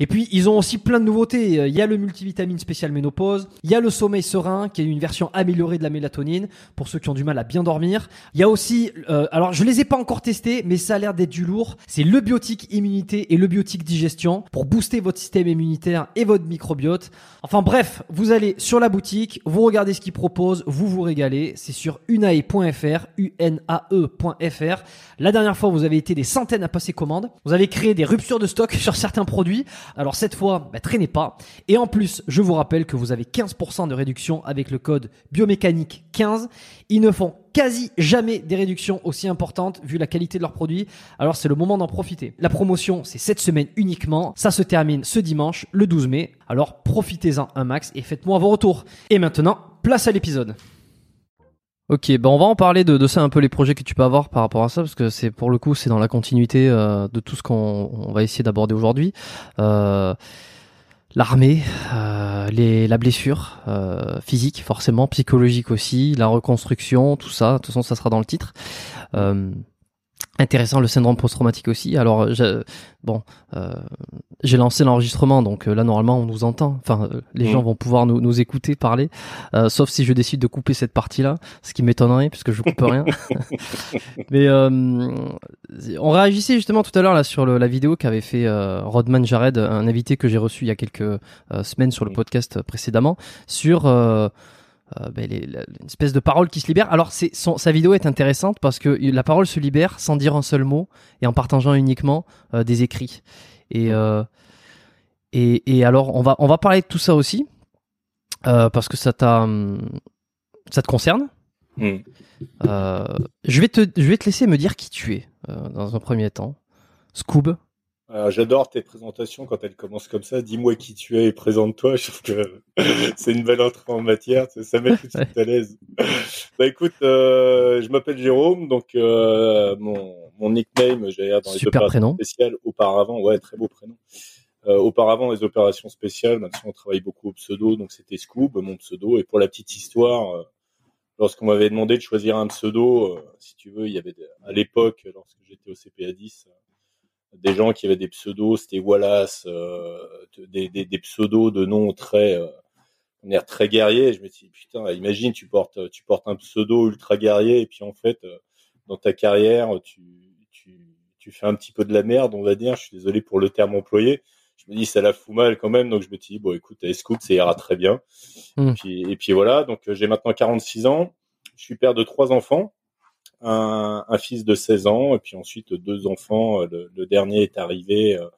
Et puis ils ont aussi plein de nouveautés. Euh, Il y a le multivitamine spécial ménopause, il y a le sommeil serein qui est une version améliorée de la mélatonine pour ceux qui ont du mal à bien dormir. Il y a aussi, euh, alors je les ai pas encore testés, mais ça a l'air d'être du lourd. C'est le biotique immunité et le biotique digestion pour booster votre système immunitaire et votre microbiote. Enfin bref, vous allez sur la boutique, vous regardez ce qu'ils proposent, vous vous régalez. C'est sur unae.fr, unae.fr. La dernière fois, vous avez été des centaines à passer commande. Vous avez créé des ruptures de stock sur certains produits. Alors cette fois, bah, traînez pas. Et en plus, je vous rappelle que vous avez 15% de réduction avec le code biomécanique 15. Ils ne font quasi jamais des réductions aussi importantes vu la qualité de leurs produits. Alors c'est le moment d'en profiter. La promotion, c'est cette semaine uniquement. Ça se termine ce dimanche, le 12 mai. Alors profitez-en un max et faites-moi vos retours. Et maintenant, place à l'épisode. Ok, ben on va en parler de, ça un peu les projets que tu peux avoir par rapport à ça parce que c'est pour le coup c'est dans la continuité euh, de tout ce qu'on on va essayer d'aborder aujourd'hui. Euh, L'armée, euh, la blessure physique forcément, psychologique aussi, la reconstruction, tout ça. De toute façon, ça sera dans le titre. Euh, intéressant le syndrome post-traumatique aussi. Alors, je, bon, euh, j'ai lancé l'enregistrement, donc euh, là normalement on nous entend. Enfin, euh, les Mhm. gens vont pouvoir nous, nous écouter parler, euh, sauf si je décide de couper cette partie-là, ce qui m'étonnerait puisque je coupe rien. Mais euh, on réagissait justement tout à l'heure là sur le- la vidéo qu'avait fait euh, Rodman Jared, un invité que j'ai reçu il y a quelques euh, semaines sur le podcast précédemment, sur euh, ben, les- la- une espèce de parole qui se libère. Alors c'est son, sa vidéo est intéressante parce que la parole se libère sans dire un seul mot et en partageant uniquement euh, des écrits. Et, euh, et et alors on va on va parler de tout ça aussi parce que ça t'a hum, ça te concerne. Euh, je vais te je vais te laisser me dire qui tu es dans un premier temps. Scoob. J'adore tes présentations quand elles commencent comme ça. Dis-moi qui tu es et présente-toi. Je trouve que c'est une belle entrée en matière. Ça, met tout de suite à l'aise. Bah écoute, euh, je m'appelle Jérôme, donc euh, mon, mon nickname, j'allais dans les Super opérations spéciales auparavant. Ouais, très beau prénom. Euh, auparavant, les opérations spéciales, maintenant on travaille beaucoup au pseudo, donc c'était Scoob, mon pseudo. Et pour la petite histoire, euh, lorsqu'on m'avait demandé de choisir un pseudo, euh, si tu veux, il y avait des- à l'époque, lorsque j'étais au CPA 10, des gens qui avaient des pseudos, c'était Wallace, des, des, des, pseudos de noms très air très guerrier. Je me dis putain, imagine tu portes tu portes un pseudo ultra guerrier et puis en fait dans ta carrière tu, tu tu fais un petit peu de la merde, on va dire. Je suis désolé pour le terme employé. Je me dis ça la fout mal quand même, donc je me dis bon écoute, à Scoop ça ira très bien. Hmm. Et, puis, et puis voilà, donc j'ai maintenant 46 ans. Je suis père de trois enfants un, un, fils de 16 ans et puis ensuite deux enfants. Le, le dernier est arrivé, euh,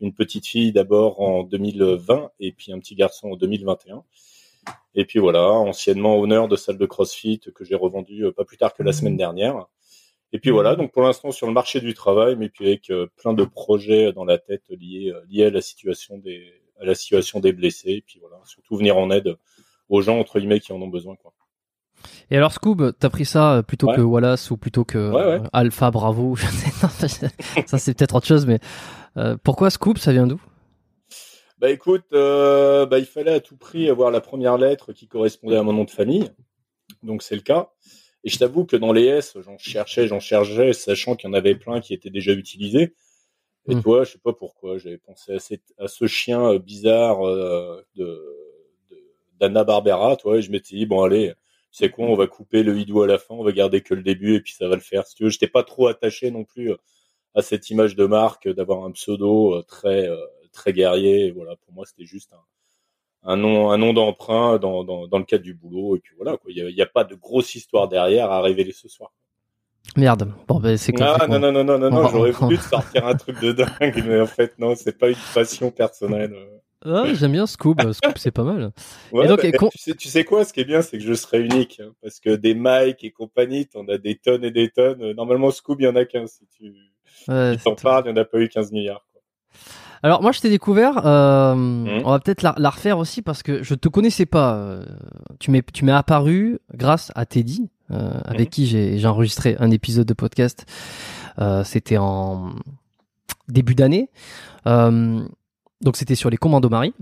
une petite fille d'abord en 2020 et puis un petit garçon en 2021. Et puis voilà, anciennement honneur de salle de CrossFit que j'ai revendu euh, pas plus tard que la semaine dernière. Et puis voilà, donc pour l'instant sur le marché du travail, mais puis avec euh, plein de projets dans la tête liés, liés à la situation des à la situation des blessés. Et puis voilà, surtout venir en aide aux gens entre guillemets qui en ont besoin quoi. Et alors Scoob, t'as pris ça euh, plutôt que Wallace ou plutôt que euh, Alpha Bravo Ça c'est peut-être autre chose, mais euh, pourquoi Scoob Ça vient d'où? Bah écoute, bah, il fallait à tout prix avoir la première lettre qui correspondait à mon nom de famille, donc c'est le cas. Et je t'avoue que dans les S, j'en cherchais, j'en cherchais, sachant qu'il y en avait plein qui étaient déjà utilisés. Et hmm. toi, je sais pas pourquoi, j'avais pensé à, ce chien bizarre de d'Anna Barbera, toi, et je m'étais dit bon allez c'est quoi, on va couper le hidou à la fin, on va garder que le début et puis ça va le faire. Si tu veux, j'étais pas trop attaché non plus euh, à cette image de marque d'avoir un pseudo euh, très euh, très guerrier. Voilà, pour moi, c'était juste un, un nom un nom d'emprunt dans, dans, dans le cadre du boulot et puis voilà quoi. Il y a, pas de grosse histoire derrière à révéler ce soir. Merde. Bon, ben c'est ah, non, non, non, non, non, non, j'aurais voulu sortir un truc de dingue, mais en fait, non, c'est pas une passion personnelle. Ah, j'aime bien Scoop. Scoop, c'est pas mal. Ouais, donc, bah, tu, sais, tu, sais, quoi Ce qui est bien, c'est que je serai unique. Hein, parce que des Mike et compagnie, t'en as des tonnes et des tonnes. Normalement, Scoop, il y en a qu'un. Si tu ouais, t'en parles, il n'y en a pas eu 15 milliards. Quoi. Alors, moi, je t'ai découvert. Euh, mmh. On va peut-être la, la, refaire aussi parce que je te connaissais pas. Euh, tu m'es, tu m'es apparu grâce à Teddy, euh, avec mmh. qui j'ai, j'ai enregistré un épisode de podcast. Euh, c'était en début d'année. Euh, donc c'était sur les commandos Marie.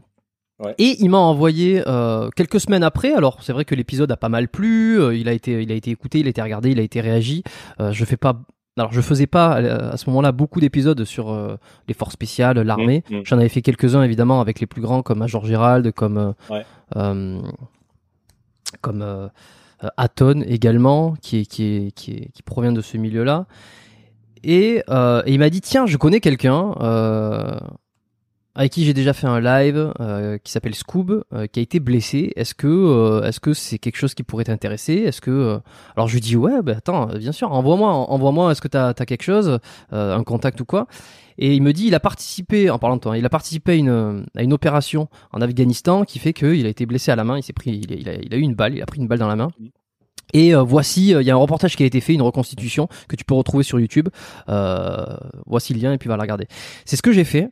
Et il m'a envoyé euh, quelques semaines après. Alors c'est vrai que l'épisode a pas mal plu. Euh, il a été, il a été écouté, il a été regardé, il a été réagi. Euh, je fais pas. Alors je faisais pas à ce moment-là beaucoup d'épisodes sur les forces spéciales, l'armée. Mmh, mmh. J'en avais fait quelques-uns évidemment avec les plus grands comme Major Gérald, comme comme Aton également, qui est, qui est, qui est, qui provient de ce milieu-là. Et, et, il m'a dit tiens je connais quelqu'un avec qui j'ai déjà fait un live euh, qui s'appelle Scoob, euh, qui a été blessé. Est-ce que euh, est-ce que c'est quelque chose qui pourrait t'intéresser? Est-ce que alors je lui dis ouais, bah, attends, bien sûr, envoie-moi, envoie-moi. Est-ce que t'as as quelque chose, un contact ou quoi? Et il me dit, il a participé, en parlant de toi, il a participé à une à une opération en Afghanistan qui fait qu'il a été blessé à la main. Il s'est pris, il a, il a, eu une balle, il a pris une balle dans la main. Et voici, il y a un reportage qui a été fait, une reconstitution que tu peux retrouver sur YouTube. voici le lien et puis va la regarder. C'est ce que j'ai fait.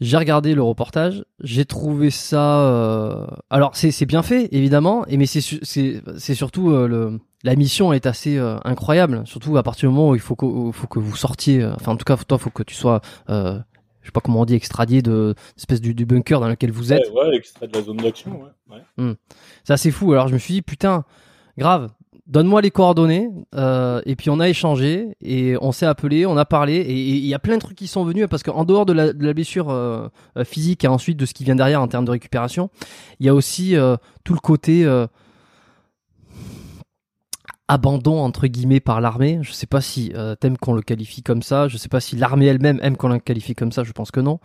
J'ai regardé le reportage, j'ai trouvé ça. Euh... Alors c'est bien fait évidemment, et mais c'est c'est surtout euh, le la mission est assez euh, incroyable, surtout à partir du moment où il faut que faut que vous sortiez. Euh, enfin en tout cas toi faut que tu sois je sais pas comment on dit extradié de espèce du, du, bunker dans lequel vous êtes. Ouais, ouais extrait de la zone d'action. Ouais. ouais. Hum. C'est assez fou. Alors je me suis dit putain grave donne-moi les coordonnées euh, et puis on a échangé et on s'est appelé, on a parlé et il y a plein de trucs qui sont venus parce qu'en dehors de la, blessure euh, euh, physique et ensuite de ce qui vient derrière en termes de récupération, il y a aussi tout le côté abandon entre guillemets par l'armée. Je sais pas si euh, t'aimes qu'on le qualifie comme ça, je sais pas si l'armée elle-même aime qu'on le qualifie comme ça, je pense que non.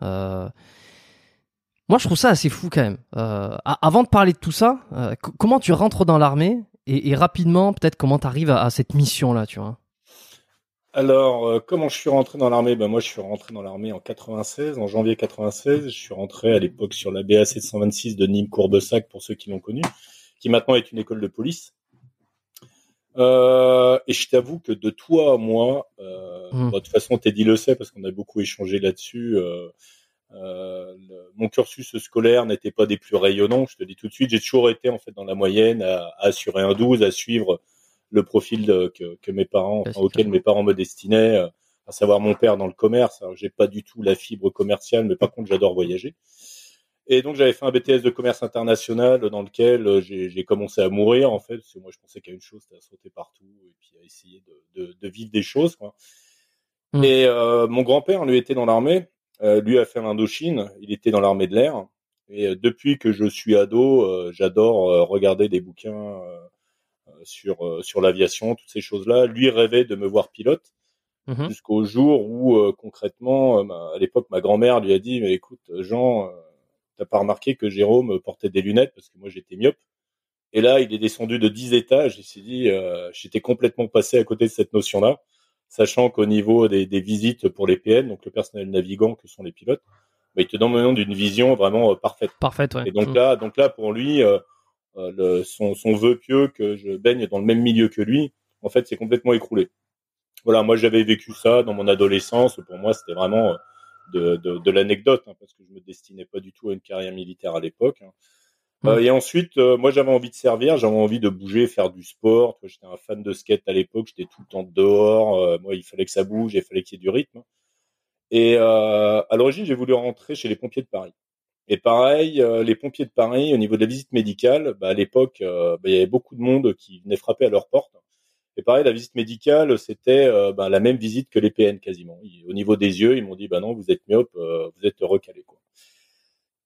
moi, je trouve ça assez fou quand même. avant de parler de tout ça, comment tu rentres dans l'armée et, rapidement, peut-être comment tu arrives à, cette mission-là, tu vois? Alors, euh, comment je suis rentré dans l'armée? Ben, Moi, je suis rentré dans l'armée en 96, en janvier 96. Je suis rentré à l'époque sur la BA 726 de Nîmes Courbessac, pour ceux qui l'ont connu, qui maintenant est une école de police. Euh, et je t'avoue que de toi à moi, euh, mmh. de toute façon, Teddy le sait parce qu'on a beaucoup échangé là-dessus. Euh, mon cursus scolaire n'était pas des plus rayonnants, je te dis tout de suite. J'ai toujours été en fait dans la moyenne à, assurer un 12, à suivre le profil que, que, mes parents, enfin, auquel mes parents me destinaient, euh, à savoir mon père dans le commerce. Alors j'ai pas du tout la fibre commerciale, mais par contre j'adore voyager. Et donc j'avais fait un BTS de commerce international dans lequel euh, j'ai commencé à mourir en fait, parce que moi je pensais qu'à une chose, c'était à sauter partout et puis à essayer de, de, de vivre des choses. Quoi. Mm. Et euh, mon grand-père, lui, était dans l'armée. Euh, lui a fait l'Indochine. Il était dans l'armée de l'air. Et euh, depuis que je suis ado, euh, j'adore euh, regarder des bouquins sur euh, sur l'aviation, toutes ces choses-là. Lui rêvait de me voir pilote Mhm. jusqu'au jour où euh, concrètement, euh, ma- à l'époque, ma grand-mère lui a dit "Mais écoute, Jean, euh, t'as pas remarqué que Jérôme portait des lunettes parce que moi j'étais myope?" Et là, il est descendu de 10 étages. Il s'est dit, euh, j'étais complètement passé à côté de cette notion-là, sachant qu'au niveau des, des visites pour les PN, donc le personnel navigant que sont les pilotes, bah, il te donne d'une vision vraiment euh, parfaite. Parfait, ouais. Et donc Mm. là, donc là, pour lui, euh, euh, le, son, son vœu pieux que je baigne dans le même milieu que lui, en fait, c'est complètement écroulé. Voilà, moi j'avais vécu ça dans mon adolescence. Pour moi, c'était vraiment euh, de, de, de l'anecdote, hein, parce que je me destinais pas du tout à une carrière militaire à l'époque. hein. Euh, et ensuite, euh, moi j'avais envie de servir, j'avais envie de bouger, faire du sport. J'étais un fan de skate à l'époque, j'étais tout le temps dehors. euh, moi, il fallait que ça bouge, il fallait qu'il y ait du rythme. Et à l'origine, j'ai voulu rentrer chez les pompiers de Paris. Et pareil, les pompiers de Paris, au niveau de la visite médicale, bah, à l'époque, bah, il y avait beaucoup de monde qui venait frapper à leur porte. Et pareil, la visite médicale, c'était bah, la même visite que les PN quasiment. Ils- au niveau des yeux, ils m'ont dit, bah non, vous êtes myope, vous êtes recalé. Quoi.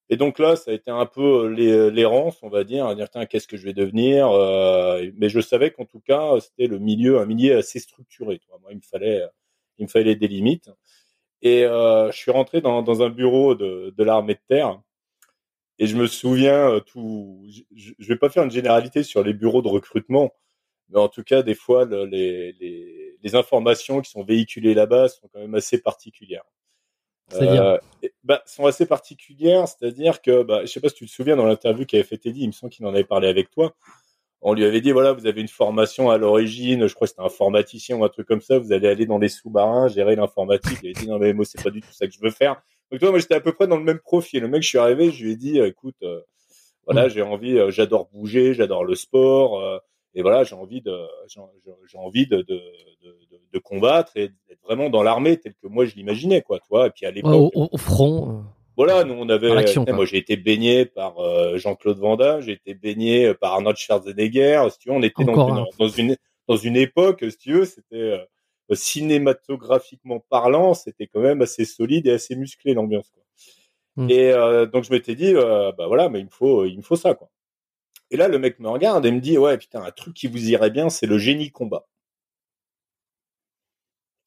Et donc là, ça a été un peu l'é- l'errance, on va dire, à dire, tiens, qu'est-ce que je vais devenir euh, Mais je savais qu'en tout cas, c'était le milieu, un milieu assez structuré. tu vois. Moi, il me fallait, il me fallait des limites. Et euh, je suis rentré dans, un bureau de, l'armée de terre. Et je me souviens, euh, tout. Je, je vais pas faire une généralité sur les bureaux de recrutement, mais en tout cas, des fois, le- les, les, les informations qui sont véhiculées là-bas sont quand même assez particulières. Euh, bah, sont assez particulières, c'est-à-dire que, bah, je sais pas si tu te souviens dans l'interview qu'avait fait Teddy, il me semble qu'il en avait parlé avec toi. On lui avait dit voilà, vous avez une formation à l'origine, je crois que c'était informaticien ou un truc comme ça, vous allez aller dans les sous-marins, gérer l'informatique. Il a dit non mais moi c'est pas du tout ça que je veux faire. Donc toi, moi j'étais à peu près dans le même profil. Le mec, je suis arrivé, je lui ai dit euh, écoute, euh, voilà, Mm. j'ai envie, euh, j'adore bouger, j'adore le sport, et voilà, j'ai envie de, j'ai envie de, de, de, de- combattre et d'être vraiment dans l'armée tel que moi je l'imaginais quoi, toi. Et puis à Ouais, l'époque, au, au- au front. euh. voilà, nous on avait. Sais, quoi. moi j'ai été baigné par euh, Jean-Claude Van Damme, j'ai été baigné euh, par Arnold Schwarzenegger. Si tu veux, on était dans une, un. dans une dans une époque, si tu veux, c'était euh, cinématographiquement parlant, c'était quand même assez solide et assez musclé l'ambiance. Quoi. Mm. Et euh, donc je m'étais dit, bah voilà, mais il me faut il me faut ça quoi. Et là le mec me regarde et me dit, ouais putain, un truc qui vous irait bien, c'est le génie combat.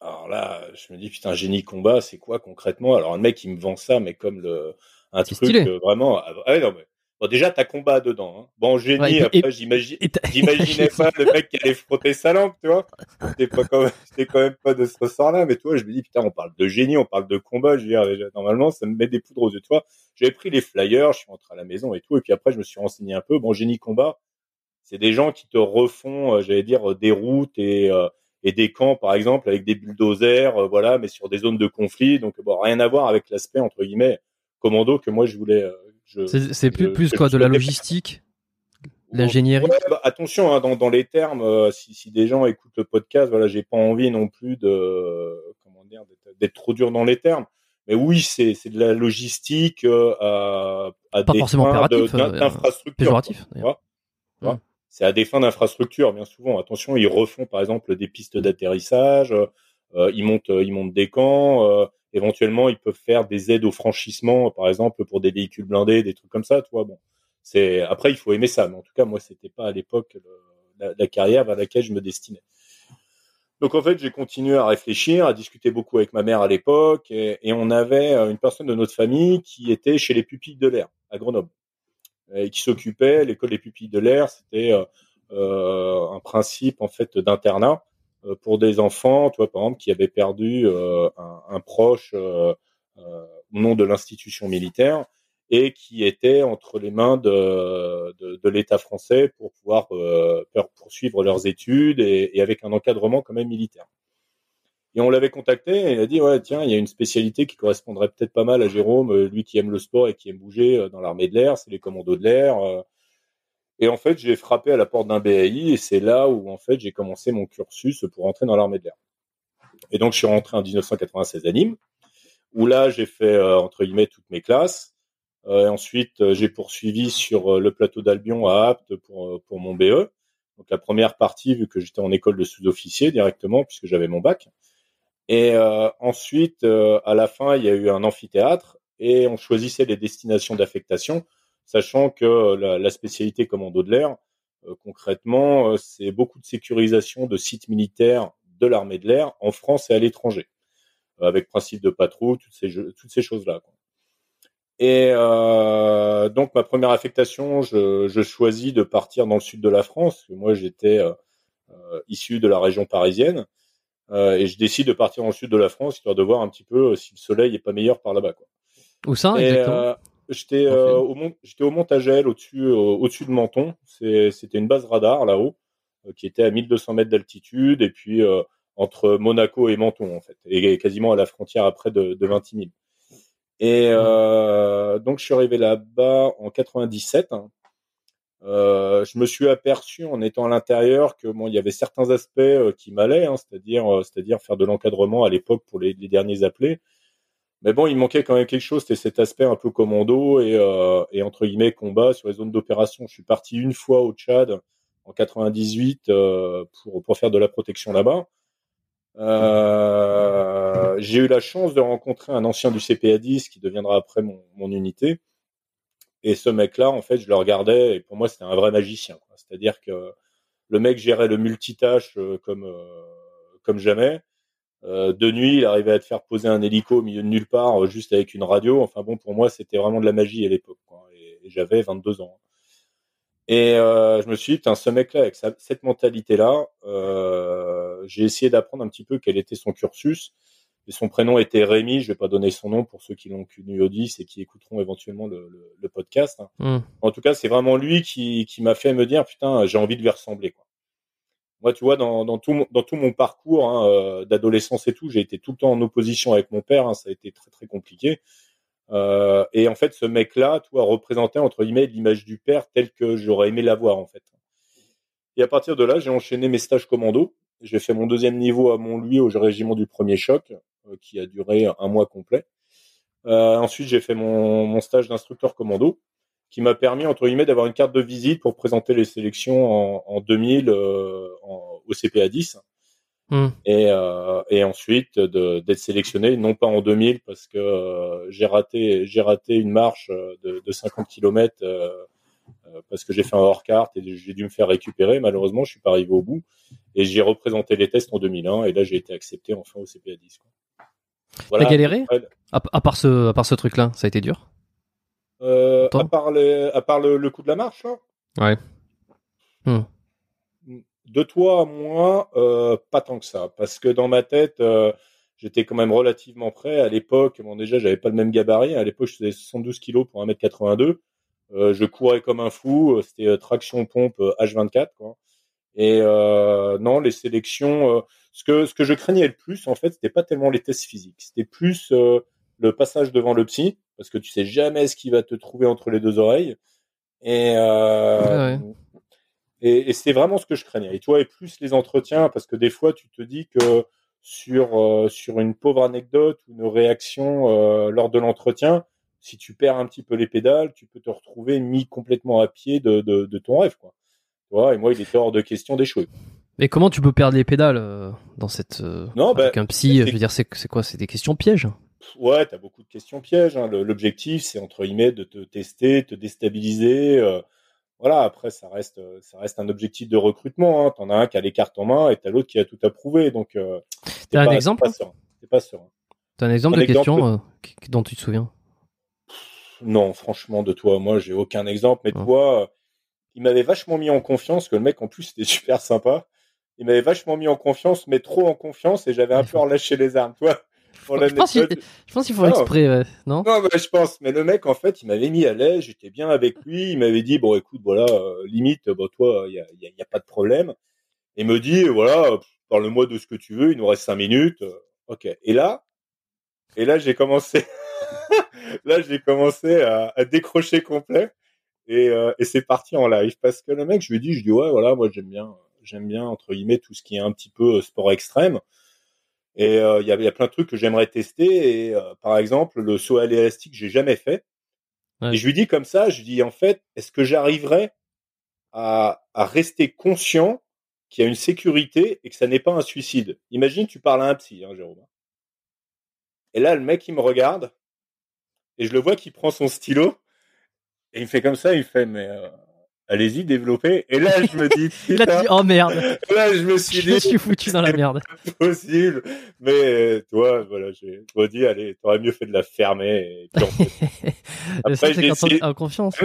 Alors là, je me dis putain, génie combat, c'est quoi concrètement? Alors le mec il me vend ça, mais comme le un truc euh, vraiment. Ah ouais, non mais bon déjà t'as combat dedans. Hein. Bon génie, Ouais, et après J'imaginais pas le mec qui allait frotter sa langue, tu vois. C'était pas quand même, quand même pas de ce ressort-là, mais tu vois, je me dis, putain, on parle de génie, on parle de combat, je veux dire, normalement, ça me met des poudres aux yeux, tu vois. J'avais pris les flyers, je suis rentré à la maison et tout, et puis après, je me suis renseigné un peu. Bon, génie combat, c'est des gens qui te refont, euh, j'allais dire, euh, des routes et, euh, et des camps, par exemple, avec des bulldozers, euh, voilà, mais sur des zones de conflit, donc bon, rien à voir avec l'aspect, entre guillemets, commando que moi, je voulais, euh, C'est plus, je- plus je quoi, de la logistique, de l'ingénierie. Ouais, bah, attention, hein, dans, dans les termes, euh, si, si des gens écoutent le podcast, voilà, j'ai pas envie non plus de comment dire d'être- trop dur dans les termes. Mais oui, c'est de la logistique euh, à, à Pas des forcément fins euh, d'infrastructure. péjoratif, quoi, tu d'ailleurs. vois. Tu vois Mm. C'est à des fins d'infrastructure, bien souvent. Attention, ils refont par exemple des pistes d'atterrissage, euh, ils montent, ils montent des camps. Éventuellement, ils peuvent faire des aides au franchissement, par exemple pour des véhicules blindés, des trucs comme ça. Bon. C'est après, il faut aimer ça. Mais en tout cas, moi, c'était pas à l'époque la, carrière vers laquelle je me destinais. Donc en fait, j'ai continué à réfléchir, à discuter beaucoup avec ma mère à l'époque, et, on avait euh, une personne de notre famille qui était chez les pupilles de l'air à Grenoble, et qui s'occupait. L'école des pupilles de l'air, c'était euh, euh, un principe en fait d'internat pour des enfants, tu vois, par exemple, qui avaient perdu euh, un, proche euh, euh, au nom de l'institution militaire et qui étaient entre les mains de, l'État français pour pouvoir euh, poursuivre leurs études et, et avec un encadrement quand même militaire. Et on l'avait contacté et il a dit ouais tiens il y a une spécialité qui correspondrait peut-être pas mal à Jérôme, euh, lui qui aime le sport et qui aime bouger euh, dans l'armée de l'air, c'est les commandos de l'air. Et en fait j'ai frappé à la porte d'un BAI et c'est là où en fait j'ai commencé mon cursus pour entrer dans l'armée de l'air. Et donc je suis rentré en 1996 à Nîmes où là j'ai fait euh, entre guillemets toutes mes classes. Euh, ensuite, euh, j'ai poursuivi sur euh, le plateau d'Albion à Apt pour, euh, pour mon BE. Donc la première partie, vu que j'étais en école de sous-officier directement, puisque j'avais mon bac. Et ensuite, à la fin, il y a eu un amphithéâtre et on choisissait les destinations d'affectation, sachant que la, la spécialité commando de l'air, euh, concrètement, c'est beaucoup de sécurisation de sites militaires de l'armée de l'air en France et à l'étranger, avec principe de patrouille, toutes ces, toutes ces choses-là. Et euh, donc ma première affectation, je, je, choisis de partir dans le sud de la France. Moi, j'étais euh, issu de la région parisienne. Euh, et je décide de partir dans le sud de la France histoire de voir un petit peu euh, si le soleil est pas meilleur par là-bas. Quoi. Où ça exactement? Euh, J'étais au, Mont, au Montagel, au-dessus, au-dessus de Menton. c'était une base radar là-haut, qui était à 1200 mètres d'altitude, et puis entre Monaco et Menton en fait, et quasiment à la frontière après de, de 20 000. Et mmh. donc je suis arrivé là-bas en 97. Hein, euh, je me suis aperçu en étant à l'intérieur que bon, il y avait certains aspects euh, qui m'allaient, hein, c'est-à-dire, euh, c'est-à-dire faire de l'encadrement à l'époque pour les, les, derniers appelés. Mais bon, il manquait quand même quelque chose, c'était cet aspect un peu commando et, et entre guillemets combat sur les zones d'opération. Je suis parti une fois au Tchad en 98 pour pour faire de la protection là-bas. j'ai eu la chance de rencontrer un ancien du CPA 10 qui deviendra après mon, mon unité et ce mec-là, en fait, je le regardais et pour moi, c'était un vrai magicien. C'est-à-dire que le mec gérait le multitâche euh, comme euh, comme jamais. Euh, de nuit, il arrivait à te faire poser un hélico au milieu de nulle part, juste avec une radio. Enfin bon, pour moi, c'était vraiment de la magie à l'époque. Et, j'avais 22 ans. Et je me suis dit, putain, ce mec-là, avec cette mentalité-là, j'ai essayé d'apprendre un petit peu quel était son cursus et son prénom était Rémi. Je vais pas donner son nom pour ceux qui l'ont connu au 10 et qui écouteront éventuellement le, le, le podcast. Hein. Hmm. En tout cas, c'est vraiment lui qui, qui m'a fait me dire putain, j'ai envie de lui ressembler. Quoi. Moi, tu vois, dans, tout, dans tout mon parcours hein, euh, d'adolescence et tout, j'ai été tout le temps en opposition avec mon père. Hein, ça a été très très compliqué. Euh, et en fait, ce mec-là, toi, représentait entre guillemets l'image du père tel que j'aurais aimé l'avoir en fait. Et à partir de là, j'ai enchaîné mes stages commando. J'ai fait mon deuxième niveau à Montlouis au régiment du premier choc. Euh, qui a duré un mois complet. Ensuite, j'ai fait mon stage d'instructeur commando, qui m'a permis entre guillemets d'avoir une carte de visite pour présenter les sélections en, en 2000 euh, en, au CPA 10. Hmm. Et, euh, et ensuite d'être sélectionné, non pas en 2000 parce que euh, j'ai raté j'ai raté une marche de, de 50 km parce que j'ai fait un hors carte et j'ai dû me faire récupérer. Malheureusement, je suis pas arrivé au bout et j'ai représenté les tests en 2001 et là j'ai été accepté enfin au CPA 10. Quoi. T'as galéré à, part ce, à part ce truc-là, ça a été dur? Euh, à, part à part le, coup de la marche, là Ouais. Hmm. De toi à moi, euh, pas tant que ça. Parce que dans ma tête, euh, j'étais quand même relativement prêt. À l'époque, bon, déjà, j'avais pas le même gabarit. À l'époque, je faisais 72 kilos pour 1m82. je courais comme un fou. C'était traction pompe H24, quoi. Et non, les sélections ce que ce que je craignais le plus en fait c'était pas tellement les tests physiques c'était plus euh, le passage devant le psy parce que tu sais jamais ce qui va te trouver entre les deux oreilles et euh, et, et c'est vraiment ce que je craignais. Et toi et plus les entretiens parce que des fois tu te dis que sur euh, sur une pauvre anecdote ou une réaction euh, lors de l'entretien si tu perds un petit peu les pédales tu peux te retrouver mis complètement à pied de de, de ton rêve quoi. Et moi il était hors de question d'échouer. Mais comment tu peux perdre les pédales dans cette non, bah, avec un psy Je veux dire, c'est quoi? C'est des questions pièges Ouais, t'as beaucoup de questions pièges. Hein. L'objectif, c'est entre guillemets de te tester, te déstabiliser. Euh, voilà. Après, ça reste, ça reste un objectif de recrutement. Hein. T'en as un qui a les cartes en main et t'as l'autre qui a tout approuvé. Donc, t'as un exemple C'est pas sûr. T'as un exemple de question dont tu te souviens? Non, franchement, de toi, moi, j'ai aucun exemple. Mais toi, il m'avait vachement mis en confiance. Que le mec, en plus, c'était super sympa il m'avait vachement mis en confiance, mais trop en confiance, et j'avais un peu relâché les armes, toi. je, pense qu'il, je pense qu'il faut exprès, non Non, bah, je pense. Mais le mec, en fait, il m'avait mis à l'aise, j'étais bien avec lui, il m'avait dit, bon, écoute, voilà, euh, limite, bah, toi, il y a, y a, pas de problème. Et me dit, voilà, parle-moi de ce que tu veux, il nous reste cinq minutes. Euh, ok. Et là, et là, j'ai commencé, là, j'ai commencé à, à, décrocher complet. Et, euh, et c'est parti en live. Parce que le mec, je lui ai dit, je dis, ouais, voilà, moi, j'aime bien j'aime bien entre guillemets tout ce qui est un petit peu sport extrême. Et euh, il y, a, y, a, plein de trucs que j'aimerais tester. Et euh, par exemple, le saut à l'élastique, j'ai jamais fait. Et je lui dis comme ça, je lui dis en fait, est-ce que j'arriverai à, à, rester conscient qu'il y a une sécurité et que ça n'est pas un suicide? Imagine, tu parles à un psy, hein, Jérôme. Et là, le mec, il me regarde et je le vois qu'il prend son stylo et il fait comme ça, il fait mais euh, allez-y, développez. Et là, je me dis, là, tu dis, oh merde. Là, je me suis dit, je suis foutu dans la merde. Possible. Mais toi, voilà, j'ai dit, allez, t'aurais mieux fait de la fermer. Et puis, Après, j'ai essayé... en confiance.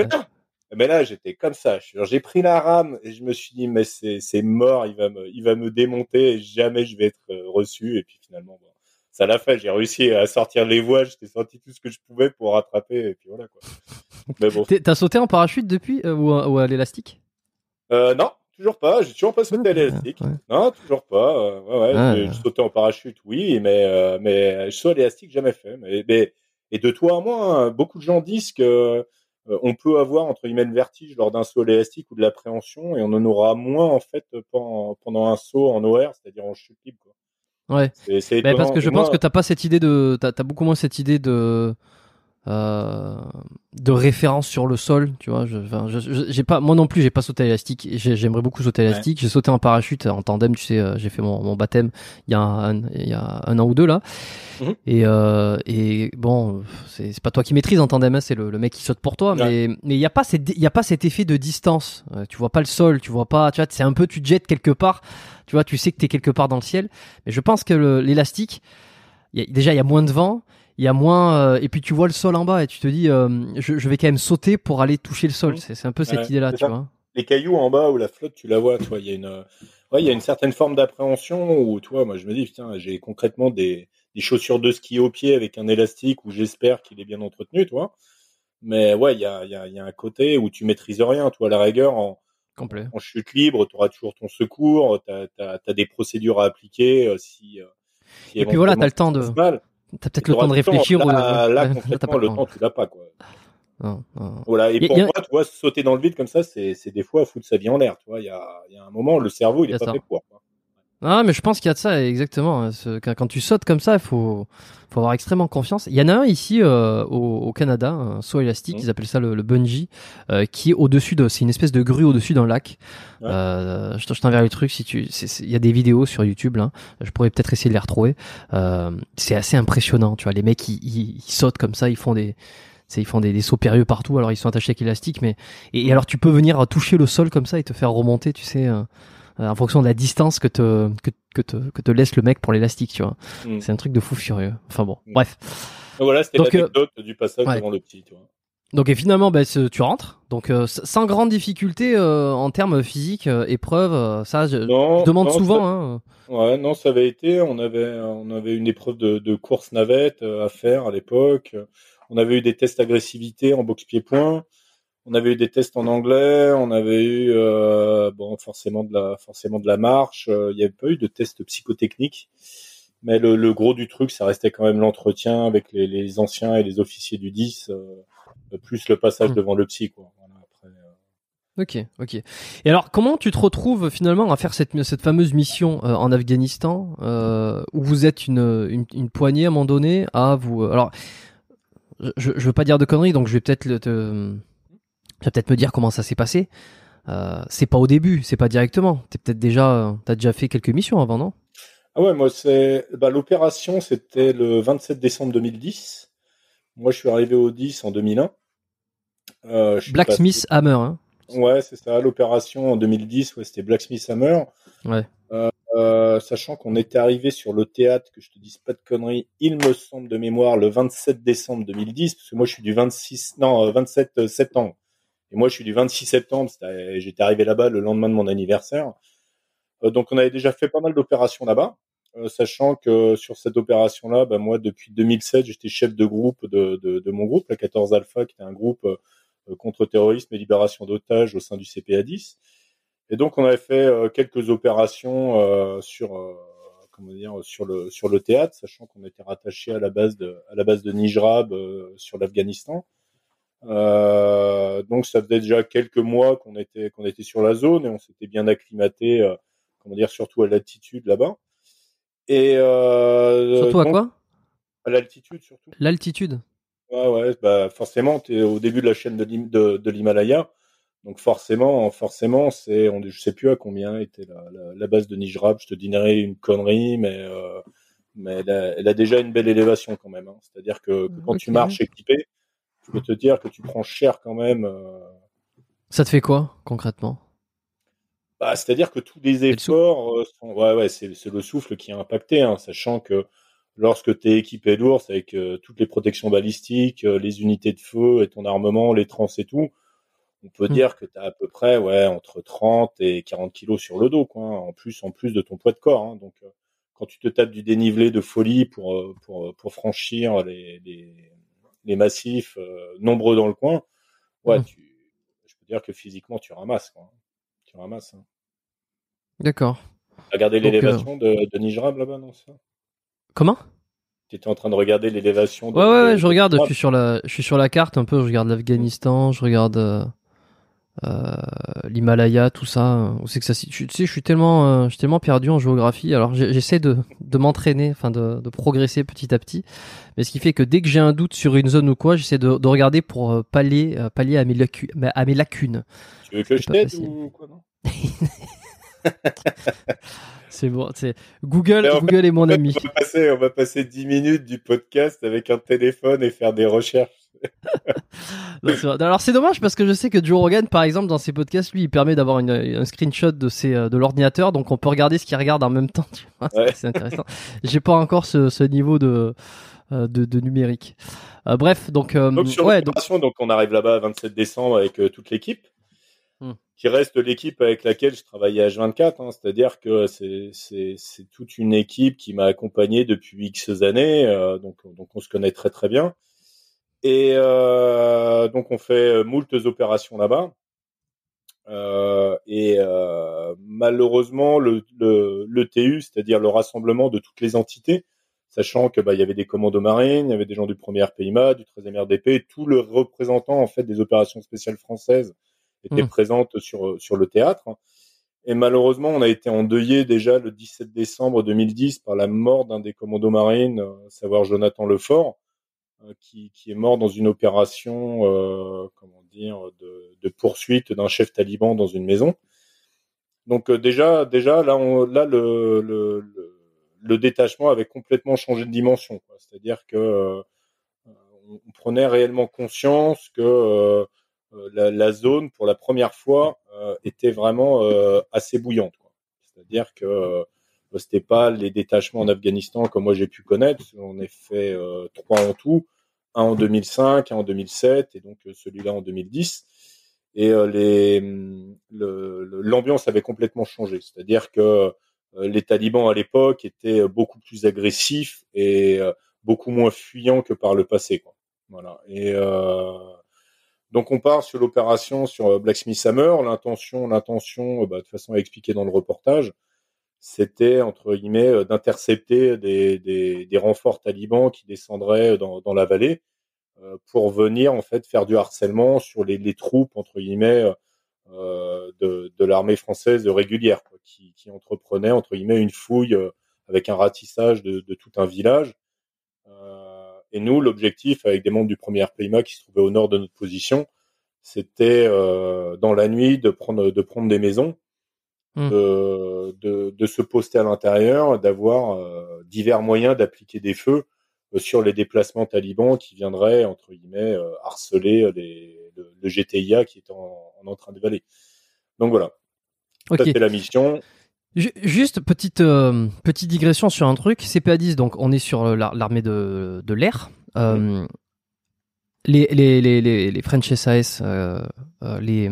Mais, là, j'étais comme ça. J'ai pris la rame et je me suis dit, mais c'est mort, il va me, il va me démonter et jamais je vais être euh, reçu. Et puis finalement, bon, ça l'a fait. J'ai réussi à sortir les voiles, j'étais sorti tout ce que je pouvais pour rattraper. Et puis voilà quoi. Mais bon. T'as sauté en parachute depuis euh, ou, à, l'élastique? Euh, Non, toujours pas. J'ai toujours pas sauté à l'élastique. Non, toujours pas. Euh, ouais, ouais, ah. j'ai sauté en parachute, oui, mais euh, mais je saute à l'élastique jamais fait. Mais, mais, et de toi à moi, hein, beaucoup de gens disent que on peut avoir entre guillemets le vertige lors d'un saut à l'élastique ou de l'appréhension et on en aura moins en fait pendant, pendant un saut en OR, c'est-à-dire en chute libre. Quoi. Ouais. C'est, parce que je pense que t'as pas cette idée de, t'as, as beaucoup moins cette idée de de référence sur le sol, tu vois. Je, j'ai pas, moi non plus, j'ai pas sauté à l'élastique. j'aimerais beaucoup sauter à l'élastique. J'ai sauté en parachute en tandem, tu sais. Euh, j'ai fait mon, mon, baptême il y a un, il y a un an ou deux là. Mhm. Et, euh, et bon, c'est, c'est pas toi qui maîtrise en tandem, hein, c'est le, le, mec qui saute pour toi. Mais mais il y a pas cette, il y a pas cet effet de distance. Euh, tu vois pas le sol, tu vois pas, tu vois, c'est un peu, tu te jettes quelque part. Tu vois, tu sais que t'es quelque part dans le ciel. Mais je pense que l'élastique, déjà il y a moins de vent il y a moins euh, et puis tu vois le sol en bas et tu te dis euh, je, vais quand même sauter pour aller toucher le sol. Mmh. C'est un peu cette idée là, tu vois. Les cailloux en bas ou la flotte, tu la vois, tu vois, il y a une il y a une certaine forme d'appréhension où tu vois, moi je me dis putain, j'ai concrètement des, des chaussures de ski au pied avec un élastique où j'espère qu'il est bien entretenu, tu vois. Mais ouais, il y a, y, a, y a un côté où tu maîtrises rien, toi, à la rigueur en Complet. En chute libre, tu auras toujours ton secours, tu as, des procédures à appliquer euh, si, Et puis voilà, tu as le temps de. T'as peut-être le temps de réfléchir. Là, là, concrètement, le temps, tu l'as pas, quoi. Voilà. Et pour moi, tu vois, sauter dans le vide comme ça, c'est des fois foutre sa vie en l'air. Tu vois, il y a, y a, un moment, le cerveau, il est pas fait pour. Quoi. Ah, mais je pense qu'il y a de ça, exactement. Hein, quand tu sautes comme ça, il faut, faut avoir extrêmement confiance. Il y en a un ici euh, au, au, Canada, un saut élastique, mmh. ils appellent ça le, le bungee, euh, qui est au-dessus de, c'est une espèce de grue au-dessus d'un lac. Euh, je t'enverrai le truc si tu, il y a des vidéos sur YouTube là. Je pourrais peut-être essayer de les retrouver. Euh, c'est assez impressionnant, tu vois. Les mecs, ils, ils, sautent comme ça, ils font des, ils font des, des, sauts périlleux partout. Alors ils sont attachés avec élastique, mais et, alors tu peux venir toucher le sol comme ça et te faire remonter, tu sais. Euh, en fonction de la distance que te, que, que te, que te laisse le mec pour l'élastique, tu vois. Mm. C'est un truc de fou furieux. Enfin bon, mm. bref. voilà, c'était euh, l'anecdote du passage devant le petit, tu vois. Donc et finalement, bah, tu rentres. Donc euh, sans grande difficulté en termes physiques, épreuve, ça je, demande souvent. Hein. Ouais, non, ça avait été. On avait, on avait une épreuve de, de course navette à faire à l'époque. On avait eu des tests d'agressivité en boxe pied-point on avait eu des tests en anglais, on avait eu euh, bon forcément de la forcément de la marche. Euh, il n'y avait pas eu de tests psychotechniques, mais le, gros du truc, ça restait quand même l'entretien avec les, anciens et les officiers du 10, euh, plus le passage hmm. devant le psy. Quoi. Ok, ok. Et alors, comment tu te retrouves finalement à faire cette, cette fameuse mission en Afghanistan, où vous êtes une, une, poignée à un moment donné à vous. alors, je, je veux pas dire de conneries, donc je vais peut-être te tu vas peut-être me dire comment ça s'est passé. Euh, c'est pas au début, c'est pas directement. T'es peut-être déjà, t'as déjà fait quelques missions avant, non? Ah ouais, moi c'est, bah, l'opération c'était le 27 décembre 2010. Moi je suis arrivé au 10 en 2001. Euh, Blacksmith Hammer. Hein. Ouais, c'est ça. L'opération en 2010, ouais, c'était Blacksmith Hammer. Ouais. Euh, sachant qu'on était arrivé sur le théâtre, que je te dise pas de conneries, il me semble de mémoire, le 27 décembre 2010, parce que moi je suis du 26, non, 27 septembre. Et moi, je suis du 26 septembre. J'étais arrivé là-bas le lendemain de mon anniversaire. Euh, donc, on avait déjà fait pas mal d'opérations là-bas, euh, sachant que sur cette opération-là, bah, moi, depuis 2007, j'étais chef de groupe de, de, de, mon groupe, la 14 Alpha, qui était un groupe euh, contre terrorisme et libération d'otages au sein du CPA 10. Et donc, on avait fait quelques opérations sur comment dire sur le sur le théâtre, sachant qu'on était rattaché à la base de à la base de Nijrab sur l'Afghanistan. Euh, donc ça faisait déjà quelques mois qu'on était qu'on était sur la zone et on s'était bien acclimaté, euh, comment dire, surtout à l'altitude là-bas. Et euh, surtout à quoi? À l'altitude surtout. L'altitude? Ouais ouais, bah forcément tu es au début de la chaîne de l'Himalaya. Donc forcément, forcément, c'est, on, je sais plus à combien était la, la, la base de Nijrab. Je te dirais une connerie, mais mais elle a, déjà une belle élévation quand même. Hein. C'est-à-dire que, quand tu marches équipé, je peux te dire que tu prends cher quand même. Euh. Ça te fait quoi concrètement? Bah, C'est-à-dire que tous les efforts euh, sont... Ouais, ouais, c'est le souffle qui a impacté, hein, sachant que lorsque tu es équipé d'ours avec euh, toutes les protections balistiques, les unités de feu et ton armement, les trans et tout, on peut mmh. dire que tu as à peu près ouais, entre 30 et 40 kilos sur le dos, quoi, hein, en, plus, en plus de ton poids de corps. Hein, donc, quand tu te tapes du dénivelé de folie pour, pour, pour franchir les, les massifs euh, nombreux dans le coin, ouais, mmh. je peux dire que physiquement, tu ramasses. Quoi. Tu ramasses. Hein. D'accord. Regardez l'élévation de, de Nijrab là-bas, non ça? Comment? Tu étais en train de regarder l'élévation. Ouais, ouais, ouais, je regarde. Je suis sur la, je suis sur la carte un peu. Je regarde l'Afghanistan. Je regarde. Euh, l'Himalaya, tout ça. On sait que ça, tu sais, je suis tellement, euh, je suis tellement perdu en géographie. Alors j'essaie de, de m'entraîner, enfin de, de, progresser petit à petit. Mais ce qui fait que dès que j'ai un doute sur une zone ou quoi, j'essaie de, de regarder pour euh, pallier, pallier à mes, à mes lacunes. Tu veux que je t'aide ou quoi non? C'est bon, c'est Google, Google est mon ami. On va, passer, on va passer 10 minutes du podcast avec un téléphone et faire des recherches. Alors c'est dommage parce que je sais que Joe Rogan, par exemple, dans ses podcasts, lui, il permet d'avoir un screenshot de ses, euh, de l'ordinateur, donc on peut regarder ce qu'il regarde en même temps. C'est intéressant. J'ai pas encore ce, niveau de, euh, de, numérique. Euh, bref, donc, donc sur ouais, donc... donc on arrive là-bas 27 décembre avec toute l'équipe. Hmm. qui reste l'équipe avec laquelle je travaillais à H24, hein. c'est-à-dire que c'est toute une équipe qui m'a accompagné depuis X années, donc, donc on se connaît très très bien. Et euh, donc on fait moultes opérations là-bas. Euh, et euh, malheureusement, le, le, le TU, c'est-à-dire le rassemblement de toutes les entités, sachant que bah, il y avait des commandos marines, il y avait des gens du 1er PIMA, du 13e RDP, tout le représentant en fait des opérations spéciales françaises était mmh. présente sur sur le théâtre. Et malheureusement, on a été endeuillé déjà le 17 décembre 2010 par la mort d'un des commandos marines, à savoir Jonathan Lefort, euh, qui, qui, est mort dans une opération, euh, comment dire, de, poursuite d'un chef taliban dans une maison. Donc euh, déjà, déjà là, là le, détachement avait complètement changé de dimension. C'est-à-dire que euh, on, prenait réellement conscience que la, zone, pour la première fois, était vraiment assez bouillante. C'est-à-dire que c'était pas les détachements en Afghanistan comme moi j'ai pu connaître. On a fait euh, trois en tout, un en 2005, un en 2007 et donc euh, celui-là en 2010. Et euh, les l'ambiance avait complètement changé. C'est-à-dire que les talibans à l'époque étaient beaucoup plus agressifs et beaucoup moins fuyants que par le passé. Voilà. Et donc on part sur l'opération sur Blacksmith Summer. L'intention, l'intention, bah, de toute façon à expliquer dans le reportage, c'était entre guillemets euh, d'intercepter des, des, des, renforts talibans qui descendraient dans, dans la vallée euh, pour venir en fait faire du harcèlement sur les, les troupes entre guillemets euh, de, de l'armée française régulière quoi, qui, qui entreprenait entre guillemets une fouille euh, avec un ratissage de, de tout un village. Euh, et nous, l'objectif avec des membres du premier RPIMA qui se trouvaient au nord de notre position, c'était dans la nuit de prendre de prendre des maisons Mmh. de, de, se poster à l'intérieur, d'avoir euh, divers moyens d'appliquer des feux euh, sur les déplacements talibans qui viendraient, entre guillemets, euh, harceler les, le, GTIA qui est en, en train d'évaler. Donc voilà. Okay. Ça, c'est la mission. Juste petite petite digression sur un truc. CPA 10, donc on est sur l'armée de, de l'air. Mmh. les, les, les, les, French SAS, les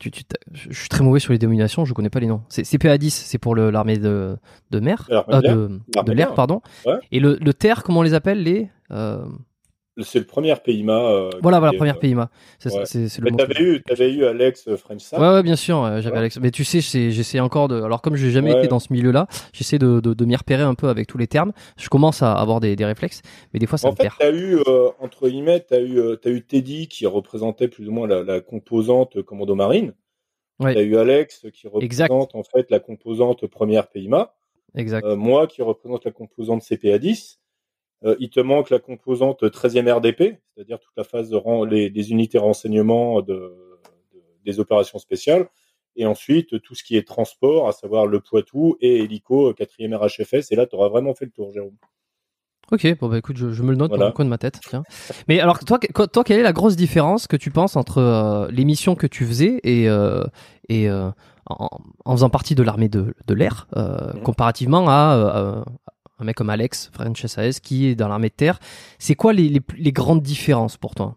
je suis très mauvais sur les dénominations, je connais pas les noms. C'est CPA-10, c'est pour l'armée de, de mer, euh, de, l'air, pardon. Et le, le terre, comment on les appelle les euh, c'est le premier PIMA. Euh, voilà, voilà, premier PIMA. C'est le t'avais eu, avais eu Alex French Ouais, ouais, bien sûr, j'avais Alex. Mais tu sais, j'essaie encore de. Alors, comme je n'ai jamais été dans ce milieu-là, j'essaie de, de, de m'y repérer un peu avec tous les termes. Je commence à avoir des, des réflexes, mais des fois, ça en me fait, perd. eu, euh, entre guillemets, t'as eu, euh, as eu Teddy qui représentait plus ou moins la, la composante commando marine. Ouais. T'as eu Alex qui représente en fait la composante première PIMA. Exact. Euh, moi qui représente la composante CPA10. Euh, il te manque la composante 13e RDP, c'est-à-dire toute la phase de les, unités renseignement de, des opérations spéciales. et ensuite tout ce qui est transport, à savoir le Poitou et hélico, quatrième RHFS, et là, tu auras vraiment fait le tour, Jérôme. Ok, bon bah écoute, je, me le note dans le coin de ma tête. Tiens. Mais alors toi, toi, quelle est la grosse différence que tu penses entre euh, les missions que tu faisais et euh, et euh, en, faisant partie de l'armée de, de l'air, mhm. comparativement à un mec comme Alex French SAS qui est dans l'armée de terre. C'est quoi les, les, grandes différences pour toi?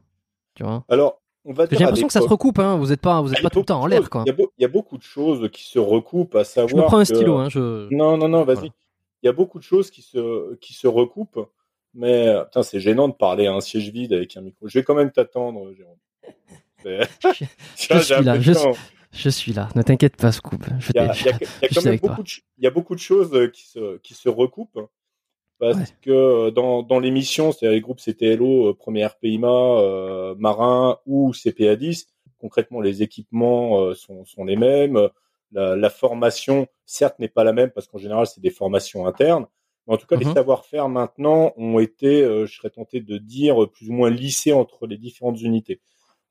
Tu vois? Alors, on va J'ai l'impression que ça se recoupe. Hein. Vous n'êtes pas, vous êtes pas tout le temps en l'air, quoi. Il y, a beaucoup de choses qui se recoupent, à savoir. Je me prends un stylo. Hein, je... Non, non, non, vas-y il y a beaucoup de choses qui se, qui se recoupent, mais putain, c'est gênant de parler à un siège vide avec un micro. Je vais quand même t'attendre, Jérôme. je, suis là, je, suis là, ne t'inquiète pas, Scoop. Il y, a, beaucoup de, il y a beaucoup de choses qui se, qui se recoupent. Parce que dans, dans l'émission, c'est-à-dire les groupes CTLO, euh, premier RPIMA, euh, marin ou CPA10, concrètement, les équipements euh, sont, sont les mêmes la, formation, certes, n'est pas la même parce qu'en général, c'est des formations internes. Mais en tout cas, les mhm. savoir-faire maintenant ont été, euh, je serais tenté de dire, plus ou moins lissés entre les différentes unités.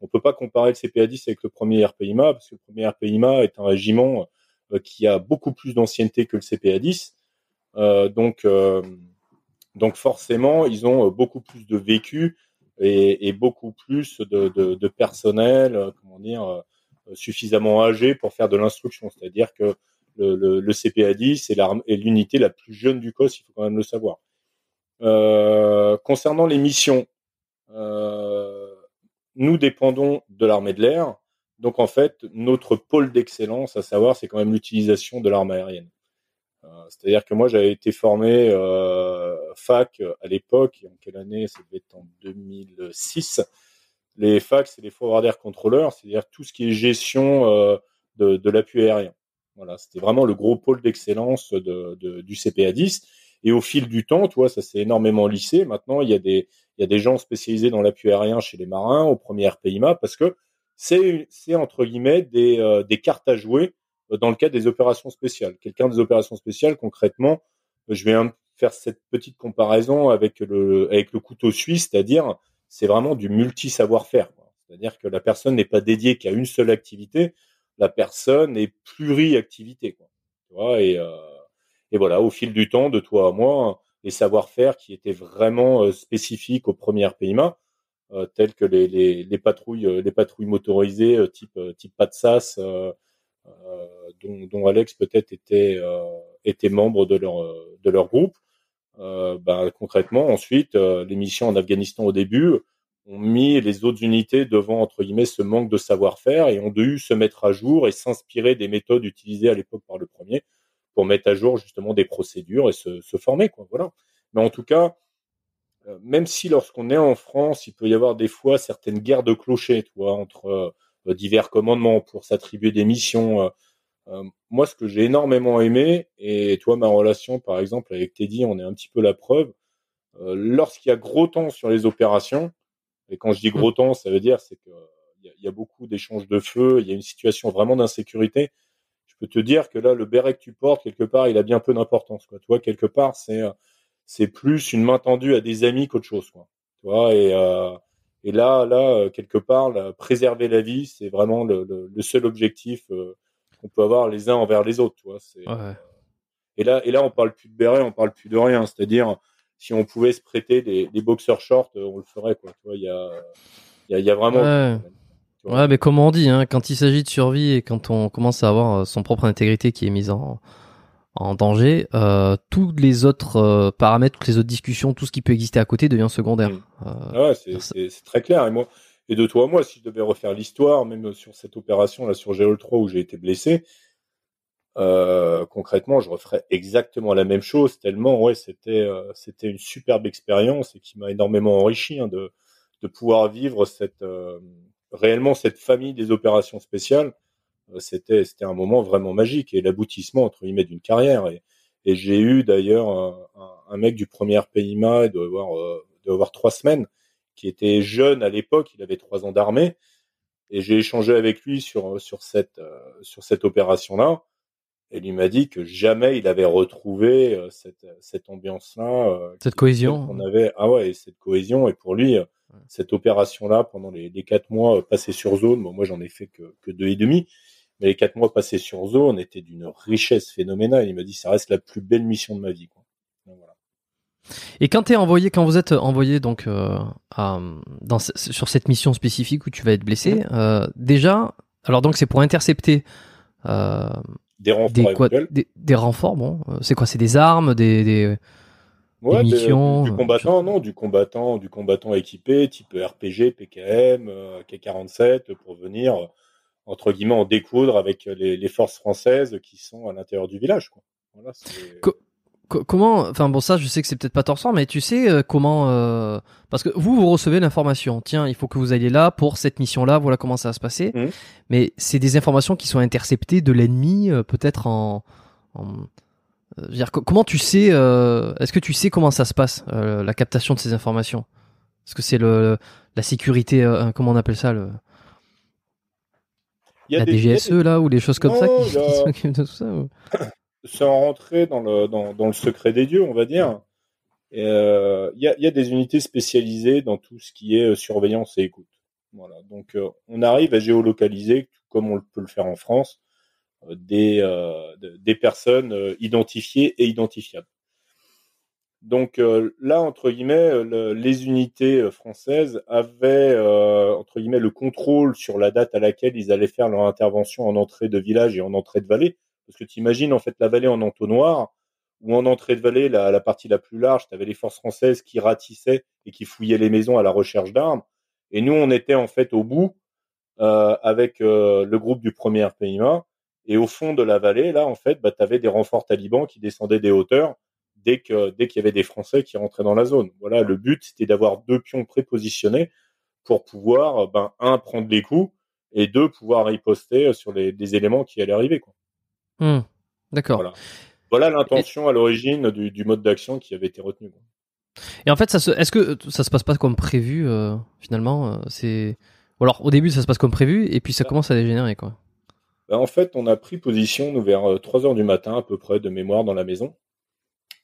On peut pas comparer le CPA10 avec le premier RPIMA parce que le premier RPIMA est un régiment euh, qui a beaucoup plus d'ancienneté que le CPA10. Euh, donc, donc forcément, ils ont beaucoup plus de vécu et, beaucoup plus de, personnel, comment dire, suffisamment âgé pour faire de l'instruction. C'est-à-dire que le, le, le CPA10 est l'unité la plus jeune du COS, il faut quand même le savoir. Euh, concernant les missions, euh, nous dépendons de l'armée de l'air. Donc en fait, notre pôle d'excellence, à savoir, c'est quand même l'utilisation de l'arme aérienne. Euh, C'est-à-dire que moi, j'avais été formé euh, fac à l'époque, en quelle année? Ça devait être en 2006 les fax c'est les forward air controllers, c'est-à-dire tout ce qui est gestion euh, de, l'appui aérien. Voilà, c'était vraiment le gros pôle d'excellence de, de, du CPA10. Et au fil du temps, tu vois, ça s'est énormément lissé. Maintenant, il y a des, il y a des gens spécialisés dans l'appui aérien chez les marins, au premier RPIMA, parce que c'est, c'est entre guillemets des, euh, des cartes à jouer euh, dans le cadre des opérations spéciales. Quelqu'un des opérations spéciales, concrètement, je vais faire cette petite comparaison avec le, avec le couteau suisse, c'est-à-dire c'est vraiment du multi-savoir-faire. C'est-à-dire que la personne n'est pas dédiée qu'à une seule activité, la personne est pluri-activité. Quoi. Tu vois, et, euh, et voilà, au fil du temps, de toi à moi, les savoir-faire qui étaient vraiment euh, spécifiques au premier PIMA, euh, tels que les, les, patrouilles, les patrouilles motorisées type type PATSAS, dont, Alex peut-être était membre de leur groupe, euh, ben, concrètement, ensuite, euh, les missions en Afghanistan au début ont mis les autres unités devant, entre guillemets, ce manque de savoir-faire et ont dû se mettre à jour et s'inspirer des méthodes utilisées à l'époque par le premier pour mettre à jour justement des procédures et se, se former. Quoi, voilà. Mais en tout cas, euh, même si lorsqu'on est en France, il peut y avoir des fois certaines guerres de clochers, tu vois, entre divers commandements pour s'attribuer des missions. Euh, moi, ce que j'ai énormément aimé, et toi, ma relation, par exemple, avec Teddy, on est un petit peu la preuve. Euh, lorsqu'il y a gros temps sur les opérations, et quand je dis gros mmh. temps, ça veut dire c'est que il y, a beaucoup d'échanges de feu, il y a une situation vraiment d'insécurité. Je peux te dire que là, le béret que tu portes quelque part, il a bien peu d'importance. Quoi. Tu vois, quelque part, c'est c'est plus une main tendue à des amis qu'autre chose. Quoi. Tu vois, et euh, et là, là, quelque part, préserver la vie, c'est vraiment le, le, le, seul objectif euh, qu'on peut avoir les uns envers les autres. Tu vois, euh, et là, et là, on parle plus de béret, on parle plus de rien. C'est-à-dire, si on pouvait se prêter des, des boxers shorts, euh, on le ferait. Quoi. Tu vois, il y a, il y a, vraiment. Ouais. Mais comme on dit, hein, quand il s'agit de survie et quand on commence à avoir euh, son propre intégrité qui est mise en, en danger, euh, tous les autres paramètres, toutes les autres discussions, tout ce qui peut exister à côté devient secondaire. Mm. ah ouais, c'est très clair. Et moi, et de toi, moi, si je devais refaire l'histoire, même sur cette opération là sur GL 3 où j'ai été blessé, euh, concrètement, je referais exactement la même chose. Tellement, ouais, c'était euh, c'était une superbe expérience et qui m'a énormément enrichi hein, de de pouvoir vivre cette euh, réellement cette famille des opérations spéciales. Euh, c'était c'était un moment vraiment magique et l'aboutissement entre guillemets d'une carrière. Et, et j'ai eu d'ailleurs un, un, mec du premier PIMA avoir de avoir trois semaines qui était jeune à l'époque, il avait trois ans d'armée, et j'ai échangé avec lui sur sur cette euh, sur cette opération là, et lui m'a dit que jamais il avait retrouvé euh, cette cette ambiance là, euh, cette cohésion. On avait ah ouais cette cohésion et pour lui cette opération là pendant les, les quatre mois passés sur zone, bon, moi j'en ai fait que que deux et demi, Mais les quatre mois passés sur zone étaient d'une richesse phénoménale. Il m'a dit, ça reste la plus belle mission de ma vie. Quoi. Et quand es envoyé, quand vous êtes envoyé donc euh, à, dans, sur cette mission spécifique où tu vas être blessé, euh, déjà, alors donc c'est pour intercepter euh, des renforts, des, des, renforts. Bon, euh, c'est quoi C'est des armes, des, des, ouais, missions, du, combattant, non, du combattant, du combattant équipé, type RPG, PKM, K47, pour venir entre guillemets en découdre avec les, les forces françaises qui sont à l'intérieur du village. Quoi. Voilà, comment, enfin bon ça je sais que c'est peut-être pas torsant, mais tu sais euh, comment, euh, parce que vous vous recevez l'information, tiens il faut que vous alliez là pour cette mission-là, voilà comment ça va se passer, mmh. mais c'est des informations qui sont interceptées de l'ennemi euh, peut-être en, en dire, comment tu sais, est-ce que tu sais comment ça se passe la captation de ces informations? Est-ce que c'est le la sécurité, comment on appelle ça le la DGSE là ou les choses comme ça qui, s'occupent de tout ça sans rentrer dans le, dans, dans, le secret des dieux, on va dire, il euh, y, a, y, a, des unités spécialisées dans tout ce qui est euh, surveillance et écoute. Voilà. Donc, euh, on arrive à géolocaliser, comme on peut le faire en France, des, des personnes identifiées et identifiables. Donc là, entre guillemets, les unités françaises avaient, entre guillemets, le contrôle sur la date à laquelle ils allaient faire leur intervention en entrée de village et en entrée de vallée. Parce que tu imagines en fait la vallée en entonnoir, ou en entrée de vallée, la, la partie la plus large, tu avais les forces françaises qui ratissaient et qui fouillaient les maisons à la recherche d'armes. Et nous, on était en fait au bout euh, avec euh, le groupe du premier RPIMA. Et au fond de la vallée, là, en fait, bah, tu avais des renforts talibans qui descendaient des hauteurs dès que dès qu'il y avait des Français qui rentraient dans la zone. Voilà, le but, c'était d'avoir deux pions prépositionnés pour pouvoir, ben, un, prendre les coups, et deux, pouvoir riposter sur les, éléments qui allaient arriver. Quoi. Hmm. D'accord. Voilà, voilà l'intention à l'origine du, du, mode d'action qui avait été retenu. Et en fait, ça se, est-ce que ça se passe pas comme prévu euh, finalement euh, C'est ou alors au début ça se passe comme prévu et puis ça commence à dégénérer quoi. Ben, en fait, on a pris position nous vers 3 euh, heures du matin à peu près de mémoire dans la maison.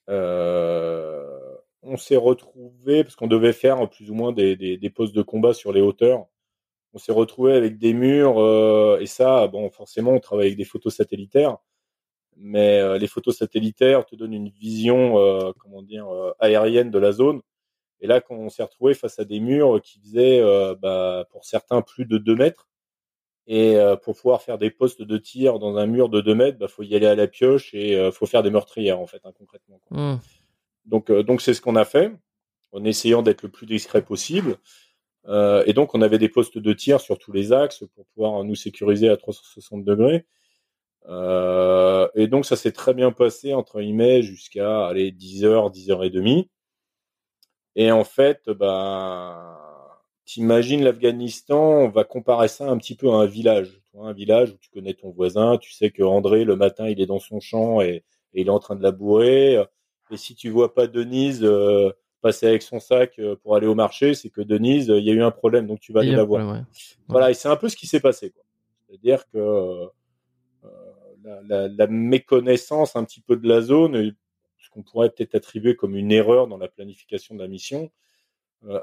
Euh, on s'est retrouvé parce qu'on devait faire plus ou moins des, des, postes de combat sur les hauteurs on s'est retrouvé avec des murs euh, et ça, bon, forcément, on travaille avec des photos satellitaires, mais euh, les photos satellitaires te donnent une vision, euh, comment dire, aérienne de la zone. Et là, quand on s'est retrouvé face à des murs qui faisaient, bah, pour certains, plus de 2 mètres, et pour pouvoir faire des postes de tir dans un mur de 2 mètres, bah, faut y aller à la pioche et faut faire des meurtrières en fait, hein, concrètement. Mmh. Donc, donc c'est ce qu'on a fait, en essayant d'être le plus discret possible. Euh, et donc, on avait des postes de tir sur tous les axes pour pouvoir nous sécuriser à 360 degrés. Euh, et donc, ça s'est très bien passé entre guillemets jusqu'à aller 10h, 10h30. Et en fait, ben, t'imagines l'Afghanistan, on va comparer ça un petit peu à un village. Un village où tu connais ton voisin, tu sais que André, le matin, il est dans son champ et, il est en train de labourer. Et si tu vois pas Denise, euh, passer avec son sac euh, pour aller au marché, c'est que Denise, euh, il y a eu un problème, donc tu vas aller la voir. Voilà, et c'est un peu ce qui s'est passé. C'est-à-dire que euh, la, la, méconnaissance un petit peu de la zone, ce qu'on pourrait peut-être attribuer comme une erreur dans la planification de la mission,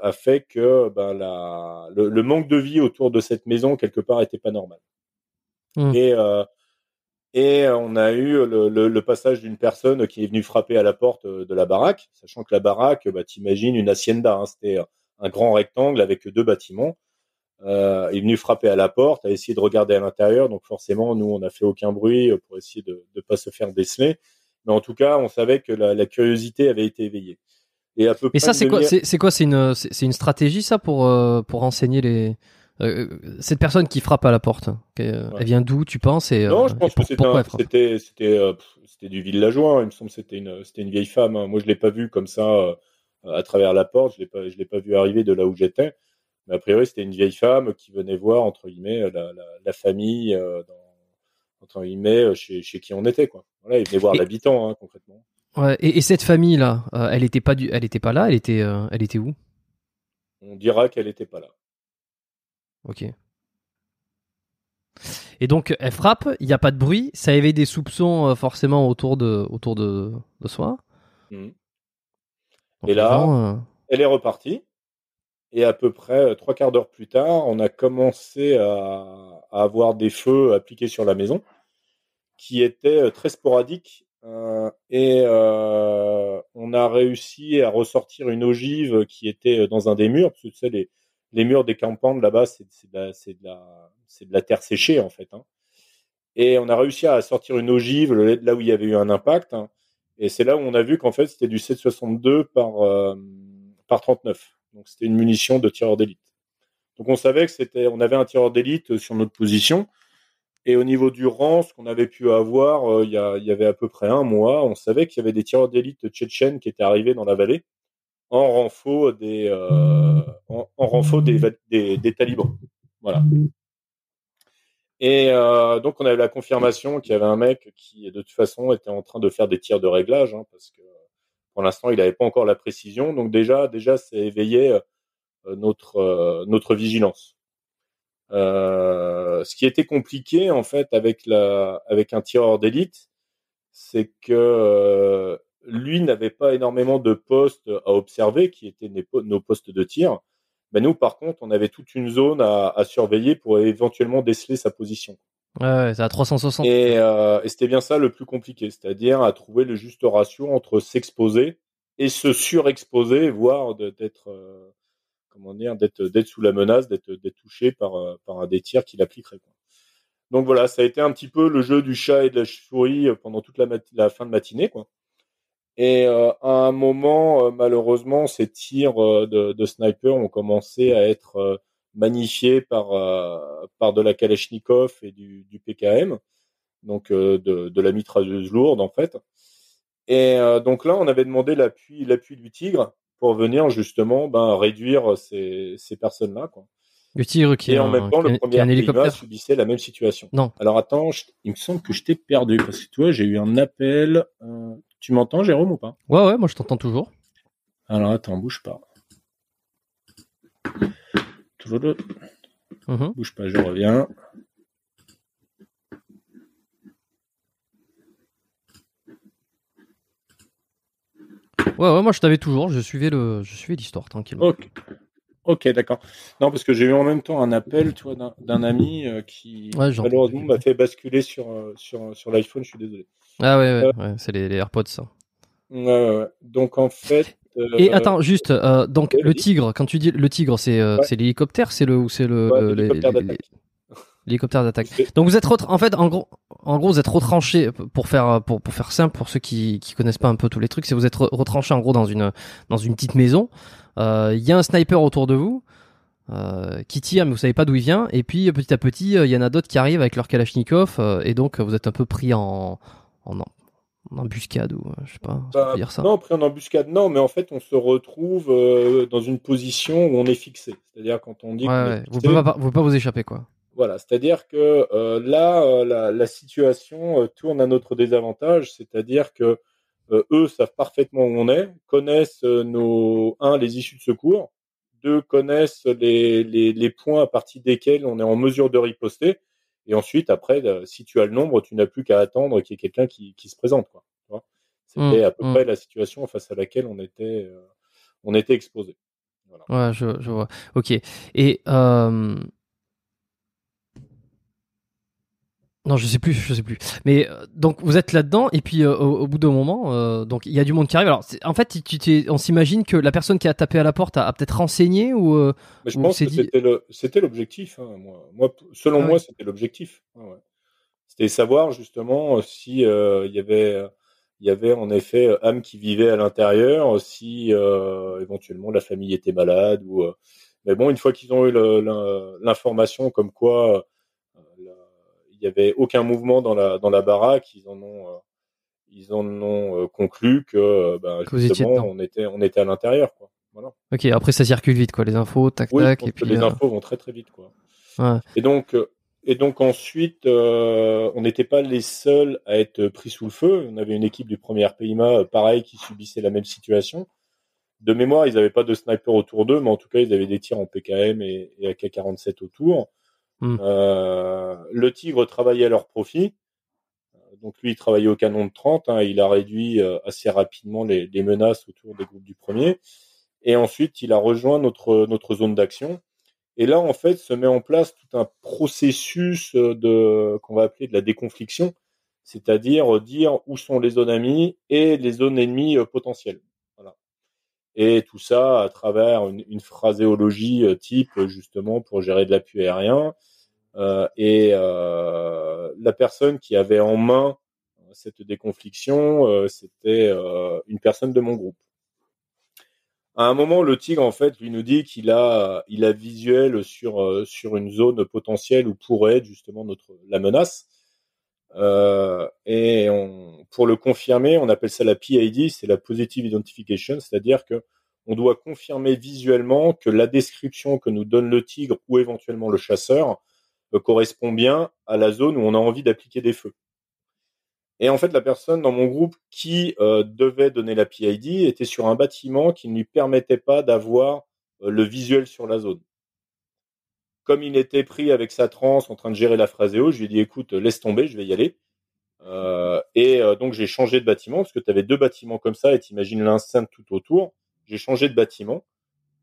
a fait que ben, la, le, manque de vie autour de cette maison, quelque part, était pas normal. Mmh. Et et euh, on a eu le, le, passage d'une personne qui est venue frapper à la porte euh, de la baraque, sachant que la baraque, bah, t'imagines une hacienda, hein, c'était un grand rectangle avec deux bâtiments. Euh, il est venu frapper à la porte, a essayé de regarder à l'intérieur, donc forcément, nous, on n'a fait aucun bruit pour essayer de ne pas se faire déceler. Mais en tout cas, on savait que la, la curiosité avait été éveillée. Et à peu ça, c'est quoi C'est quoi C'est une, c'est une stratégie ça pour pour renseigner les euh, cette personne qui frappe à la porte, elle vient d'où, tu penses et, Non, je euh, pense que c'était c'était euh, c'était du villageois. Hein. Il me semble que c'était une c'était une vieille femme. Hein. Moi, je l'ai pas vue comme ça à travers la porte. Je l'ai pas je l'ai pas vu arriver de là où j'étais. Mais a priori, c'était une vieille femme qui venait voir entre guillemets la, la, la famille dans, entre guillemets chez, chez qui on était quoi. Voilà, il venait voir l'habitant hein, concrètement. Ouais, et, et, cette famille là, elle était pas du, elle était pas là, elle était, elle était où? On dira qu'elle était pas là. Ok. Et donc elle frappe, il n'y a pas de bruit, ça éveille des soupçons euh, forcément autour de, autour de, de soi. Mmh. et là, euh, elle est repartie. Et à peu près euh, trois quarts d'heure plus tard, on a commencé à, à avoir des feux appliqués sur la maison, qui étaient très sporadiques euh, et euh, on a réussi à ressortir une ogive qui était dans un des murs, parce que tu sais, les, les murs des campagnes là-bas, c'est de, de, de la terre séchée en fait. Hein. Et on a réussi à sortir une ogive là où il y avait eu un impact. Hein. Et c'est là où on a vu qu'en fait c'était du 7,62 par, euh, par 39. Donc c'était une munition de tireur d'élite. Donc on savait que c'était, on avait un tireur d'élite sur notre position. Et au niveau du rang, ce qu'on avait pu avoir euh, il, y avait à peu près un mois, on savait qu'il y avait des tireurs d'élite tchétchènes qui étaient arrivés dans la vallée en renfort des, euh, en, en des, talibans. Voilà. Et euh, donc on avait la confirmation qu'il y avait un mec qui de toute façon était en train de faire des tirs de réglage, hein, parce que pour l'instant il n'avait pas encore la précision. Donc déjà, déjà, c'est éveillé notre notre vigilance. Euh, ce qui était compliqué en fait avec la avec un tireur d'élite, c'est que euh, lui n'avait pas énormément de postes à observer, qui étaient nos postes de tir. Mais nous, par contre, on avait toute une zone à, à surveiller pour éventuellement déceler sa position. Ouais, c'est à 360. Et, euh, et c'était bien ça le plus compliqué, c'est-à-dire à trouver le juste ratio entre s'exposer et se surexposer, voire d'être euh, d'être d'être sous la menace, d'être d'être touché par euh, par des tirs qu'il appliquerait. Donc voilà, ça a été un petit peu le jeu du chat et de la souris euh, pendant toute la, fin de matinée, quoi. Et euh, à un moment, malheureusement, ces tirs de, de, sniper ont commencé à être magnifiés par par de la Kalachnikov et du, du PKM, donc de, de la mitrailleuse lourde en fait. Et donc là, on avait demandé l'appui l'appui du Tigre pour venir justement ben, réduire ces, ces personnes-là. Quoi. Le qui et en même temps, le premier hélicoptère subissait la même situation. Non. Alors attends, il me semble que je t'ai perdu parce que tu vois, j'ai eu un appel. Euh... Tu m'entends, Jérôme, ou pas? Ouais, ouais, moi je t'entends toujours. Alors attends, bouge pas. Toujours deux. Mm Bouge pas, je reviens. Ouais, ouais, moi je t'avais toujours, je suivais le, je suivais l'histoire tranquillement. Ok, d'accord. Non, parce que j'ai eu en même temps un appel, tu vois, d'un ami euh, qui Ouais, malheureusement m'a fait basculer sur euh, sur sur l'iPhone. Je suis désolé. Ah ouais, Euh, ouais, ouais, c'est les, les AirPods ça. Donc en fait. euh, Et attends, juste, euh, donc le tigre, quand tu dis le tigre, c'est euh, l'hélicoptère, c'est le ou c'est le Ouais, le- les- l'hélicoptère les- d'attaque. Donc vous êtes en fait en gros en gros vous êtes retranché pour faire pour pour faire simple pour ceux qui qui connaissent pas un peu tous les trucs, c'est vous êtes re- retranché en gros dans une dans une petite maison. Euh, Il y a un sniper autour de vous. euh, qui tire mais vous savez pas d'où il vient et puis petit à petit euh, il y en a d'autres qui arrivent avec leur kalachnikov et donc vous êtes un peu pris en en, en embuscade ou je sais pas Bah, dire ça Non, pris en embuscade, non, mais en fait, on se retrouve euh, dans une position où on est fixé. C'est-à-dire quand on dit ouais, ouais. vous fixé, pouvez pas vous pouvez pas vous échapper quoi voilà, c'est-à-dire que euh, là, euh, la, la situation euh, tourne à notre désavantage, c'est-à-dire que euh, eux savent parfaitement où on est, connaissent euh, nos un les issues de secours, deux connaissent les, les, les points à partir desquels on est en mesure de riposter, et ensuite après, euh, si tu as le nombre, tu n'as plus qu'à attendre qu'il y ait quelqu'un qui, qui se présente, vois C'était à peu mm. près la situation face à laquelle on était euh, on était exposé. Voilà. Ouais, je, je vois. Ok. Et euh... non, je sais plus, je sais plus. Mais euh, donc vous êtes là-dedans et puis euh, au, au bout d'un moment, euh, donc il y a du monde qui arrive. Alors en fait, tu, on s'imagine que la personne qui a tapé à la porte a, a peut-être renseigné ou Mais je pense que dit- c'était l'objectif. hein, moi, moi, selon Ah moi, c'était l'objectif. Ouais, ouais. C'était savoir justement si il y avait, il y avait en effet âme qui vivait à l'intérieur, si éventuellement la famille était malade ou. Mais bon, une fois qu'ils ont eu l'information comme quoi il y avait aucun mouvement dans la dans la baraque, ils en ont, euh, ils en ont euh, conclu que, euh, ben, justement on était on était à l'intérieur quoi. Voilà. Ok. Après ça circule vite quoi, les infos, tac Oui, tac et puis. les euh, infos vont très très vite quoi. ouais. Et donc, et donc ensuite, euh, on n'était pas les seuls à être pris sous le feu. On avait une équipe du premier RPIMA, euh, pareil, qui subissait la même situation. De mémoire, ils n'avaient pas de sniper autour d'eux, mais en tout cas, ils avaient des tirs en PKM et, et AK-47 autour. Hmm. Euh, le Tigre travaillait à leur profit. Euh, Donc lui, il travaillait au canon de 30. hein, il a réduit euh, assez rapidement les, menaces autour des groupes du premier. Et ensuite, il a rejoint notre, notre zone d'action. Et là, en fait, se met en place tout un processus de qu'on va appeler de la déconfliction, c'est-à-dire dire où sont les zones amies et les zones ennemies potentielles. Et tout ça à travers une, phraséologie type justement pour gérer de l'appui aérien. Euh, et euh, la personne qui avait en main cette déconfliction, euh, c'était une personne de mon groupe. À un moment, le tigre, en fait, lui nous dit qu'il a, il a visuel sur, sur une zone potentielle où pourrait être justement notre, la menace. Euh, et pour le confirmer, on appelle ça la PID, c'est la Positive Identification, c'est-à-dire que on doit confirmer visuellement que la description que nous donne le tigre ou éventuellement le chasseur euh, correspond bien à la zone où on a envie d'appliquer des feux. Et en fait, la personne dans mon groupe qui euh, devait donner la PID était sur un bâtiment qui ne lui permettait pas d'avoir le visuel sur la zone. Comme il était pris avec sa transe en train de gérer la phraséo, je lui ai dit écoute, laisse tomber, je vais y aller. Euh, et donc j'ai changé de bâtiment parce que tu avais deux bâtiments comme ça et t'imagines l'enceinte tout autour. J'ai changé de bâtiment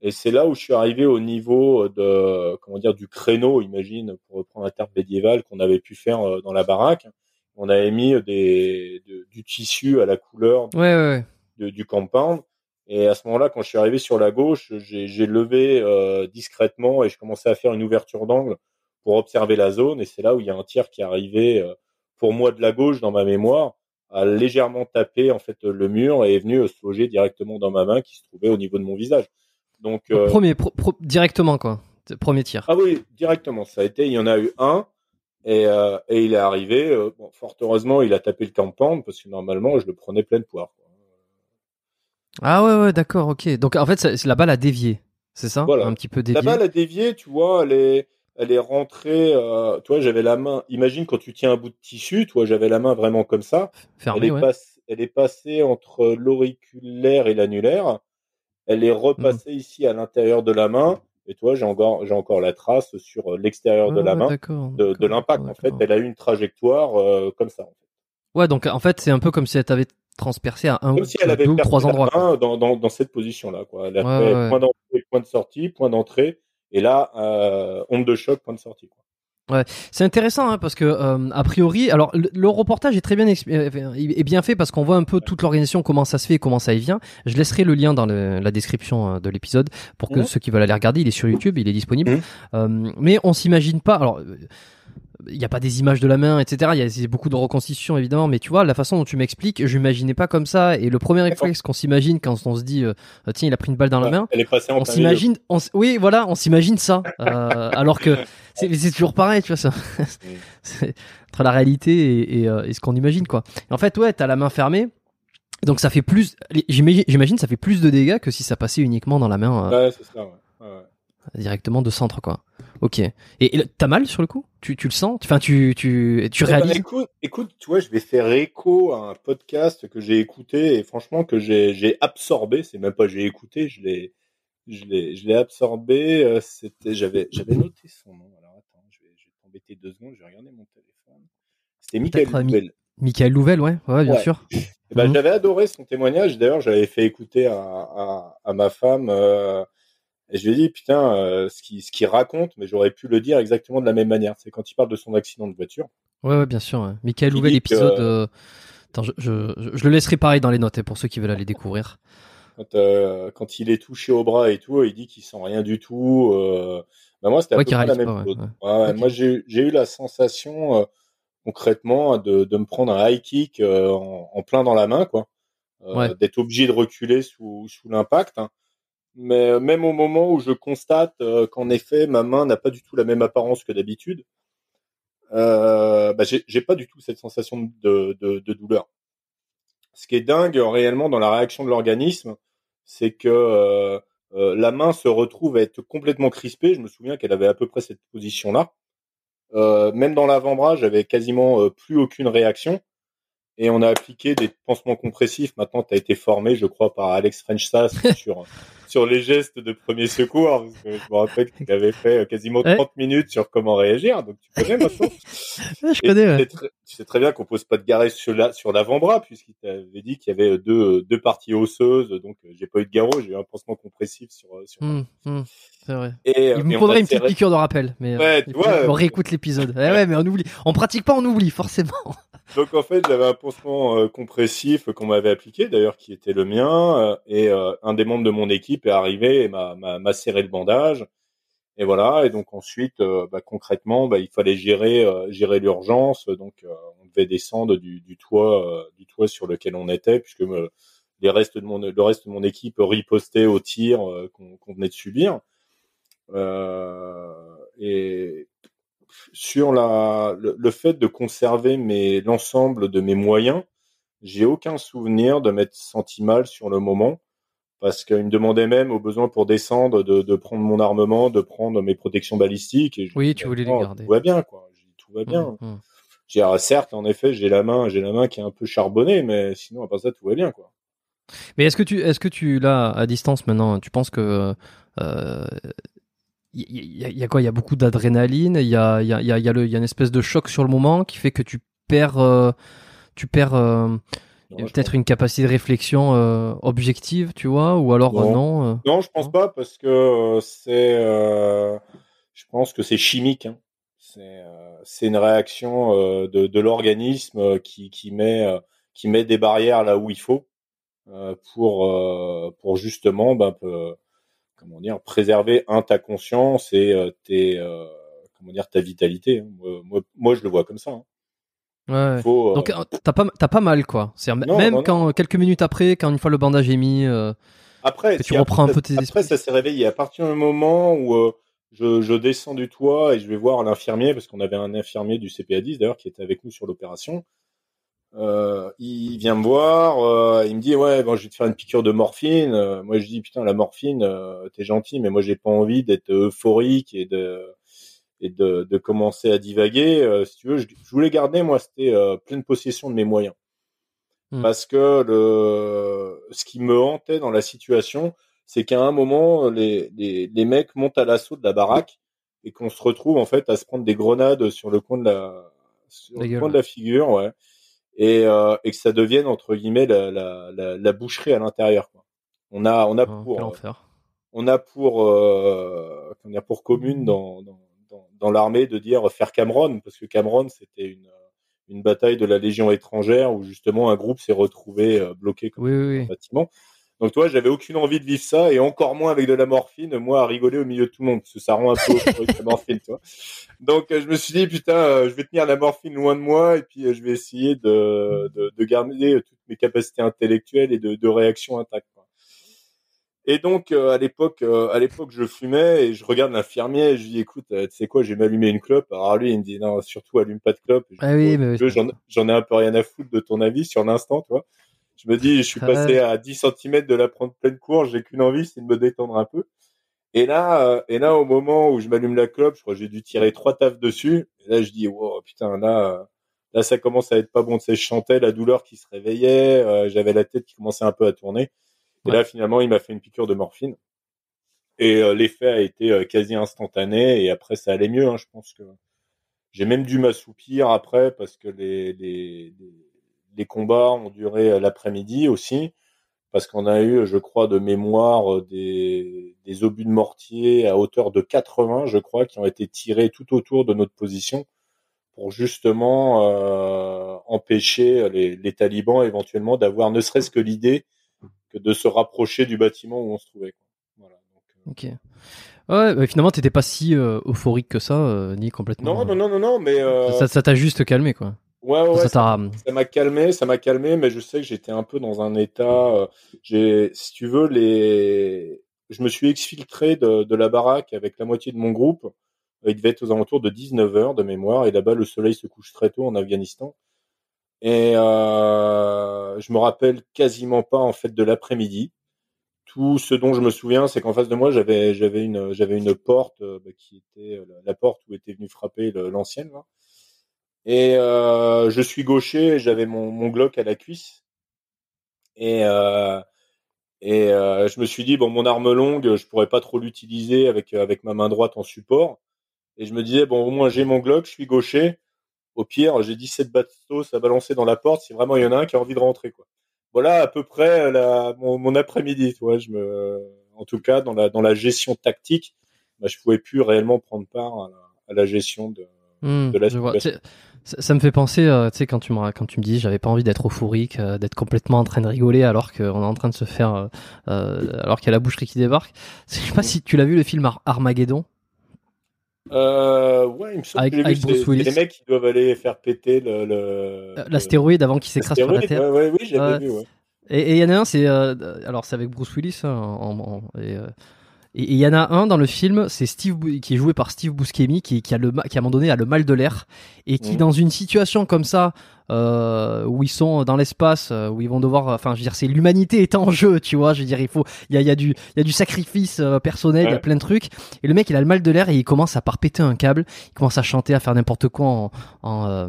et c'est là où je suis arrivé au niveau de comment dire du créneau, imagine pour reprendre un terme médiéval qu'on avait pu faire dans la baraque on avait mis des, du tissu à la couleur du compound. Et à ce moment-là, quand je suis arrivé sur la gauche, j'ai levé euh, discrètement et je commençais à faire une ouverture d'angle pour observer la zone. Et c'est là où il y a un tir qui est arrivé euh, pour moi de la gauche dans ma mémoire, a légèrement tapé en fait le mur et est venu se loger directement dans ma main qui se trouvait au niveau de mon visage. Donc euh, premier directement quoi, premier tir. Ah oui, directement. Ça a été, il y en a eu un et, euh, et il est arrivé, euh, bon, fort heureusement, il a tapé le campant parce que normalement, je le prenais pleine poire. Ah ouais, ouais, d'accord, ok. Donc en fait, la balle a dévié, c'est ça? Voilà. Un petit peu dévié? La balle a dévié, tu vois, elle est, elle est rentrée. Euh, tu vois, j'avais la main. Imagine quand tu tiens un bout de tissu, toi, j'avais la main vraiment comme ça. Fermée, elle, est elle est passée entre l'auriculaire et l'annulaire. Elle est repassée mmh. ici à l'intérieur de la main. Et toi, j'ai encore, j'ai encore la trace sur euh, l'extérieur de la main de, de l'impact. En fait, elle a eu une trajectoire euh, comme ça. En fait. Ouais, donc en fait, c'est un peu comme si elle t'avait transpercé à un ou deux ou trois endroits. Dans, dans, dans, cette position-là. Quoi. Elle a fait point d'entrée, point de sortie, point d'entrée, et là, euh, onde de choc, point de sortie. Quoi. Ouais, c'est intéressant hein, parce que euh, a priori, alors le, reportage est très bien euh, est bien fait parce qu'on voit un peu toute l'organisation comment ça se fait et comment ça y vient. Je laisserai le lien dans la description euh, de l'épisode pour que ceux qui veulent aller regarder, il est sur YouTube, il est disponible. Mmh. mais on s'imagine pas. Alors il n'y a pas des images de la main, etc. Il y a beaucoup de reconstitutions évidemment, mais tu vois la façon dont tu m'expliques, je m'imaginais pas comme ça. Et le premier réflexe qu'on s'imagine quand on se dit euh, tiens il a pris une balle dans la main, Elle est passée en on s'imagine, oui voilà, on s'imagine ça, euh, alors que c'est toujours pareil, tu vois ça, entre la réalité et, euh, et, ce qu'on imagine quoi. Et en fait ouais, t'as la main fermée. Donc ça fait plus, j'imagine ça fait plus de dégâts que si ça passait uniquement dans la main. ouais, c'est ça. Ouais. Ouais, directement de centre quoi. Ok. Et t'as mal sur le coup? Tu, tu le sens? Enfin, tu, tu, tu eh ben, réalises? écoute, écoute, tu vois, je vais faire écho à un podcast que j'ai écouté et franchement que j'ai absorbé. C'est même pas j'ai écouté, je l'ai je l'ai je l'ai absorbé. Euh, c'était j'avais j'avais noté son nom. Alors attends, je vais, je vais t'embêter deux secondes. Je vais regarder mon téléphone. C'était Michael euh, Louvel. Michael Louvel, ouais, ouais, bien sûr. Eh ben, mhm. J'avais adoré son témoignage. D'ailleurs, j'avais fait écouter à, à, à ma femme. Euh, et je lui ai dit, putain, euh, ce qu'il ce qui raconte, mais j'aurais pu le dire exactement de la même manière. C'est quand il parle de son accident de voiture. Ouais, ouais bien sûr. Ouais. Michael Louvel, l'épisode. Euh, attends, je, je, je, le laisserai pareil dans les notes hein, pour ceux qui veulent aller découvrir. Quand, euh, quand il est touché au bras et tout, il dit qu'il sent rien du tout. Euh... Bah moi, c'était à peu près la même chose. Ouais. Moi, j'ai eu la sensation, euh, concrètement, de, de me prendre un high kick en, en, plein dans la main, quoi. D'être obligé de reculer sous, sous l'impact. Hein mais euh, même au moment où je constate euh, qu'en effet ma main n'a pas du tout la même apparence que d'habitude, euh, bah, j'ai pas du tout cette sensation de, de, de, douleur. Ce qui est dingue réellement dans la réaction de l'organisme, c'est que euh, euh, la main se retrouve à être complètement crispée. Je me souviens qu'elle avait à peu près cette position-là. même dans l'avant-bras, j'avais quasiment plus aucune réaction. Et on a appliqué des pansements compressifs. Maintenant, tu as été formé, je crois, par Alex French sur sur les gestes de premier secours. Parce que je me rappelle qu'il avait fait quasiment 30 minutes sur comment réagir. Donc tu connais maintenant. je connais. Ouais. Tu, sais très, bien qu'on pose pas de garrot sur la, sur l'avant-bras puisqu'il t'avait dit qu'il y avait deux deux parties osseuses. Donc j'ai pas eu de garrot, j'ai eu un pansement compressif sur. sur mmh, mmh, c'est vrai. Et, il me faudrait une petite piqûre de rappel, mais ouais, tu vois, on réécoute l'épisode. ouais, ouais, mais on oublie. On pratique pas, on oublie forcément. Donc en fait, j'avais un pansement euh, compressif qu'on m'avait appliqué, d'ailleurs qui était le mien, euh, et euh, un des membres de mon équipe est arrivé et m'a serré le bandage. Et voilà. Et donc ensuite, bah, concrètement, bah, il fallait gérer gérer l'urgence. Donc on devait descendre du, toit du toit sur lequel on était, puisque les restes de mon le reste de mon équipe ripostait au tir qu'on venait de subir. et sur la, le, fait de conserver l'ensemble de mes moyens, j'ai aucun souvenir de m'être senti mal sur le moment parce qu'il me demandait même au besoin pour descendre de, de, prendre mon armement, de prendre mes protections balistiques. Et oui, tu voulais les garder. Tout va bien, quoi. tout va bien. Mmh, mmh. J'ai, ah, certes, en effet, j'ai la main, j'ai la main qui est un peu charbonnée, mais sinon, à part ça, tout va bien, quoi. Mais est-ce que tu, est-ce que tu, là, à distance maintenant, tu penses que euh, il y, a quoi? Il y a beaucoup d'adrénaline. Il y a, y, a, y, a, y a une espèce de choc sur le moment qui fait que tu perds, euh, tu perds euh, peut-être une capacité de réflexion euh, objective, tu vois, ou alors non. Non, je pense pas parce que c'est, je pense que c'est chimique. Hein. C'est une réaction de, de l'organisme qui, qui met qui met des barrières là où il faut pour pour justement ben, comment dire, préserver un ta conscience et euh, tes, euh, comment dire, ta vitalité. Hein. Moi, moi, je le vois comme ça. Hein. Ouais. Faut, euh, Donc t'as pas t'as pas mal quoi. C'est même quand quelques minutes après, quand une fois le bandage est mis, après tu reprends un peu tes Après ça s'est réveillé à partir du moment où je, je, descends du toit et je vais voir l'infirmier parce qu'on avait un infirmier du CPA10 d'ailleurs qui était avec nous sur l'opération. Euh, il vient me voir, euh, il me dit ouais bon je vais te faire une piqûre de morphine. Euh, moi je dis putain la morphine euh, t'es gentil mais moi j'ai pas envie d'être euphorique et de et de, de commencer à divaguer. si tu veux je, je, voulais garder moi c'était pleine possession de mes moyens hmm. parce que le ce qui me hantait dans la situation c'est qu'à un moment les, les, les mecs montent à l'assaut de la baraque et qu'on se retrouve en fait à se prendre des grenades sur le coin de la sur le coin de la figure ouais et, euh, et que ça devienne entre guillemets la, la, la, la boucherie à l'intérieur. On a on a oh, pour euh, on a pour euh, on a pour commune dans dans, dans, l'armée de dire faire Cameron parce que Cameron c'était une une bataille de la Légion étrangère où justement un groupe s'est retrouvé euh, bloqué comme oui, un bâtiment. Donc toi, j'avais aucune envie de vivre ça et encore moins avec de la morphine, moi à rigoler au milieu de tout le monde parce que ça rend un peu avec la morphine, tu vois. Donc euh, je me suis dit putain, euh, je vais tenir la morphine loin de moi et puis euh, je vais essayer de, de, de, garder toutes mes capacités intellectuelles et de, de réaction intactes. Et donc à l'époque, à l'époque, je fumais et je regarde l'infirmier et je lui dis écoute, tu sais quoi, j'ai m'allumé une clope. Alors lui, il me dit non, surtout allume pas de clope. Ah oui, j'en ai un peu rien à foutre de ton avis sur l'instant, tu vois. Je me dis, je suis passé à 10 cm de la prendre pleine course, j'ai qu'une envie, c'est de me détendre un peu. Et là, euh, et là, au moment où je m'allume la clope, je crois que j'ai dû tirer trois tafs dessus. Et là, je dis, wow, putain, là, là, ça commence à être pas bon. Tu sais, je chantais la douleur qui se réveillait, euh, j'avais la tête qui commençait un peu à tourner. Et là, finalement, il m'a fait une piqûre de morphine. Et euh, l'effet a été quasi instantané. Et après, ça allait mieux. Hein, je pense que j'ai même dû m'assoupir après parce que les, les, les combats ont duré euh, l'après-midi aussi, parce qu'on a eu, je crois, de mémoire euh, des, des obus de mortier à hauteur de 80, je crois, qui ont été tirés tout autour de notre position pour justement euh, empêcher les, les, talibans éventuellement d'avoir ne serait-ce que l'idée que de se rapprocher du bâtiment où on se trouvait. Voilà, donc, ok. Ouais, finalement, t'étais pas si euphorique que ça, ni complètement. Non, non, non, non, non, mais ça t'a juste calmé, quoi. Ouais, ouais, ça m'a calmé, ça m'a calmé, mais je sais que j'étais un peu dans un état. Euh, j'ai, si tu veux, les, je me suis exfiltré de, de, la baraque avec la moitié de mon groupe. Il devait être aux alentours de 19 heures de mémoire, et là-bas le soleil se couche très tôt en Afghanistan. Et euh, je me rappelle quasiment pas en fait de l'après-midi. Tout ce dont je me souviens, c'est qu'en face de moi, j'avais j'avais une j'avais une porte euh, bah, qui était la porte où était venu frapper l'ancienne. Et euh, je suis gaucher, j'avais mon, mon Glock à la cuisse. Et, euh, Et euh, je me suis dit, bon, mon arme longue, je pourrais pas trop l'utiliser avec, avec ma main droite en support. Et je me disais, bon, au moins j'ai mon Glock, je suis gaucher. Au pire, j'ai 17 bastos à balancer dans la porte si vraiment il y en a un qui a envie de rentrer. Quoi. Voilà à peu près la, mon, mon après-midi. Je me, en tout cas, dans la, dans la gestion tactique, bah, je pouvais plus réellement prendre part à la, à la gestion de, hmm, de la situation. Ça, ça, me fait penser, euh, tu sais, quand tu me quand tu me dis, j'avais pas envie d'être euphorique, euh, d'être complètement en train de rigoler alors qu'on est en train de se faire, euh, euh alors qu'il y a la boucherie qui débarque. Je sais pas si tu l'as vu le film Ar Armageddon. Euh, ouais, il me semble avec, que avec Bruce Willis. les mecs qui doivent aller faire péter le, le euh, l'astéroïde avant qu'il s'écrase sur la Terre. Ouais, ouais, oui, j'avais vu. Ouais. Et il y en a un, c'est euh, alors c'est avec Bruce Willis hein, en, en, et, euh, et il y en a un dans le film, c'est Steve qui est joué par Steve Buscemi qui, qui a le qui à un moment donné a le mal de l'air et qui Mhm. dans une situation comme ça euh, où ils sont dans l'espace euh, où ils vont devoir enfin je veux dire c'est l'humanité est en jeu tu vois je veux dire il faut il y a, il y a du il y a du sacrifice euh, personnel il y a plein de trucs et le mec il a le mal de l'air et il commence à par péter un câble il commence à chanter à faire n'importe quoi en en, euh,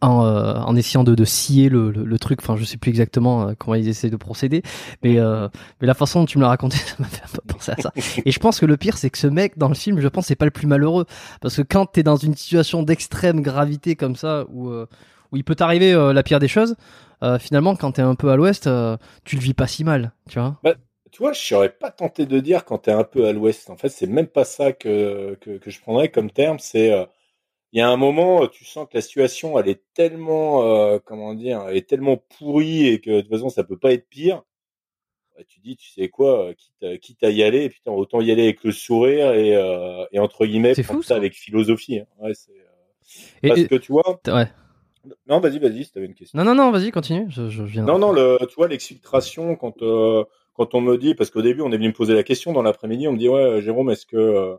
en, euh, en essayant de, de scier le, le, le truc enfin je sais plus exactement euh, comment ils essaient de procéder mais euh, mais la façon dont tu me l'as raconté ça m'a fait un peu penser à ça et je pense que le pire, c'est que ce mec dans le film, je pense, c'est pas le plus malheureux. Parce que quand t'es dans une situation d'extrême gravité comme ça, où, euh, où il peut t'arriver euh, la pire des choses, finalement, quand t'es un peu à l'ouest, tu le vis pas si mal, tu vois. Tu vois, je serais pas tenté de dire quand t'es un peu à l'ouest. En fait, c'est même pas ça que, que, que je prendrais comme terme. C'est, il y a un moment, tu sens que la situation, elle est tellement, euh, comment dire, elle est tellement pourrie et que de toute façon, ça peut pas être pire. Bah, tu dis, tu sais quoi, euh, quitte, à- quitte à y aller, putain, autant y aller avec le sourire et, euh, et entre guillemets, prendre fou, ça ça. avec philosophie. hein. Ouais, c'est, euh, Et, parce et- que tu vois, ouais. non, vas-y, vas-y, si t'avais une question. Non, non, non, vas-y, continue. Je, je viens. Non, non, le, tu vois, l'exfiltration, quand, euh, quand on me dit, parce qu'au début, on est venu me poser la question dans l'après-midi, on me dit, ouais, Jérôme, est-ce que, euh,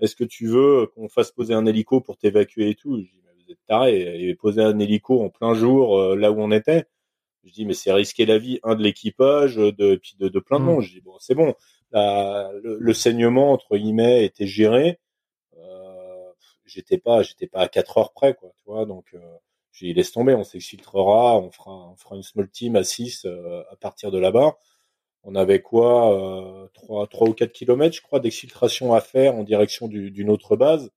est-ce que tu veux qu'on fasse poser un hélico pour t'évacuer et tout? Je dis, mais vous êtes taré, et poser un hélico en plein jour, euh, là où on était? Je dis, mais c'est risquer la vie, un, de l'équipage, de, puis de, de plein de Mm. monde. Je dis, bon, c'est bon. La- le, le saignement, entre guillemets, était géré. Euh, j'étais pas, j'étais pas à 4 heures près, quoi, tu vois, donc, euh, j'ai dit, laisse tomber, on s'exfiltrera, on fera, on fera une small team à 6 euh, à partir de là-bas. On avait quoi, euh, 3, 3 ou 4 kilomètres, je crois, d'exfiltration à faire en direction du- d'une autre base.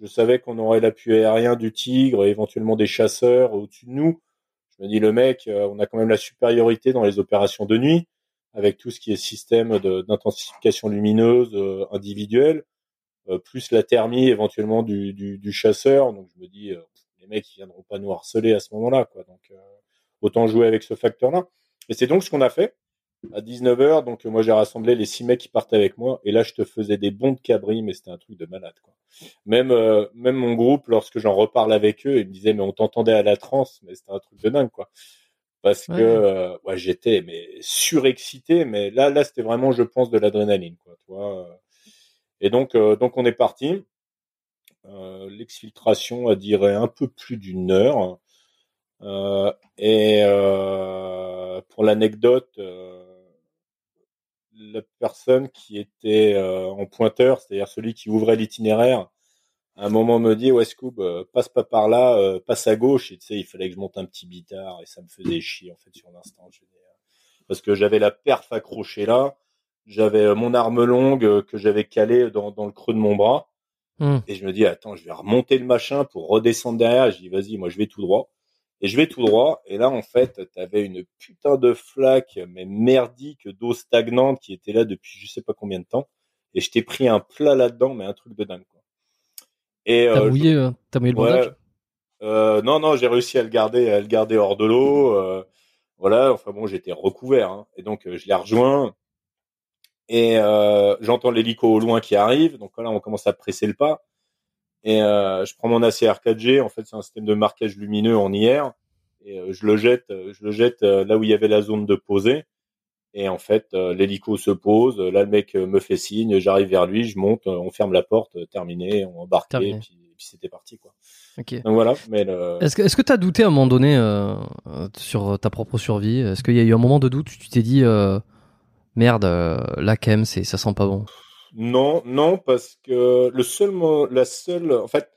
Je savais qu'on aurait l'appui aérien du Tigre et éventuellement des chasseurs au-dessus de nous. Je me dis, le mec, euh, on a quand même la supériorité dans les opérations de nuit, avec tout ce qui est système d'intensification lumineuse euh, individuelle, euh, plus la thermie éventuellement du, du, du chasseur. Donc je me dis, euh, les mecs ils viendront pas nous harceler à ce moment-là, quoi. Donc euh, autant jouer avec ce facteur-là. Et c'est donc ce qu'on a fait à 19h. Donc euh, moi j'ai rassemblé les six mecs qui partaient avec moi, et là je te faisais des bons de cabri, mais c'était un truc de malade, quoi. Même euh, même mon groupe, lorsque j'en reparle avec eux, ils me disaient mais on t'entendait à la transe, mais c'était un truc de dingue, quoi. Parce Ouais. que euh, ouais, j'étais mais surexcité, mais là là c'était vraiment je pense de l'adrénaline, quoi. Tu vois. euh. Et donc euh, donc on est parti. Euh, L'exfiltration a duré un peu plus d'une heure. Euh, et euh, pour l'anecdote, euh, la personne qui était euh, en pointeur, c'est-à-dire celui qui ouvrait l'itinéraire, à un moment me dit ouais Scoob, euh, passe pas par là, euh, passe à gauche. Et tu sais, il fallait que je monte un petit bitard et ça me faisait chier en fait sur l'instant. Parce que j'avais la perf accrochée là, j'avais euh, mon arme longue que j'avais calée dans, dans le creux de mon bras. Hmm. Et je me dis, attends, je vais remonter le machin pour redescendre derrière. Je dis, vas-y, moi, je vais tout droit. Et je vais tout droit. Et là, en fait, t'avais une putain de flaque, mais merdique, d'eau stagnante qui était là depuis je sais pas combien de temps. Et je t'ai pris un plat là-dedans, mais un truc de dingue, quoi. Et, T'as euh, mouillé, euh, t'as mouillé le Ouais. bandage Euh, non, non, j'ai réussi à le garder, à le garder hors de l'eau. euh, voilà, enfin bon, j'étais recouvert. hein. et donc, je l'ai rejoint. Et j'entends l'hélico au loin qui arrive. Donc là, on commence à presser le pas. Et euh, je prends mon ACR 4G. En fait, c'est un système de marquage lumineux en IR. Et euh, je le jette, euh, je le jette là où il y avait la zone de posée. Et en fait, l'hélico se pose. Là, le mec me fait signe. J'arrive vers lui, je monte, on ferme la porte, terminé, on embarque et puis, c'était parti quoi. Ok. Donc voilà. Mais le... Est-ce que est-ce que t'as douté à un moment donné euh, sur ta propre survie? Est-ce qu'il y a eu un moment de doute où tu t'es dit euh, merde, euh, même, c'est ça sent pas bon. Non, non, parce que le seul mot, la seule, en fait,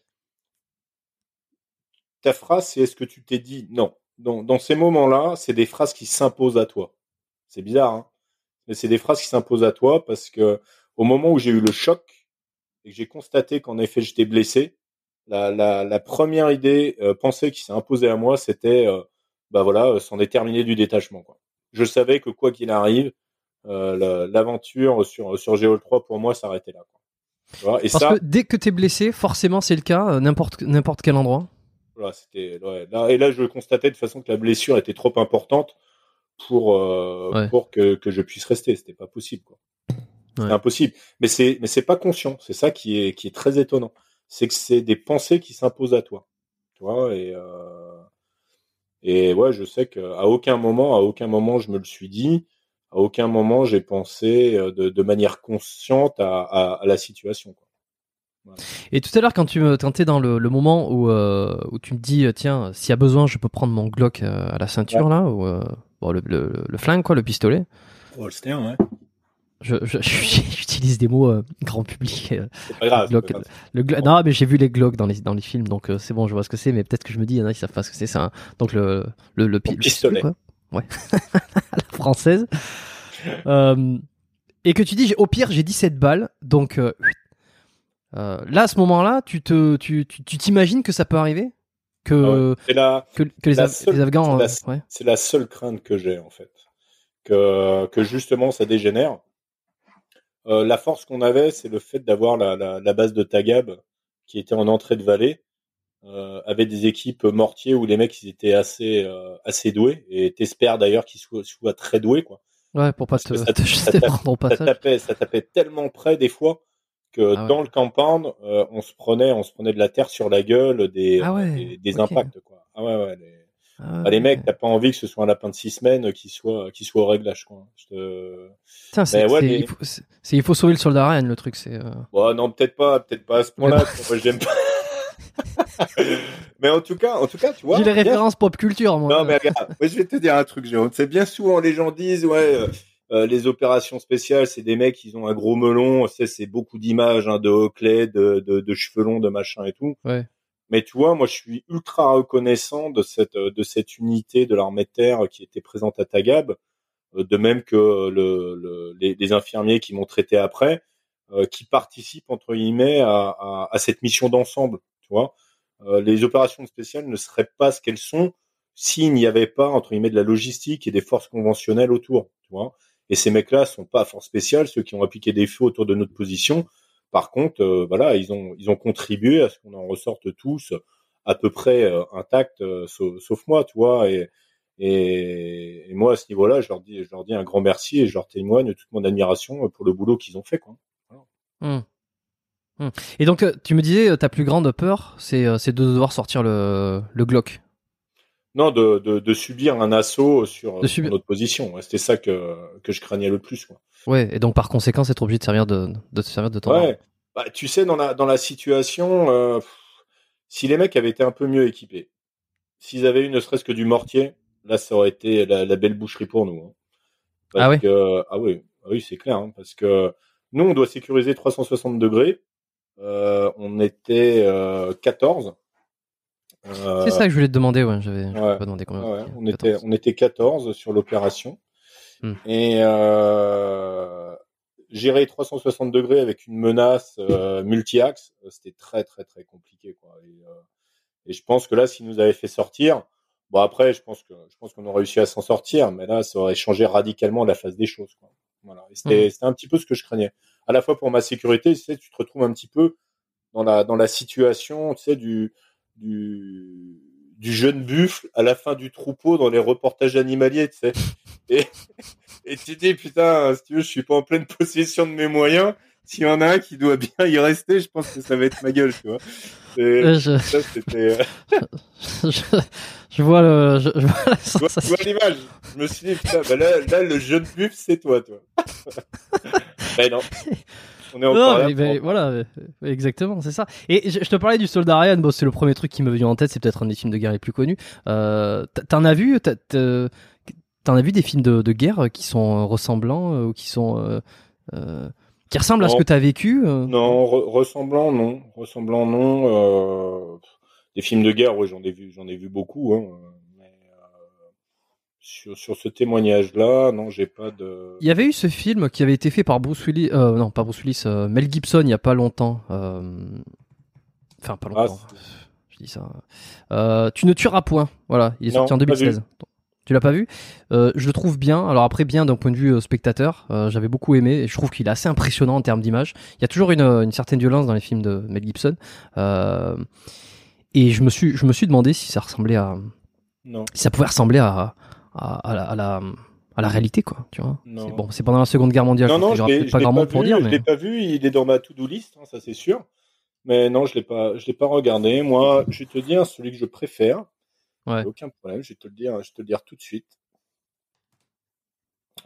ta phrase, c'est est-ce que tu t'es dit non? Dans, dans ces moments-là, c'est des phrases qui s'imposent à toi. C'est bizarre, hein? Mais c'est des phrases qui s'imposent à toi parce que au moment où j'ai eu le choc et que j'ai constaté qu'en effet j'étais blessé, la, la, première idée, euh, pensée qui s'est imposée à moi, c'était, euh, bah voilà, euh, s'en est terminé du détachement. Je savais que quoi qu'il arrive, euh, l'aventure sur sur Géol 3 pour moi s'arrêtait là. Quoi. et Parce ça, que dès que tu es blessé, forcément c'est le cas, n'importe n'importe quel endroit. Voilà, c'était ouais, là, et là je constatais de façon que la blessure était trop importante pour pour que, que je puisse rester. C'était pas possible quoi. C'est impossible. Mais c'est mais c'est pas conscient. C'est ça qui est qui est très étonnant c'est que c'est des pensées qui s'imposent à toi. Tu vois, et, euh, et ouais, je sais qu'à aucun moment, à aucun moment, je me le suis dit, à aucun moment, j'ai pensé euh, de, de, manière consciente à, à, à la situation. Quoi. Et tout à l'heure, quand tu me tentais dans le, le moment où, euh, où tu me dis, euh, tiens, s'il y a besoin, je peux prendre mon Glock à la ceinture, là, ou bon, le, le, le, flingue, quoi, le pistolet. Holster, ouais je, j'utilise des mots euh, grand public. Euh, c'est pas grave. Le, non, mais j'ai vu les Glock dans les dans les films, donc euh, c'est bon, je vois ce que c'est. Mais peut-être que je me dis, il y en a qui savent pas ce que c'est. Ça, donc le le, le, pistolet, quoi. Ouais, la française. et que tu dis, au pire, j'ai 17 balles, donc là, à ce moment-là, tu te tu tu t'imagines que ça peut arriver? Que ah la, que, que les, les, Afghans. C'est la, la seule crainte que j'ai en fait. Que, que justement ça dégénère euh, la force qu'on avait, c'est le fait d'avoir la, base de Tagab qui était en entrée de vallée, euh, avec des équipes mortiers où les mecs ils étaient assez euh, assez doués et t'espères d'ailleurs qu'ils soient, soient, très doués quoi. Ouais, pour pas te, ça, te, ça, ça, tapait, ça tapait tellement près des fois que ah dans le campagne, euh, on se prenait on se prenait de la terre sur la gueule des ah des, des impacts quoi. Ah ouais ouais. Les, ah bah, les mecs, t'as pas envie que ce soit un lapin de six semaines qui soit, qui soit au réglage, quoi. c'est, ouais, il, faut, sauver le soldat Ryan, le truc, c'est. Euh... non, peut-être pas, peut-être pas à ce point-là. Moi, j'aime pas. mais en tout cas, en tout cas, tu vois. J'ai les références pop culture, moi. Non, mais regarde, je vais te dire un truc, Jérôme. C'est bien souvent, les gens disent, ouais, euh, euh, les opérations spéciales, c'est des mecs, ils ont un gros melon, c'est, beaucoup d'images, hein, de Hockley, de, de, de cheveux longs, de machin et tout. Ouais. Mais tu vois, moi, je suis ultra reconnaissant de cette de cette unité de l'armée de terre qui était présente à Tagab, euh, de même que le, le les, les, infirmiers qui m'ont traité après, euh, qui participent entre guillemets à, à, à cette mission d'ensemble. Euh, les opérations spéciales ne seraient pas ce qu'elles sont s'il n'y avait pas entre guillemets de la logistique et des forces conventionnelles autour. Tu vois, et ces mecs-là sont pas forces spéciales, ceux qui ont appliqué des feux autour de notre position par contre, euh, voilà, ils ont ils ont contribué à ce qu'on en ressorte tous à peu près euh, intacts, sauf, moi, tu. Et, moi, à ce niveau-là, je leur dis je leur dis un grand merci et je leur témoigne toute mon admiration pour le boulot qu'ils ont fait, quoi. Mmh. Et donc, tu me disais, ta plus grande peur, c'est de devoir sortir le, le Glock. Non, de, de, de, subir un assaut sur, notre position. C'était ça que, que je craignais le plus. Quoi. Ouais, et donc par conséquent, être obligé de servir de, de te servir de ton. Ouais. Bah, tu sais, dans la, dans la situation, euh, si les mecs avaient été un peu mieux équipés, s'ils avaient eu ne serait-ce que du mortier, là, ça aurait été la, la belle boucherie pour nous. Hein. ah, oui ah oui, ah oui, c'est clair, hein, parce que nous, on doit sécuriser 360 degrés. Euh, on était euh, 14. Euh, c'est ça que je voulais te demander, ouais. J'avais pas demandé combien. Ouais, on, était, on était 14 sur l'opération. Hmm. Et euh, gérer 360 degrés avec une menace euh, multi-axe, euh, c'était très très très compliqué. Quoi. Et, euh, et, je pense que là, s'il nous avait fait sortir, bon après, je pense que je pense qu'on aurait réussi à s'en sortir, mais là, ça aurait changé radicalement la face des choses. Quoi. Voilà. C'était hmm. un petit peu ce que je craignais. À la fois pour ma sécurité, tu sais, tu te retrouves un petit peu dans la dans la situation, tu sais, du du, du jeune buffle à la fin du troupeau dans les reportages animaliers, tu sais. Et, et tu dis, putain, si tu veux, je suis pas en pleine possession de mes moyens. S'il y en a un qui doit bien y rester, je pense que ça va être ma gueule, tu vois. je... Ça, c'était... Euh, je... je... vois le, je, vois la sensation. Je vois l'image. Je me suis dit, putain, bah là, là, le jeune buffle, c'est toi, toi. Non. On est encore non, mais, voilà, exactement, c'est ça. Et je, te parlais du soldat Ryan, bon, c'est le premier truc qui me vient en tête, c'est peut-être un des films de guerre les plus connus. Euh, T'en as vu, t'en as vu des films de, de, guerre qui sont ressemblants euh, ou qui sont euh, euh, qui ressemblent à ce que tu as vécu Non, ressemblant non, ressemblant non. des films de guerre, oui, j'en ai vu, j'en ai vu beaucoup. Hein, sur, sur ce témoignage-là, non, j'ai pas de. Il y avait eu ce film qui avait été fait par Bruce Willis, euh, non pas Bruce Willis, euh, Mel Gibson il y a pas longtemps. euh, Enfin pas Ah, longtemps. je dis ça. Tu ne tueras point. Voilà, il est Non, sorti en pas 2016. Tu l'as pas vu? Euh, Je le trouve bien. Alors après bien d'un point de vue euh, spectateur, euh, j'avais beaucoup aimé et je trouve qu'il est assez impressionnant en termes d'image. Il y a toujours une, une certaine violence dans les films de Mel Gibson. Et je me suis je me suis demandé si ça ressemblait à Non. si ça pouvait ressembler à à, à la, à la à la réalité quoi. Tu vois. C'est- Bon, c'est pendant la Seconde Guerre mondiale. Non, je non, je l'ai je pas grand pas pour dire, je mais l'ai pas vu, il est dans ma to-do list, hein, ça c'est sûr. Mais non, je l'ai pas, je l'ai pas regardé. Moi, je vais te dire celui que je préfère. Ouais. Aucun problème, je vais te le dire, je vais te le dire tout de suite.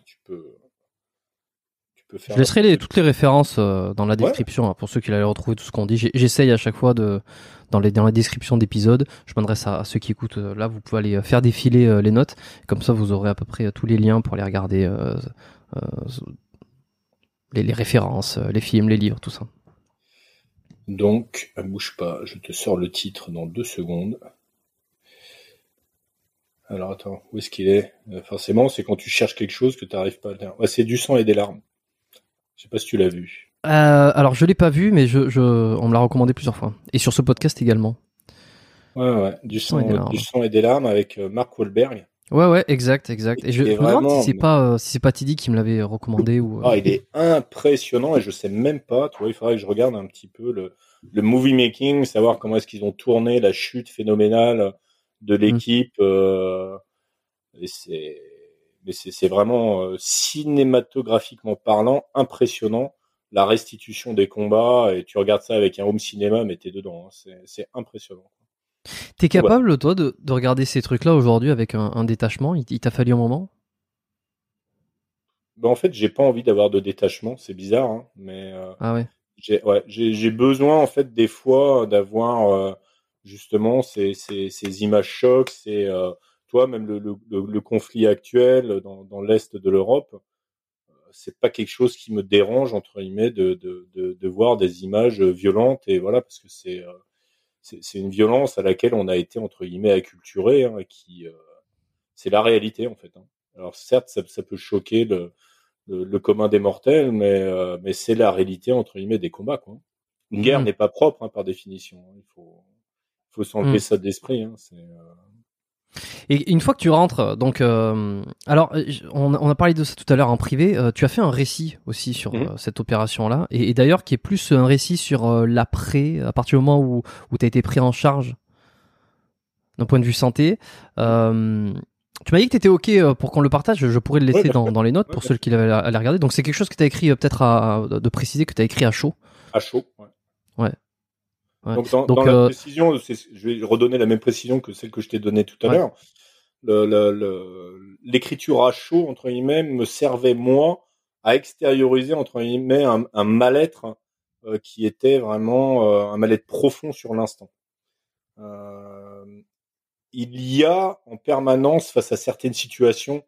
Tu peux. Je laisserai les, toutes les références euh, dans la description hein, pour ceux qui allaient retrouver tout ce qu'on dit. J'essaye à chaque fois de dans les dans la description d'épisodes. Je m'adresse à, ceux qui écoutent. euh, là, vous pouvez aller euh, faire défiler euh, les notes. Comme ça, vous aurez à peu près tous les liens pour aller regarder les, les références, les films, les livres, tout ça. Donc, bouge pas, je te sors le titre dans deux secondes. Alors attends, où est-ce qu'il est, Forcément, c'est quand tu cherches quelque chose que tu n'arrives pas à le dire. Ouais, c'est du sang et des larmes. Je sais pas si tu l'as vu. Euh, alors, je l'ai pas vu, mais je, je on me l'a recommandé plusieurs fois. Et sur ce podcast également. Ouais, ouais, du sang et des larmes. du sang et des larmes avec euh, Mark Wahlberg. Ouais, ouais, exact, exact. Et est je me demande si c'est pas euh, si c'est pas Tidy qui me l'avait recommandé ou. euh, Ah, il est impressionnant et je sais même pas, tu vois, il faudrait que je regarde un petit peu le, le movie making, savoir comment est-ce qu'ils ont tourné la chute phénoménale de l'équipe. euh, et c'est, mais c'est, vraiment euh, cinématographiquement parlant impressionnant la restitution des combats et tu regardes ça avec un home cinéma, mais t'es dedans, hein. c'est, impressionnant. T'es capable, toi, de, de regarder ces trucs-là aujourd'hui avec un, un détachement? Il, il t'a fallu un moment? Ben, en fait, j'ai pas envie d'avoir de détachement, c'est bizarre, hein, mais euh, Ah ouais. j'ai ouais, besoin en fait des fois d'avoir euh, justement ces, ces, ces images chocs, c'est euh, toi même le, le, le, le conflit actuel dans, dans l'est de l'Europe, euh, c'est pas quelque chose qui me dérange entre guillemets de, de, de, de voir des images violentes et voilà parce que c'est euh, c'est c'est une violence à laquelle on a été entre guillemets acculturé hein, qui euh, c'est la réalité en fait. hein. Alors certes ça, ça peut choquer le le, le commun des mortels, mais, euh, mais c'est la réalité entre guillemets des combats. Quoi. Une guerre Mm. n'est pas propre hein, par définition. hein. Il faut, faut s'enlever Mm. ça de l'esprit. Hein. C'est, euh, Et une fois que tu rentres, donc, euh, alors, euh, on, a- on a parlé de ça tout à l'heure en privé. euh, tu as fait un récit aussi sur Mhm. euh, cette opération-là, et, et d'ailleurs qui est plus un récit sur euh, l'après, à partir du moment où, où tu as été pris en charge d'un point de vue santé. Euh, tu m'as dit que tu étais OK euh, pour qu'on le partage. Je pourrais le laisser Ouais, dans, dans les notes Ouais, pour ceux qui l'avaient à les regarder. Donc, c'est quelque chose que tu as écrit, euh, peut-être à, de préciser que tu as écrit à chaud. à chaud. ouais. Ouais. Donc, dans, Donc, dans la euh, précision, je vais redonner la même précision que celle que je t'ai donnée tout à Ouais. l'heure. L'écriture à chaud, entre guillemets, me servait, moi, à extérioriser, entre guillemets, un, un mal-être euh, qui était vraiment euh, un mal-être profond sur l'instant. Euh, il y a en permanence, face à certaines situations,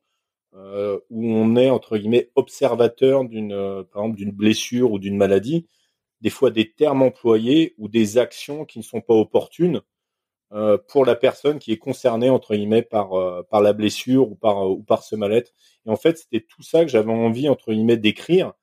où on est, entre guillemets, observateur d'une, par exemple, d'une blessure ou d'une maladie, des fois des termes employés ou des actions qui ne sont pas opportunes euh, pour la personne qui est concernée entre guillemets par euh, par la blessure ou par ou par ce mal-être. Et en fait, c'était tout ça que j'avais envie entre guillemets d'écrire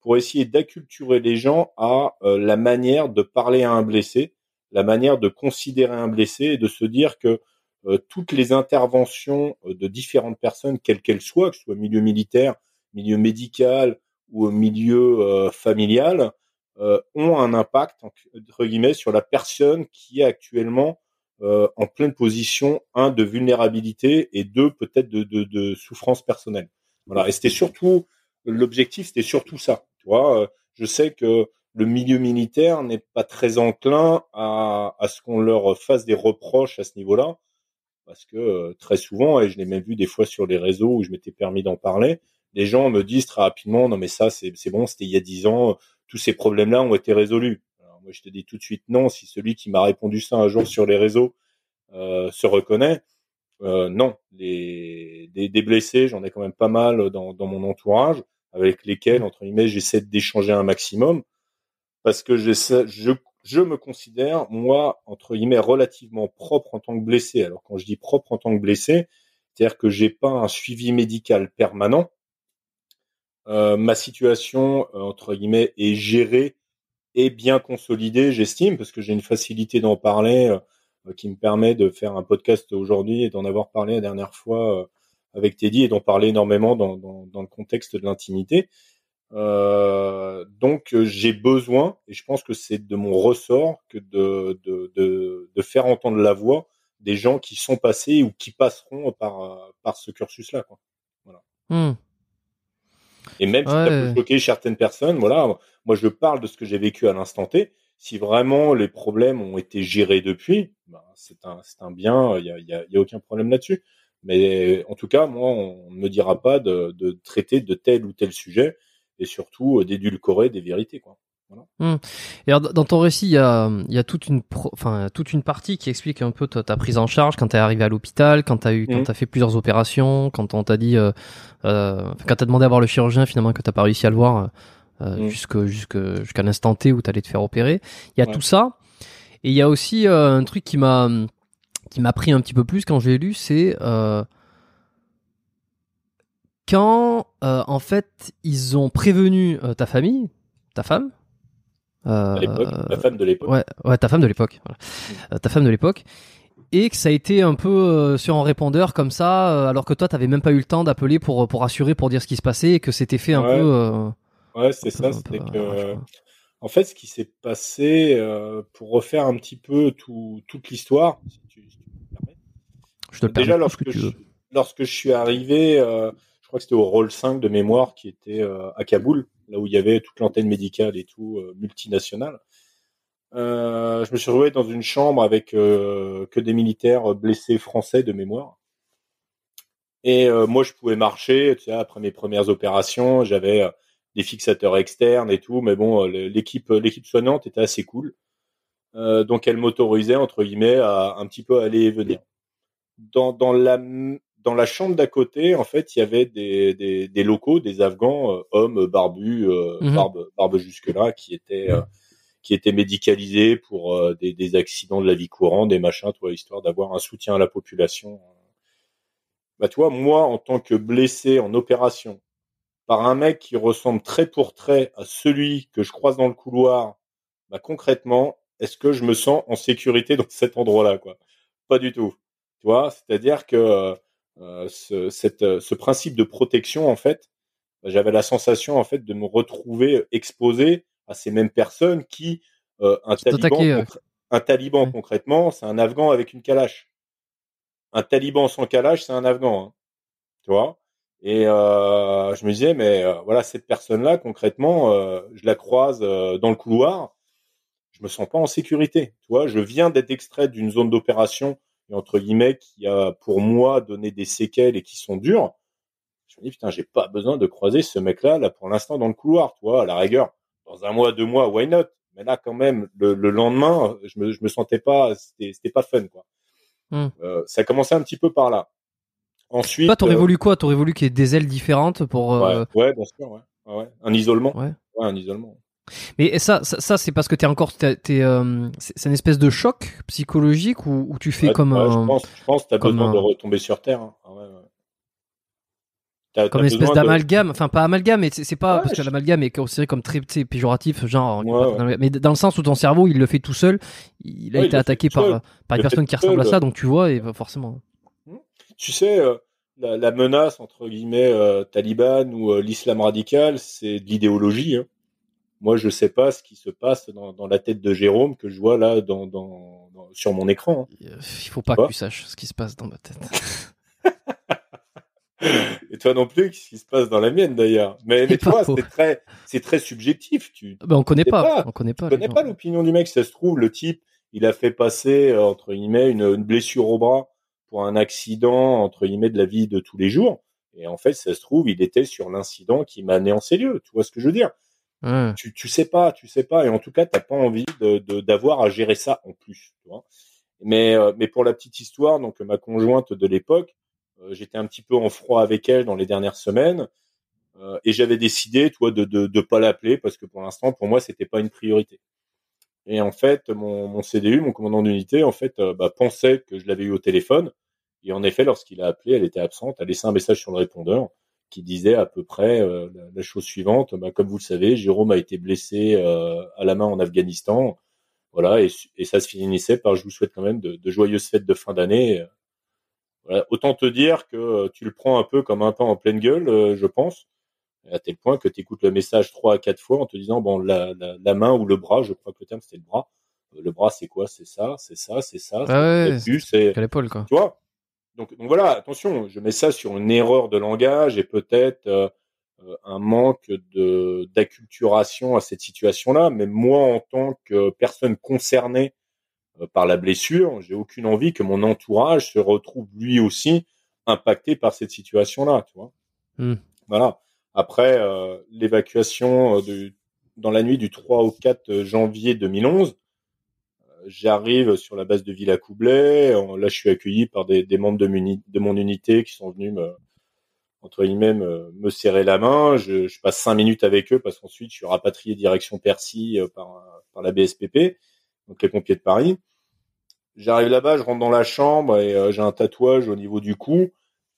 pour essayer d'acculturer les gens à euh, la manière de parler à un blessé, la manière de considérer un blessé et de se dire que euh, toutes les interventions euh, de différentes personnes, quelles qu'elles soient, que ce soit milieu militaire, milieu médical ou au milieu euh, familial, euh, ont un impact entre guillemets sur la personne qui est actuellement euh, en pleine position un de vulnérabilité et deux peut-être de, de, de souffrance personnelle. Voilà. Et c'était surtout l'objectif, c'était surtout ça. Tu vois, Euh, je sais que le milieu militaire n'est pas très enclin à, à ce qu'on leur fasse des reproches à ce niveau-là, parce que euh, très souvent, et je l'ai même vu des fois sur les réseaux où je m'étais permis d'en parler, les gens me disent très rapidement, non mais ça c'est bon, c'était il y a dix ans, tous ces problèmes-là ont été résolus. Alors, moi, je te dis tout de suite non. Si celui qui m'a répondu ça un jour sur les réseaux euh, se reconnaît, euh, non. Les, des, blessés, j'en ai quand même pas mal dans, mon entourage, avec lesquels, entre guillemets, j'essaie d'échanger un maximum, parce que je, je me considère, moi, entre guillemets, relativement propre en tant que blessé. Alors, quand je dis propre en tant que blessé, C'est-à-dire que j'ai pas un suivi médical permanent. Euh, ma situation euh, entre guillemets est gérée et bien consolidée, j'estime, parce que j'ai une facilité d'en parler qui me permet de faire un podcast aujourd'hui et d'en avoir parlé la dernière fois avec Teddy et d'en parler énormément dans, dans, dans, le contexte de l'intimité. Euh, donc j'ai besoin, et je pense que c'est de mon ressort, que de, de, de, de, faire entendre la voix des gens qui sont passés ou qui passeront par, par ce cursus-là. Voilà. Hmm. Et même si ça peut choquer certaines personnes, voilà, moi je parle de ce que j'ai vécu à l'instant T. Si vraiment les problèmes ont été gérés depuis, ben, c'est un, un bien, il n'y a, y a, y a aucun problème là-dessus. Mais en tout cas, moi, on ne me dira pas de, de, traiter de tel ou tel sujet et surtout euh, d'édulcorer des vérités. Quoi. Voilà. Mmh. Et alors, dans ton récit, il y a, il y a toute une, enfin, toute une partie qui explique un peu ta, ta prise en charge quand tu es arrivé à l'hôpital, quand tu as eu, quand as fait plusieurs opérations, quand on t'a dit, euh, euh, quand t'as demandé à voir le chirurgien finalement que t'as pas réussi à le voir euh, mmh. jusque, jusqu'à l'instant T où t'allais te faire opérer. Il y a tout ça. Et il y a aussi un truc qui m'a, qui m'a pris un petit peu plus quand j'ai lu, c'est quand en fait ils ont prévenu ta famille, ta femme. Ta femme de l'époque. Ouais, ouais, ta femme de l'époque. Voilà. ta femme de l'époque. Et que ça a été un peu sur un répondeur comme ça, alors que toi, t'avais même pas eu le temps d'appeler pour pour assurer, pour dire ce qui se passait, et que c'était fait un peu. ouais, c'est ça. Que en fait, ce qui s'est passé, euh, pour refaire un petit peu tout, toute l'histoire, si tu, si tu me permets. Je te le Déjà, lorsque, je, lorsque je suis arrivé, euh, crois que c'était au rôle 5 de mémoire qui était euh, à Kaboul, là où il y avait toute l'antenne médicale et tout, euh, multinationale. Euh, je me suis retrouvé dans une chambre avec que des militaires blessés français de mémoire. Et moi, je pouvais marcher. Tu sais, après mes premières opérations, j'avais des fixateurs externes et tout, mais bon, l'équipe l'équipe soignante était assez cool. Donc elle m'autorisait entre guillemets à un petit peu aller et venir. Dans, dans la dans la chambre d'à côté, en fait, il y avait des, des, des locaux, des Afghans, hommes barbus, mhm. barbe, barbe jusque là, qui étaient qui étaient médicalisés pour des, des, accidents de la vie courante, des machins, toi, histoire d'avoir un soutien à la population. Bah, toi, moi, en tant que blessé en opération, par un mec qui ressemble trait pour trait à celui que je croise dans le couloir, bah concrètement, est-ce que je me sens en sécurité dans cet endroit-là quoi? Pas du tout. Tu vois, c'est-à-dire que euh, ce, cette, ce principe de protection en fait, bah, j'avais la sensation en fait de me retrouver exposé à ces mêmes personnes qui euh, un, taliban, un taliban concrètement, c'est un Afghan avec une calache. Un taliban sans calache, c'est un Afghan. Hein. Tu vois? Et euh, je me disais, mais euh, voilà, cette personne-là, concrètement, euh, je la croise euh, dans le couloir, je me sens pas en sécurité. Tu vois, je viens d'être extrait d'une zone d'opération et entre guillemets qui a pour moi donné des séquelles et qui sont dures. Je me dis putain, j'ai pas besoin de croiser ce mec-là là pour l'instant dans le couloir. Tu vois, à la rigueur, dans un mois, deux mois, why not? Mais là, quand même, le, le lendemain, je me, je me sentais pas, c'était pas fun quoi. Hmm. ça commençait un petit peu par là. Ensuite. Toi, t'aurais euh, voulu quoi? T'aurais voulu qu'il y ait des ailes différentes pour. Euh, ouais, bien sûr, ouais. ouais. Un isolement. Ouais. ouais un isolement. Mais ça, ça, ça c'est parce que t'es encore, t'es, euh, c'est une espèce de choc psychologique ou, ou tu fais comme un. Je pense, je pense t'as besoin de retomber sur terre. Hein. Ouais, T'as, comme une espèce d'amalgame, enfin pas amalgame, mais c'est, pas parce que l'amalgame est considéré comme très péjoratif, genre. mais dans le sens où ton cerveau, il le fait tout seul, il a été attaqué par, par une personne qui ressemble à ça, donc tu vois, et forcément tu sais, euh, la, menace entre guillemets euh, taliban ou euh, l'islam radical, c'est de l'idéologie. Hein. Moi, je sais pas ce qui se passe dans, la tête de Jérôme que je vois là dans, dans, sur mon écran. Hein. Il faut pas que tu saches ce qui se passe dans ma tête. Et toi non plus, ce qui se passe dans la mienne d'ailleurs? Mais, mais toi, c'est très, c'est très subjectif. Tu, ben, on connaît pas, on connaît pas. Tu connais pas l'opinion du mec. Si ça se trouve, le type, il a fait passer entre guillemets une blessure au bras pour un accident entre guillemets de la vie de tous les jours. Et en fait, ça se trouve, il était sur l'incident qui m'a en ces lieux. Tu vois ce que je veux dire? Tu, tu sais pas, tu sais pas. Et en tout cas, t'as pas envie de d'avoir à gérer ça en plus. Tu vois mais euh, mais pour la petite histoire, donc ma conjointe de l'époque, euh, j'étais un petit peu en froid avec elle dans les dernières semaines. Euh, et j'avais décidé, toi, de, de de pas l'appeler parce que pour l'instant, pour moi, c'était pas une priorité. Et en fait, mon, mon CDU, mon commandant d'unité, en fait, euh, bah, pensait que je l'avais eu au téléphone Et en effet, lorsqu'il a appelé, elle était absente, a laissé un message sur le répondeur qui disait à peu près euh, la, chose suivante. Bah, comme vous le savez, Jérôme a été blessé euh, à la main en Afghanistan. Voilà, et, ça se finissait par je vous souhaite quand même de, joyeuses fêtes de fin d'année. Voilà, autant te dire que tu le prends un peu comme un pain en pleine gueule, je pense, à tel point que tu écoutes le message trois à quatre fois en te disant bon la, la, main ou le bras, je crois que le terme c'était le bras. Le bras c'est quoi? C'est ça, c'est ça, c'est ça. Ah c'est l'épaule quoi. Tu vois? Donc, voilà, attention, je mets ça sur une erreur de langage et peut-être euh, euh, un manque de d'acculturation à cette situation-là. Mais moi, en tant que personne concernée euh, par la blessure, j'ai aucune envie que mon entourage se retrouve lui aussi impacté par cette situation-là, tu vois. Hmm. Voilà. Après l'évacuation dans la nuit du 3 au 4 janvier 2011, j'arrive sur la base de Villa Coublet. Là, je suis accueilli par des, membres de, mon unité qui sont venus me, entre guillemets, me, serrer la main. Je, passe cinq minutes avec eux parce qu'ensuite, je suis rapatrié direction Percy euh, par, la BSPP, donc les pompiers de Paris. J'arrive là-bas, je rentre dans la chambre et euh, j'ai un tatouage au niveau du cou.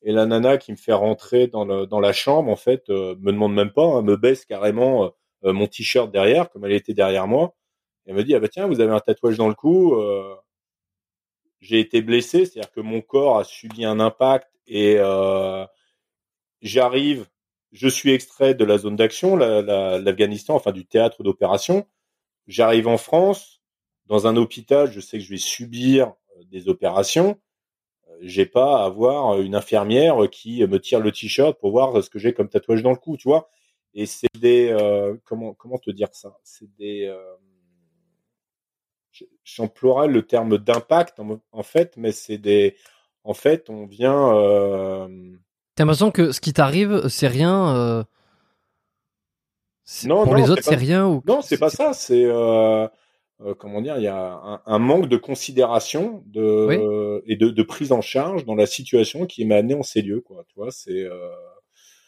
Et la nana qui me fait rentrer dans la chambre, en fait, euh, me demande même pas, hein, me baisse carrément mon t-shirt derrière, comme elle était derrière moi elle me dit, ah bah tiens, vous avez un tatouage dans le cou. Euh, j'ai été blessé, c'est-à-dire que mon corps a subi un impact et euh, j'arrive, je suis extrait de la zone d'action, l'Afghanistan, enfin du théâtre d'opération. J'arrive en France, dans un hôpital, je sais que je vais subir euh, des opérations. J'ai pas à avoir une infirmière qui me tire le t-shirt pour voir ce que j'ai comme tatouage dans le cou, tu vois. Et c'est des comment comment te dire ça? C'est des j'emploierais le terme d'impact en, fait, mais c'est des, en fait, on vient. Euh... T'as l'impression que ce qui t'arrive, c'est rien. Euh... Non, pour les autres, c'est rien ou Non, c'est pas ça. C'est euh, euh, comment dire, il y a un, manque de considération de et de, de, prise en charge dans la situation qui est amenée en ces lieux, quoi. Tu vois, c'est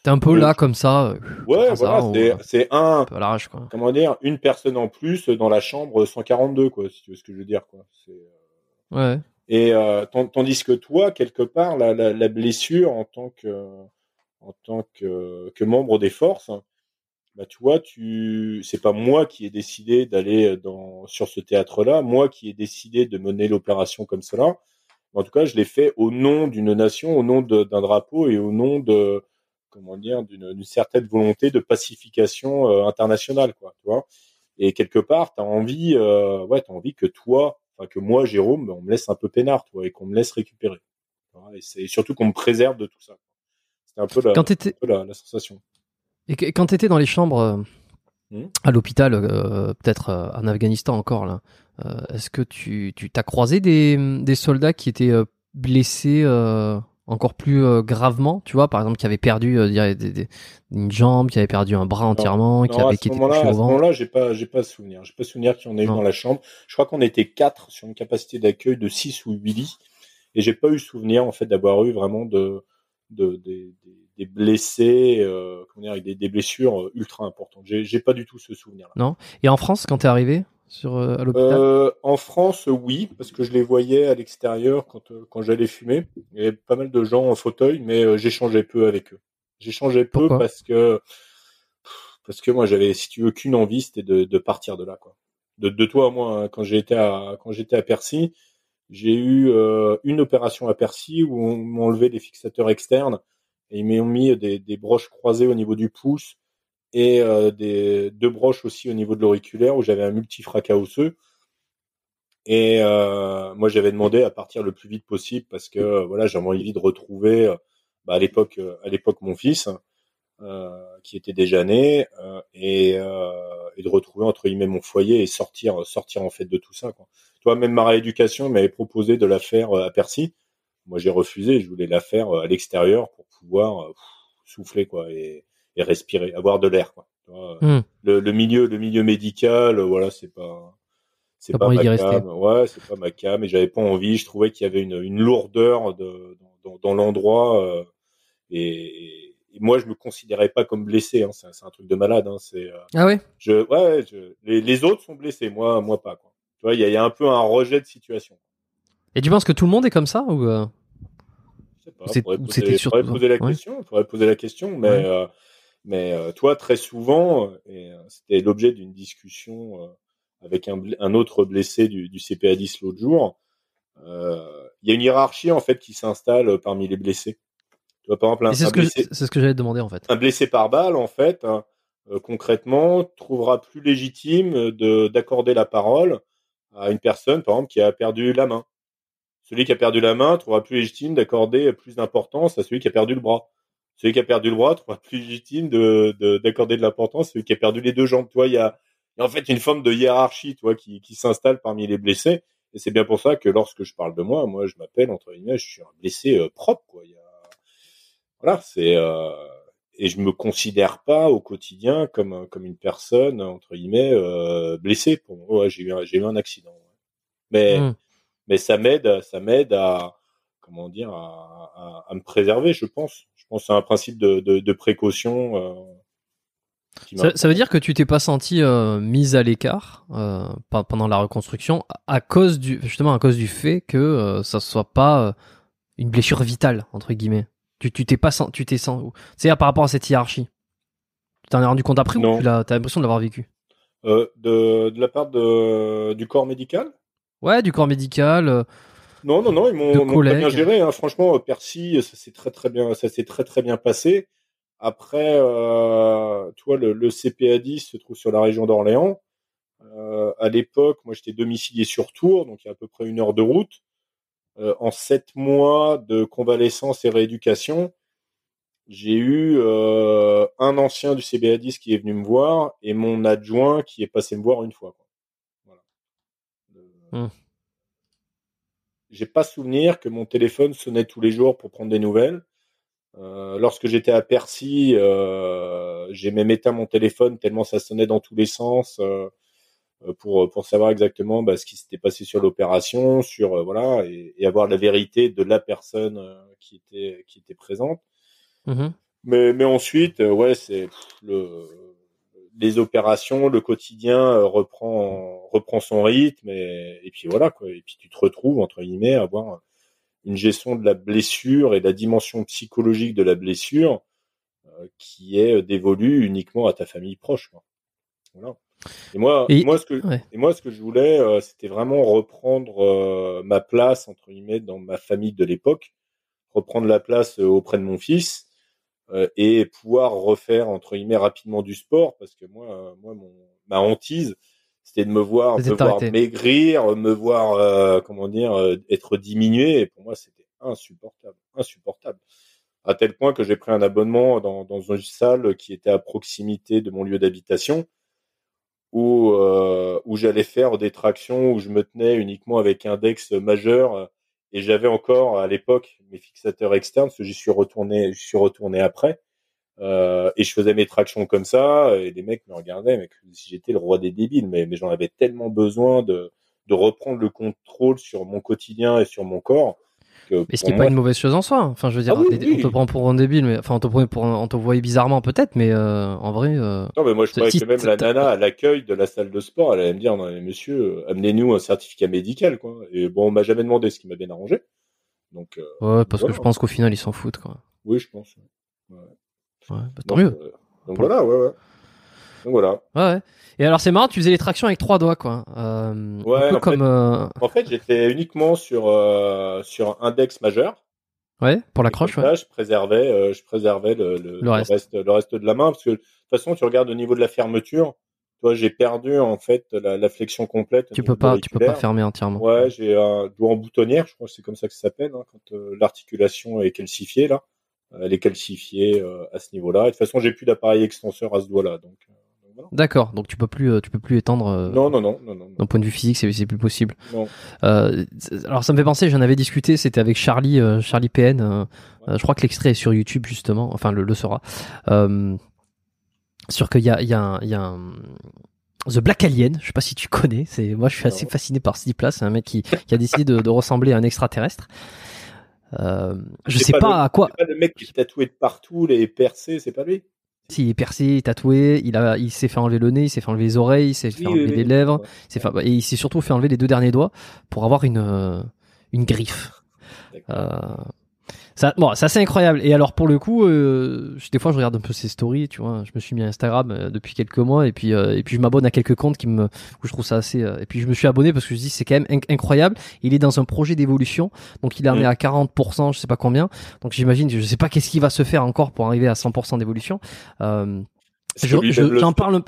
T'es un peu là comme ça. Euh, ouais, voilà, c'est un, quoi. Comment dire, une personne en plus dans la chambre 142, quoi, si tu veux ce que je veux dire, quoi. Euh, ouais. Et euh, tandis que toi, quelque part, la, la, la, blessure en tant que en tant que, que membre des forces, bah tu vois, tu c'est pas moi qui ai décidé d'aller dans sur ce théâtre-là, moi qui ai décidé de mener l'opération comme cela. En tout cas, je l'ai fait au nom d'une nation, au nom d'un drapeau et au nom de comment dire, d'une certaine volonté de pacification euh, internationale, quoi, tu vois. Et quelque part, tu as envie, euh, ouais, as envie que toi, enfin que moi, Jérôme, on me laisse un peu peinard, toi, et qu'on me laisse récupérer. Et surtout qu'on me préserve de tout ça. C'est un peu la, la, sensation. Et quand tu étais dans les chambres euh, hmm à l'hôpital, peut-être en Afghanistan encore, là, est-ce que tu t'as croisé des, des, soldats qui étaient blessés encore plus euh, gravement, tu vois, par exemple, qui avait perdu euh, une jambe, qui avait perdu un bras entièrement, qui avait quitté le À ce moment-là, j'ai pas, j'ai pas souvenir. J'ai pas souvenir qu'il y en ait eu dans la chambre. Je crois qu'on était quatre sur une capacité d'accueil de 6 ou 8 lits, et j'ai pas eu souvenir en fait d'avoir eu vraiment de, de, des blessés, euh, comment dire, avec des, blessures ultra importantes. J'ai, j'ai pas du tout ce souvenir. -là. Non. Et en France, quand t'es arrivé, sur, euh, à l'hôpital euh, En France, oui, parce que je les voyais à l'extérieur quand, euh, quand j'allais fumer. Il y avait pas mal de gens en fauteuil, mais j'échangeais peu avec eux. J'échangeais peu parce que parce que moi j'avais, si tu veux, qu'une envie, c'était de, de, partir de là, quoi. De, de toi moi, hein, quand j'étais à quand j'étais à Percy, j'ai eu une opération à Percy où on m'a enlevé des fixateurs externes et ils m'ont mis des, des broches croisées au niveau du pouce et euh, des deux broches aussi au niveau de l'auriculaire où j'avais un multifracas osseux. Et euh, moi, j'avais demandé à partir le plus vite possible parce que euh, voilà, j'avais envie de retrouver bah, à l'époque, à l'époque, mon fils qui était déjà né et, de retrouver entre guillemets mon foyer et sortir, sortir en fait de tout ça. Quoi. Toi, même ma rééducation m'avait proposé de la faire à Percy. Moi, j'ai refusé. Je voulais la faire à l'extérieur pour pouvoir souffler quoi et respirer, avoir de l'air. Quoi. Hmm. Le, le, milieu, le milieu médical, voilà, c'est pas, c'est pas, ma cam. Ouais, c'est pas ma cam. Et j'avais pas envie. Je trouvais qu'il y avait une, une lourdeur de, dans, dans l'endroit. Euh, et, et, moi, je me considérais pas comme blessé. Hein. C'est, un truc de malade. Hein. C'est. Euh, ah ouais? Je, ouais, je, les, les, autres sont blessés. Moi, moi pas. Quoi. Tu vois, il y a, y a, un peu un rejet de situation. Et tu penses que tout le monde est comme ça ou euh? c'était surtout. poser la question. poser la question, mais mais toi très souvent, et c'était l'objet d'une discussion avec un, un, autre blessé du, du CPA 10 l'autre jour. Il y a une hiérarchie en fait qui s'installe parmi les blessés. Tu vois, par exemple, c'est ce, que j'allais te demander en fait. Un blessé par balle, en fait, hein, concrètement, trouvera plus légitime de d'accorder la parole à une personne, par exemple, qui a perdu la main. Celui qui a perdu la main trouvera plus légitime d'accorder plus d'importance à celui qui a perdu le bras. Celui qui a perdu le bras trouvera plus légitime de, d'accorder de, l'importance à celui qui a perdu les deux jambes. Toi, il y a, en fait une forme de hiérarchie, toi, qui, qui s'installe parmi les blessés. Et c'est bien pour ça que lorsque je parle de moi, moi, je m'appelle entre guillemets, je suis un blessé euh, propre, quoi. Il y a... Voilà, c'est euh... et je me considère pas au quotidien comme comme une personne entre guillemets euh, blessée. Pour ouais, j'ai eu un, j'ai eu un accident. Mais mmh mais ça m'aide, ça m'aide à comment dire à, à, me préserver, je pense. Je pense c'est un principe de, de, de précaution. Euh, ça, veut dire que tu t'es pas senti euh, mise à l'écart euh, pendant la reconstruction à cause du justement à cause du fait que euh, ça soit pas euh, une blessure vitale entre guillemets. Tu tu t'es pas tu t'es senti c'est par rapport à cette hiérarchie. Tu t'en es rendu compte après ou tu as, l'impression de l'avoir vécu? De, de la part de, du corps médical? Ouais, du corps médical. Euh, non, non, non, ils m'ont très bien géré. Hein. Franchement, Percy, ça s'est très très bien, ça s'est très très bien passé. Après, euh, tu vois, le, le, CPA 10 se trouve sur la région d'Orléans. Euh, à l'époque, moi, j'étais domicilié sur Tours, donc il y a à peu près une heure de route. Euh, en sept mois de convalescence et rééducation, j'ai eu euh, un ancien du CPA 10 qui est venu me voir et mon adjoint qui est passé me voir une fois. Quoi. Hmm. J'ai pas souvenir que mon téléphone sonnait tous les jours pour prendre des nouvelles. Euh, lorsque j'étais à Percy, euh, j'ai même éteint mon téléphone tellement ça sonnait dans tous les sens euh, pour pour savoir exactement bah, ce qui s'était passé sur l'opération, sur voilà et, avoir la vérité de la personne qui était qui était présente. Mm-hmm. Mais mais ensuite, ouais, c'est le les opérations, le quotidien euh, reprend reprend son rythme et, et, puis voilà quoi. Et puis tu te retrouves entre guillemets à avoir une gestion de la blessure et de la dimension psychologique de la blessure euh, qui est dévolue uniquement à ta famille proche. Quoi. Voilà. Et moi, moi ce que et moi ce que je voulais, euh, c'était vraiment reprendre ma place entre guillemets dans ma famille de l'époque, reprendre la place auprès de mon fils euh, et pouvoir refaire entre guillemets rapidement du sport parce que moi, euh, moi mon, ma hantise, c'était de me voir, me voir maigrir, me voir euh, comment dire être diminué et pour moi c'était insupportable, insupportable. À tel point que j'ai pris un abonnement dans, dans une salle qui était à proximité de mon lieu d'habitation où, euh, où j'allais faire des tractions où je me tenais uniquement avec index majeur et j'avais encore à l'époque mes fixateurs externes, parce que j'y suis retourné, je suis retourné après. Euh, et je faisais mes tractions comme ça, et les mecs me regardaient, mais si j'étais le roi des débiles, mais, mais j'en avais tellement besoin de, de reprendre le contrôle sur mon quotidien et sur mon corps mais ce qui n'est pas une mauvaise chose en soi. Enfin, je veux dire, ah on te prend pour un débile, mais enfin, on te prend pour, on te voyait bizarrement peut-être, mais euh, en vrai. Euh, non, mais moi, je croyais que même la nana à l'accueil de la salle de sport, elle allait me dire, non, monsieur, euh, amenez-nous un certificat médical, quoi. Et bon, on m'a jamais demandé ce qui m'a bien arrangé. Donc. ouais, parce que je pense qu'au final, ils s'en foutent, quoi. Oui, je pense. Ouais. ouais bah, tant mieux. donc voilà, ouais, ouais. Donc voilà. Ouais. Et alors c'est marrant, tu faisais les tractions avec trois doigts, quoi. Euh, ouais. en, comme, fait, euh... en fait, j'étais uniquement sur euh, sur index majeur. Ouais, pour l'accroche. Ouais. je préservais, je préservais le, le, le, reste. le, reste. de la main parce que de toute façon, tu regardes au niveau de la fermeture. Toi, j'ai perdu en fait la, la flexion complète. Tu peux pas, tu peux pas fermer entièrement. Ouais, j'ai un doigt en boutonnière, je crois que c'est comme ça que ça s'appelle, hein, quand l'articulation est calcifiée là. Elle est calcifiée à ce niveau-là. Et de toute façon, j'ai plus d'appareil extenseur à ce doigt-là, donc. D'accord, donc tu peux plus, euh, tu peux plus étendre. Euh, non, non, non, non, non. D'un point de vue physique, c'est plus possible. Non. Euh, alors ça me fait penser, j'en avais discuté, c'était avec Charlie, euh, Charlie PN. Euh, je crois que l'extrait est sur YouTube justement, enfin le, le sera. sur qu'il y a, il y a, un, il y a un The Black Alien, je sais pas si tu connais. C'est moi, je suis assez fasciné par ce type-là. C'est un mec qui, qui a décidé de, de, ressembler à un extraterrestre. Euh, je sais pas, à quoi. Pas le mec qui est tatoué de partout, les percés, c'est pas lui? S'il est percé, tatoué, il a, il s'est fait enlever le nez, il s'est fait enlever les oreilles, il s'est fait enlever les lèvres, fait, et il s'est surtout fait enlever les deux derniers doigts pour avoir une, euh, une griffe. Euh, Ça, bon, ça c'est incroyable. Et alors pour le coup, euh, des fois je regarde un peu ses stories, tu vois. Je me suis mis à Instagram euh, depuis quelques mois et puis euh, et puis je m'abonne à quelques comptes qui me où je trouve ça assez. euh, et puis je me suis abonné parce que je dis c'est quand même inc- incroyable. Il est dans un projet d'évolution, donc il en est à 40%, je sais pas combien. Donc j'imagine, je sais pas qu'est-ce qui va se faire encore pour arriver à 100% d'évolution. Euh, Je- je- J'en parle,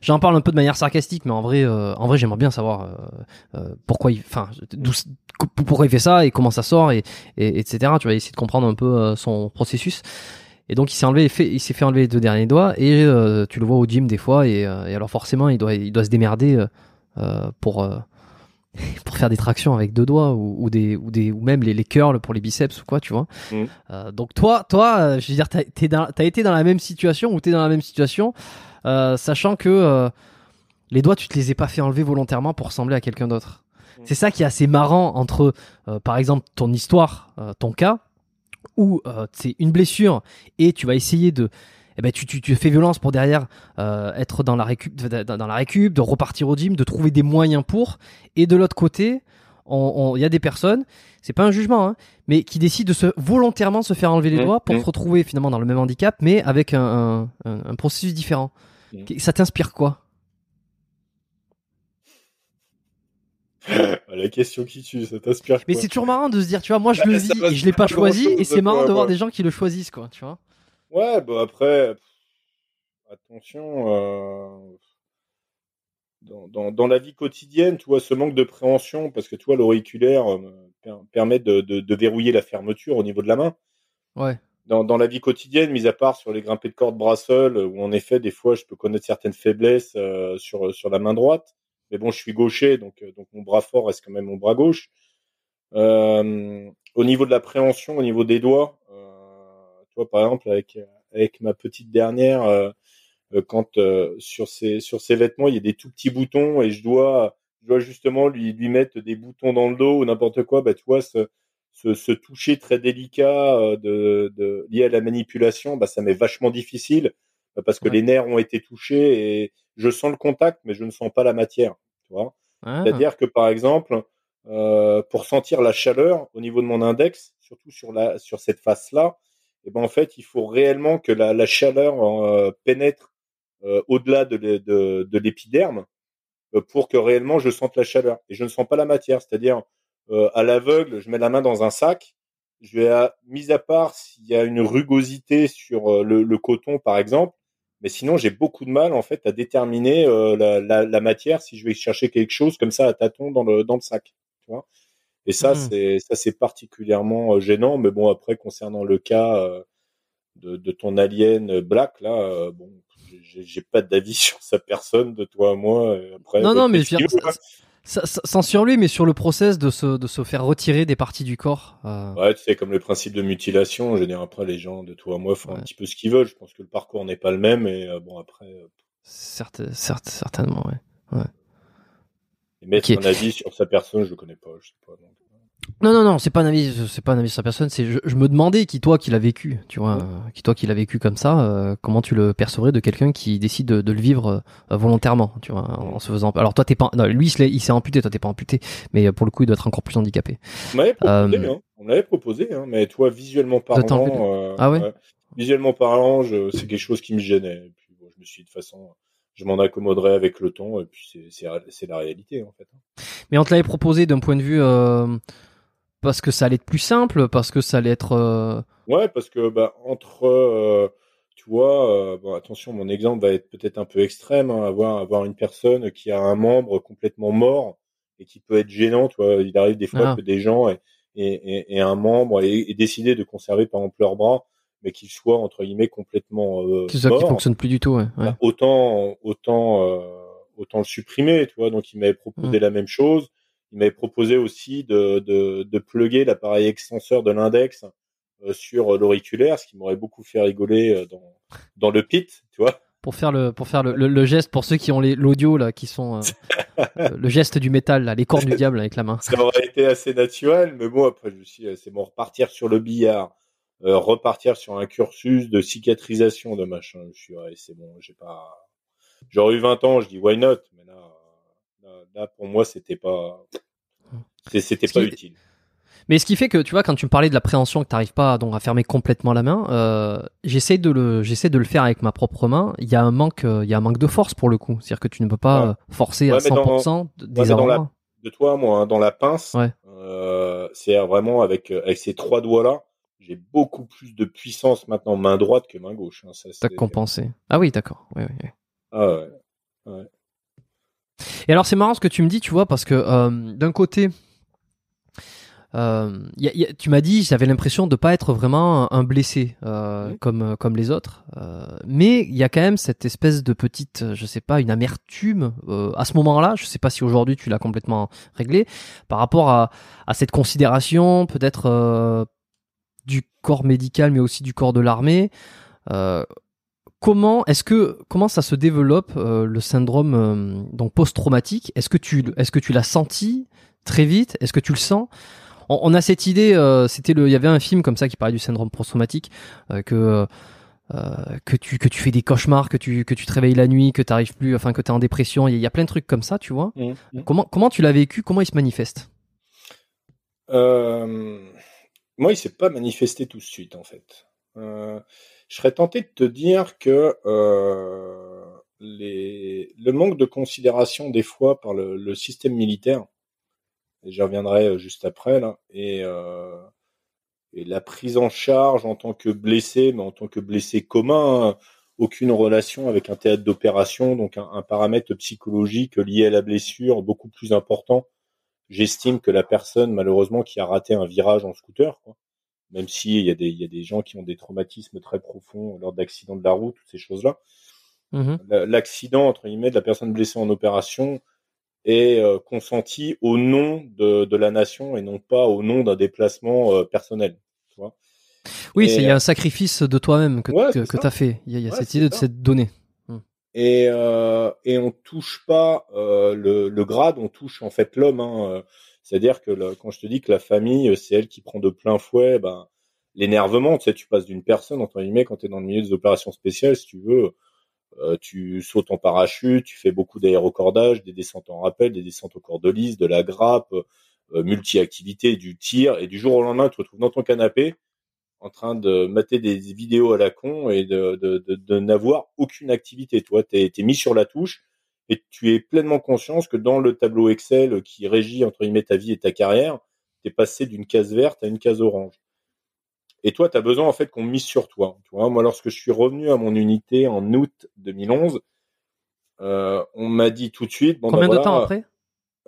j'en parle un peu de manière sarcastique, mais en vrai, euh, en vrai, j'aimerais bien savoir euh, euh, pourquoi il, enfin, pourquoi il fait ça et comment ça sort et, et etc. Tu vas essayer de comprendre un peu euh, son processus. Et donc il s'est enlevé, fait, il s'est fait enlever les deux derniers doigts et euh, tu le vois au gym des fois et, euh, et alors forcément il doit, il doit se démerder pour euh, pour faire des tractions avec deux doigts ou, ou des ou des ou même les, les curls pour les biceps ou quoi, tu vois. Mhm. Euh, donc toi, toi, euh, je veux dire, t'as, t'es dans- t'as été dans la même situation ou t'es dans la même situation, euh, sachant que euh, les doigts, tu te les ai pas fait enlever volontairement pour ressembler à quelqu'un d'autre. Mhm. C'est ça qui est assez marrant entre, par exemple, ton histoire, ton cas, où c'est une blessure et tu vas essayer de eh ben, tu, tu, tu fais violence pour derrière euh, être dans la, récup, dans la récup, de repartir au gym, de trouver des moyens pour. Et de l'autre côté, il y a des personnes, c'est pas un jugement, hein, mais qui décident de se volontairement se faire enlever les Mmh, doigts pour mmh. se retrouver finalement dans le même handicap, mais avec un, un, un- un processus différent. Mmh. Ça t'inspire quoi? La question qui tue, ça t'inspire Mais c'est toujours marrant de se dire, tu vois, moi je Bah, le vis et je l'ai pas choisi, et c'est marrant de voir ouais. des gens qui le choisissent, quoi, tu vois. Ouais, bah après, attention, euh, dans, dans, dans la vie quotidienne, tu vois, ce manque de préhension, parce que tu vois, l'auriculaire euh, per- permet de, de, de verrouiller la fermeture au niveau de la main. Ouais. Dans, dans la vie quotidienne, mis à part sur les grimpés de corde bras seuls, où en effet, des fois, je peux connaître certaines faiblesses euh, sur, sur la main droite. Mais bon, je suis gaucher, donc, euh, donc mon bras fort reste quand même mon bras gauche. Euh, au niveau de la préhension, au niveau des doigts, vois, par exemple, avec, avec ma petite dernière, euh, euh, quand euh, sur ses sur ses vêtements il y a des tout petits boutons et je dois je dois justement lui lui mettre des boutons dans le dos ou n'importe quoi bah tu vois ce ce, ce toucher très délicat euh, de, de lié à la manipulation bah ça m'est vachement difficile bah, parce que Ouais. les nerfs ont été touchés et je sens le contact mais je ne sens pas la matière tu vois Ah. c'est-à-dire que par exemple, euh, pour sentir la chaleur au niveau de mon index, surtout sur la sur cette face-là, et ben en fait, il faut réellement que la, la chaleur euh, pénètre euh, au-delà de, de, de l'épiderme euh, pour que réellement je sente la chaleur. Et je ne sens pas la matière, c'est-à-dire à l'aveugle, je mets la main dans un sac, je vais à, mis à part s'il y a une rugosité sur le, le coton par exemple, mais sinon j'ai beaucoup de mal en fait à déterminer euh, la, la, la matière si je vais chercher quelque chose comme ça à tâtons dans le dans le sac, tu vois? Et ça Mhm. c'est ça c'est particulièrement euh, gênant, mais bon après concernant le cas euh, de, de ton alien Black là, euh, bon j'ai pas d'avis sur sa personne de toi à moi. Après, Non, bah, non, mais sans sur lui, mais sur le process de se, de se faire retirer des parties du corps. euh, Ouais, tu sais, comme le principe de mutilation, veux dire, après, les gens de toi à moi font un Ouais. petit peu ce qu'ils veulent. Je pense que le parcours n'est pas le même, et euh, bon, après, euh, certes, certes, certainement, ouais. Mettre Ok. un avis sur sa personne, je le connais pas, je sais pas. donc. Non, non, non, c'est pas un avis, c'est pas un avis sur sa personne. C'est, je, je me demandais qui toi qui l'a vécu, tu vois, Ouais. euh, qui toi qui l'a vécu comme ça, euh, comment tu le percevrais de quelqu'un qui décide de, de le vivre euh, volontairement, tu vois, en, en se faisant. Alors toi t'es pas, non, lui il s'est amputé, toi t'es pas amputé, mais pour le coup il doit être encore plus handicapé. On proposé, hein. On m'avait proposé, hein, mais toi, visuellement parlant, Ah ouais visuellement parlant, je- c'est quelque chose qui me gênait. Et puis, bon, je me suis dit, de toute façon, je m'en accommoderai avec le temps, et puis c'est- la réalité, en fait. Mais on te l'avait proposé d'un point de vue euh, parce que ça allait être plus simple, parce que ça allait être. euh, Ouais, parce que bah, entre, euh, tu vois, euh, bon, attention, mon exemple va être peut-être un peu extrême, hein, avoir, avoir une personne qui a un membre complètement mort et qui peut être gênant, tu vois, il arrive des fois Ah. que des gens aient, aient- aient- aient un membre et, et décider de conserver par exemple leur bras, mais qu'il soit entre guillemets complètement euh, que ça qui mort. fonctionne plus du tout, ouais. ouais. Bah, autant autant euh, autant le supprimer tu vois donc il m'avait proposé Mm. la même chose il m'avait proposé aussi de de, de plugger l'appareil extenseur de l'index euh, sur l'auriculaire ce qui m'aurait beaucoup fait rigoler euh, dans dans le pit tu vois Pour faire le pour faire le, le- le geste pour ceux qui ont les- l'audio là, qui sont euh, le- geste du métal là, les cordes du diable avec la main. ça aurait été assez naturel mais bon après je me suis c'est bon repartir sur le billard euh, repartir sur un cursus de cicatrisation de machin. Je suis ouais, c'est bon j'ai pas j'aurais eu 20 ans je dis why not? Mais là là, là, pour moi c'était pas c'était pas qui- utile. Mais ce qui fait que, tu vois, quand tu me parlais de l'appréhension que tu n'arrives pas donc, à fermer complètement la main, euh, j'essaie de le, j'essaie de le faire avec ma propre main. Il y a un manque, euh, il y a un manque de force pour le coup. C'est-à-dire que tu ne peux pas forcer à 100% des ouais, De toi, moi, hein, dans la pince, euh, c'est vraiment avec, avec ces trois doigts-là, j'ai beaucoup plus de puissance maintenant main droite que main gauche. Hein. Ça, compensé. Ah oui, d'accord. Oui, oui, Ah ouais. ouais. Et alors c'est marrant ce que tu me dis, tu vois, parce que d'un côté, euh, y a, tu m'as dit, j'avais l'impression de pas être vraiment un, blessé euh, comme comme les autres, euh, mais il y a quand même cette espèce de petite, je sais pas, une amertume euh, à ce moment-là. Je sais pas si aujourd'hui tu l'as complètement réglé par rapport à, à cette considération, peut-être euh, du corps médical, mais aussi du corps de l'armée. comment est-ce que comment ça se développe le syndrome donc post-traumatique? Est-ce que tu est-ce que tu l'as senti très vite? Est-ce que tu le sens? On, a cette idée, euh, c'était le, il y avait un film comme ça qui parlait du syndrome post-traumatique euh, que euh, que tu que tu fais des cauchemars, que tu que tu te réveilles la nuit, que tu arrives plus, enfin que tu es en dépression. Il y, a plein de trucs comme ça, tu vois. Mmh, mmh. Comment comment tu l'as vécu? Comment il se manifeste? Moi, il s'est pas manifesté tout de suite en fait. je serais tenté de te dire que les, le manque de considération des fois par le système militaire j'y reviendrai euh, juste après là. Et, euh, la prise en charge en tant que blessé, mais en tant que blessé commun, aucune relation avec un théâtre d'opération, donc un, paramètre psychologique lié à la blessure beaucoup plus important. J'estime que la personne, malheureusement, qui a raté un virage en scooter, quoi, même s'il y, a des, y a des gens qui ont des traumatismes très profonds lors d'accidents de la route, toutes ces choses-là. Mmh l'accident, entre guillemets, de la personne blessée en opération, est euh, consenti au nom de, de, la nation et non pas au nom d'un déplacement euh, personnel. Tu vois? Oui, il y a un sacrifice de toi-même que, que, tu as fait. Il y a, cette idée de cette donnée. Et, euh, et on touche pas euh, le, le, grade, on touche en fait l'homme. Hein. C'est-à-dire que quand je te dis que la famille, c'est elle qui prend de plein fouet ben, l'énervement. Tu sais, tu passes d'une personne, entre guillemets, quand tu es dans le milieu des opérations spéciales, si tu veux, euh, tu sautes en parachute, tu fais beaucoup d'aérocordage, des descentes en rappel, des descentes au cordelise, de la grappe, euh, multi-activité, du tir, et du jour au lendemain, tu te retrouves dans ton canapé en train de mater des vidéos à la con et de, de, de, n'avoir aucune activité. Toi, tu es, mis sur la touche et tu es pleinement conscience que dans le tableau Excel qui régit entre guillemets ta vie et ta carrière, tu es passé d'une case verte à une case orange. Et toi, tu as besoin en fait qu'on mise sur toi. Tu vois, moi, lorsque je suis revenu à mon unité en août 2011, euh, on m'a dit tout de suite. Bon, Combien bah, de temps après?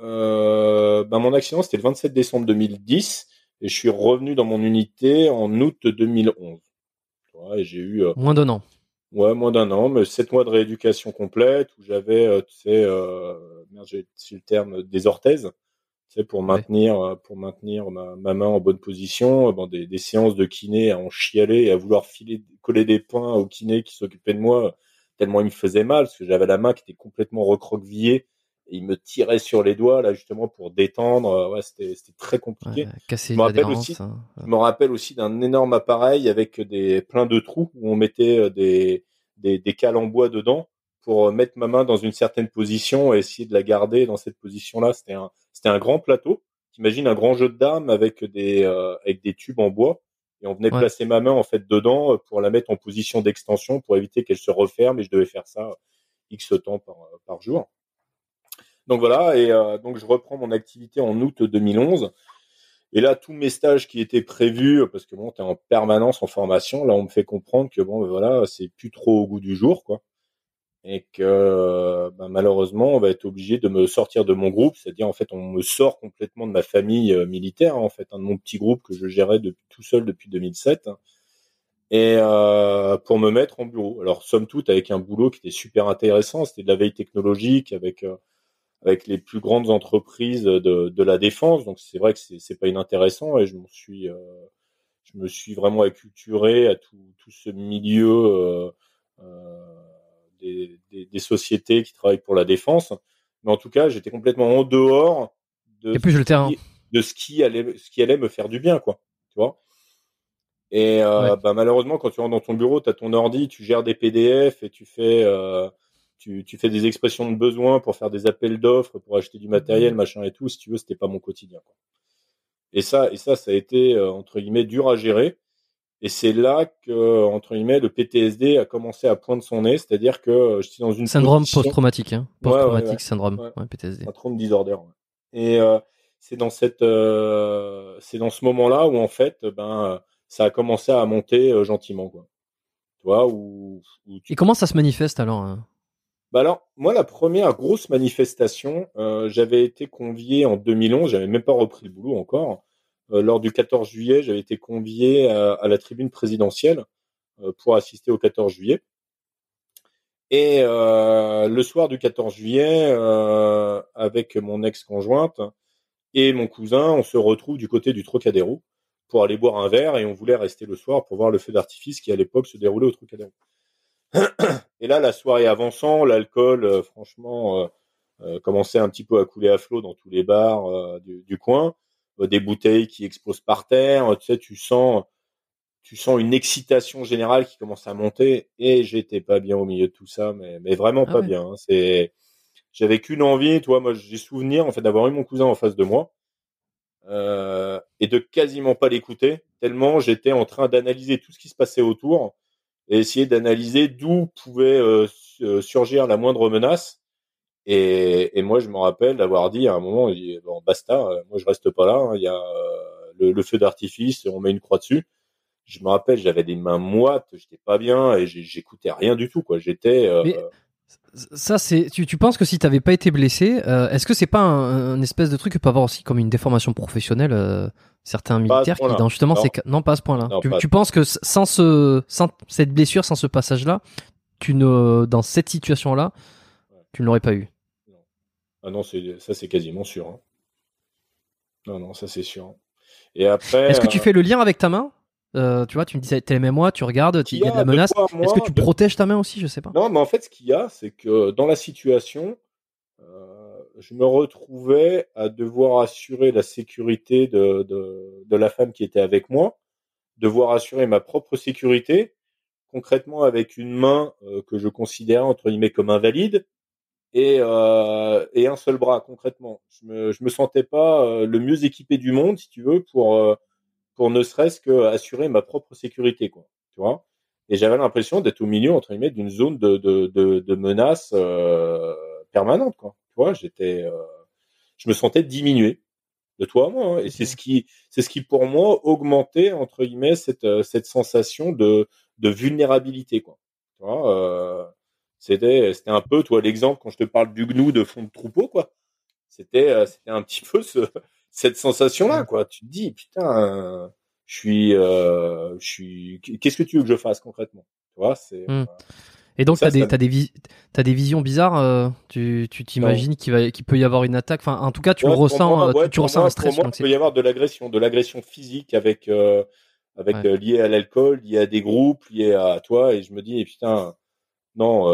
euh, bah, Mon accident, c'était le 27 décembre 2010 et je suis revenu dans mon unité en août 2011. Tu vois, et j'ai eu. Euh, moins d'un an. Ouais, moins d'un an, mais sept mois de rééducation complète où j'avais, euh, tu sais, euh, j'ai le terme des orthèses pour maintenir, euh, pour maintenir ma, main en bonne position, des, des, séances de kiné à en chialer et à vouloir filer, coller des points au kiné qui s'occupait de moi, tellement il me faisait mal, parce que j'avais la main qui était complètement recroquevillée et il me tirait sur les doigts là justement pour détendre. Euh, ouais, c'était c'était très compliqué. je me rappelle aussi, hein. je me rappelle aussi d'un énorme appareil avec des plein de trous où on mettait des des, des cales en bois dedans pour mettre ma main dans une certaine position et essayer de la garder dans cette position-là. C'était un, c'était un grand plateau. T'imagines un grand jeu de dames avec des, euh, avec des tubes en bois. Et on venait placer ma main en fait dedans pour la mettre en position d'extension pour éviter qu'elle se referme. Et je devais faire ça x temps par, par jour. Donc voilà. Et euh, donc je reprends mon activité en août 2011. Et là, tous mes stages qui étaient prévus, parce que bon, t'es en permanence en formation, là, on me fait comprendre que bon, ben voilà, c'est plus trop au goût du jour, quoi et que ben, malheureusement on va être obligé de me sortir de mon groupe, c'est-à-dire en fait on me sort complètement de ma famille euh, militaire, en fait, un de mon petit groupe que je gérais tout seul depuis 2007, et euh, pour me mettre en bureau. Alors somme toute avec un boulot qui était super intéressant, c'était de la veille technologique avec euh, avec les plus grandes entreprises de, de la défense, donc c'est vrai que c'est pas inintéressant et je me suis euh, je me suis vraiment acculturé à tout, tout ce milieu. Euh, des, sociétés qui travaillent pour la défense. Mais en tout cas, j'étais complètement en dehors de, plus le terrain. de ce qui allait, ce qui allait me faire du bien, quoi. Tu vois. Et euh, bah, malheureusement, quand tu rentres dans ton bureau, tu as ton ordi, tu gères des PDF et tu fais, euh, tu, tu, fais des expressions de besoin pour faire des appels d'offres, pour acheter du matériel, mmh. machin et tout. Si tu veux, c'était pas mon quotidien. Quoi. Et ça, et ça, ça a été entre guillemets dur à gérer. Et c'est là que, entre guillemets, le PTSD a commencé à poindre son nez, c'est-à-dire que je suis dans une syndrome post-traumatique, hein. post-traumatique syndrome, PTSD. Syndrome disorder. Et c'est dans cette, c'est dans ce moment-là où en fait, ben, ça a commencé à monter gentiment, quoi. Tu vois, où, Et comment ça se manifeste alors hein? Bah alors, moi, la première grosse manifestation, euh, j'avais été convié en 2011, j'avais même pas repris le boulot encore. Euh, lors du 14 juillet, j'avais été convié à, la tribune présidentielle euh, pour assister au 14 juillet. Et le soir du 14 juillet, avec mon ex-conjointe et mon cousin, on se retrouve du côté du Trocadéro pour aller boire un verre et on voulait rester le soir pour voir le feu d'artifice qui à l'époque se déroulait au Trocadéro. Et là, la soirée avançant, l'alcool, euh, franchement, euh, euh, commençait un petit peu à couler à flot dans tous les bars du, coin. des bouteilles qui explosent par terre. Tu sais, tu sens, tu sens une excitation générale qui commence à monter. Et j'étais pas bien au milieu de tout ça, mais, mais vraiment ah pas bien. Hein. C'est, j'avais qu'une envie, toi, moi, j'ai souvenir en fait d'avoir eu mon cousin en face de moi. et de quasiment pas l'écouter, tellement j'étais en train d'analyser tout ce qui se passait autour et essayer d'analyser d'où pouvait euh, euh, surgir la moindre menace. Et, et moi, je me rappelle d'avoir dit à un moment, bon, basta, euh, moi je reste pas là. Hein, il y a le, feu d'artifice, on met une croix dessus. Je me rappelle, j'avais des mains moites, j'étais pas bien et j'écoutais rien du tout. Quoi, j'étais. Ça, c'est. Tu, tu, penses que si t'avais pas été blessé, est-ce que c'est pas un, espèce de truc que peut avoir aussi comme une déformation professionnelle certains militaires qui dans justement c'est non pas à ce point-là. Tu, penses que sans ce sans cette blessure, sans ce passage-là, tu ne dans cette situation-là, tu ne l'aurais pas eu? Ah non, ça c'est quasiment sûr. Hein. Non non, ça c'est sûr. Et après Est-ce que tu euh, fais le lien avec ta main? Euh, tu vois, tu me dis t'es moi, tu regardes, il y a de la menace. Est-ce que tu protèges ta main aussi? Je sais pas. Non, mais en fait, ce qu'il y a, c'est que dans la situation, euh, je me retrouvais à devoir assurer la sécurité de, de, de, la femme qui était avec moi, devoir assurer ma propre sécurité, concrètement avec une main euh, que je considérais entre guillemets comme invalide et, euh, et un seul bras concrètement. Je me, je me sentais pas euh, le mieux équipé du monde, si tu veux, pour euh, pour ne serait-ce que assurer ma propre sécurité, quoi. Tu vois? Et j'avais l'impression d'être au milieu entre guillemets d'une zone de de, de, de menace permanente, quoi vois, j'étais, euh, je me sentais diminué de toi à moi. Hein. et c'est ce qui, c'est ce qui pour moi augmentait entre guillemets cette euh, cette sensation de de vulnérabilité, quoi. Tu vois, euh, c'était c'était un peu, toi, l'exemple quand je te parle du gnou de fond de troupeau, quoi. C'était c'était un petit peu ce, cette sensation là, quoi. Tu te dis putain, je suis je suis, qu'est-ce que tu veux que je fasse concrètement, tu vois, c'est mmh. Et donc, tu as, des, des, as des visions bizarres. Euh, tu t'imagines qu'il qu'il peut y avoir une attaque? Enfin, en tout cas, tu le ressens. Euh, tu, ressens un stress. Moi, il peut y avoir de l'agression, de l'agression physique avec, euh, avec lié à l'alcool, lié à des groupes, lié à toi. Et je me dis, eh, putain, non,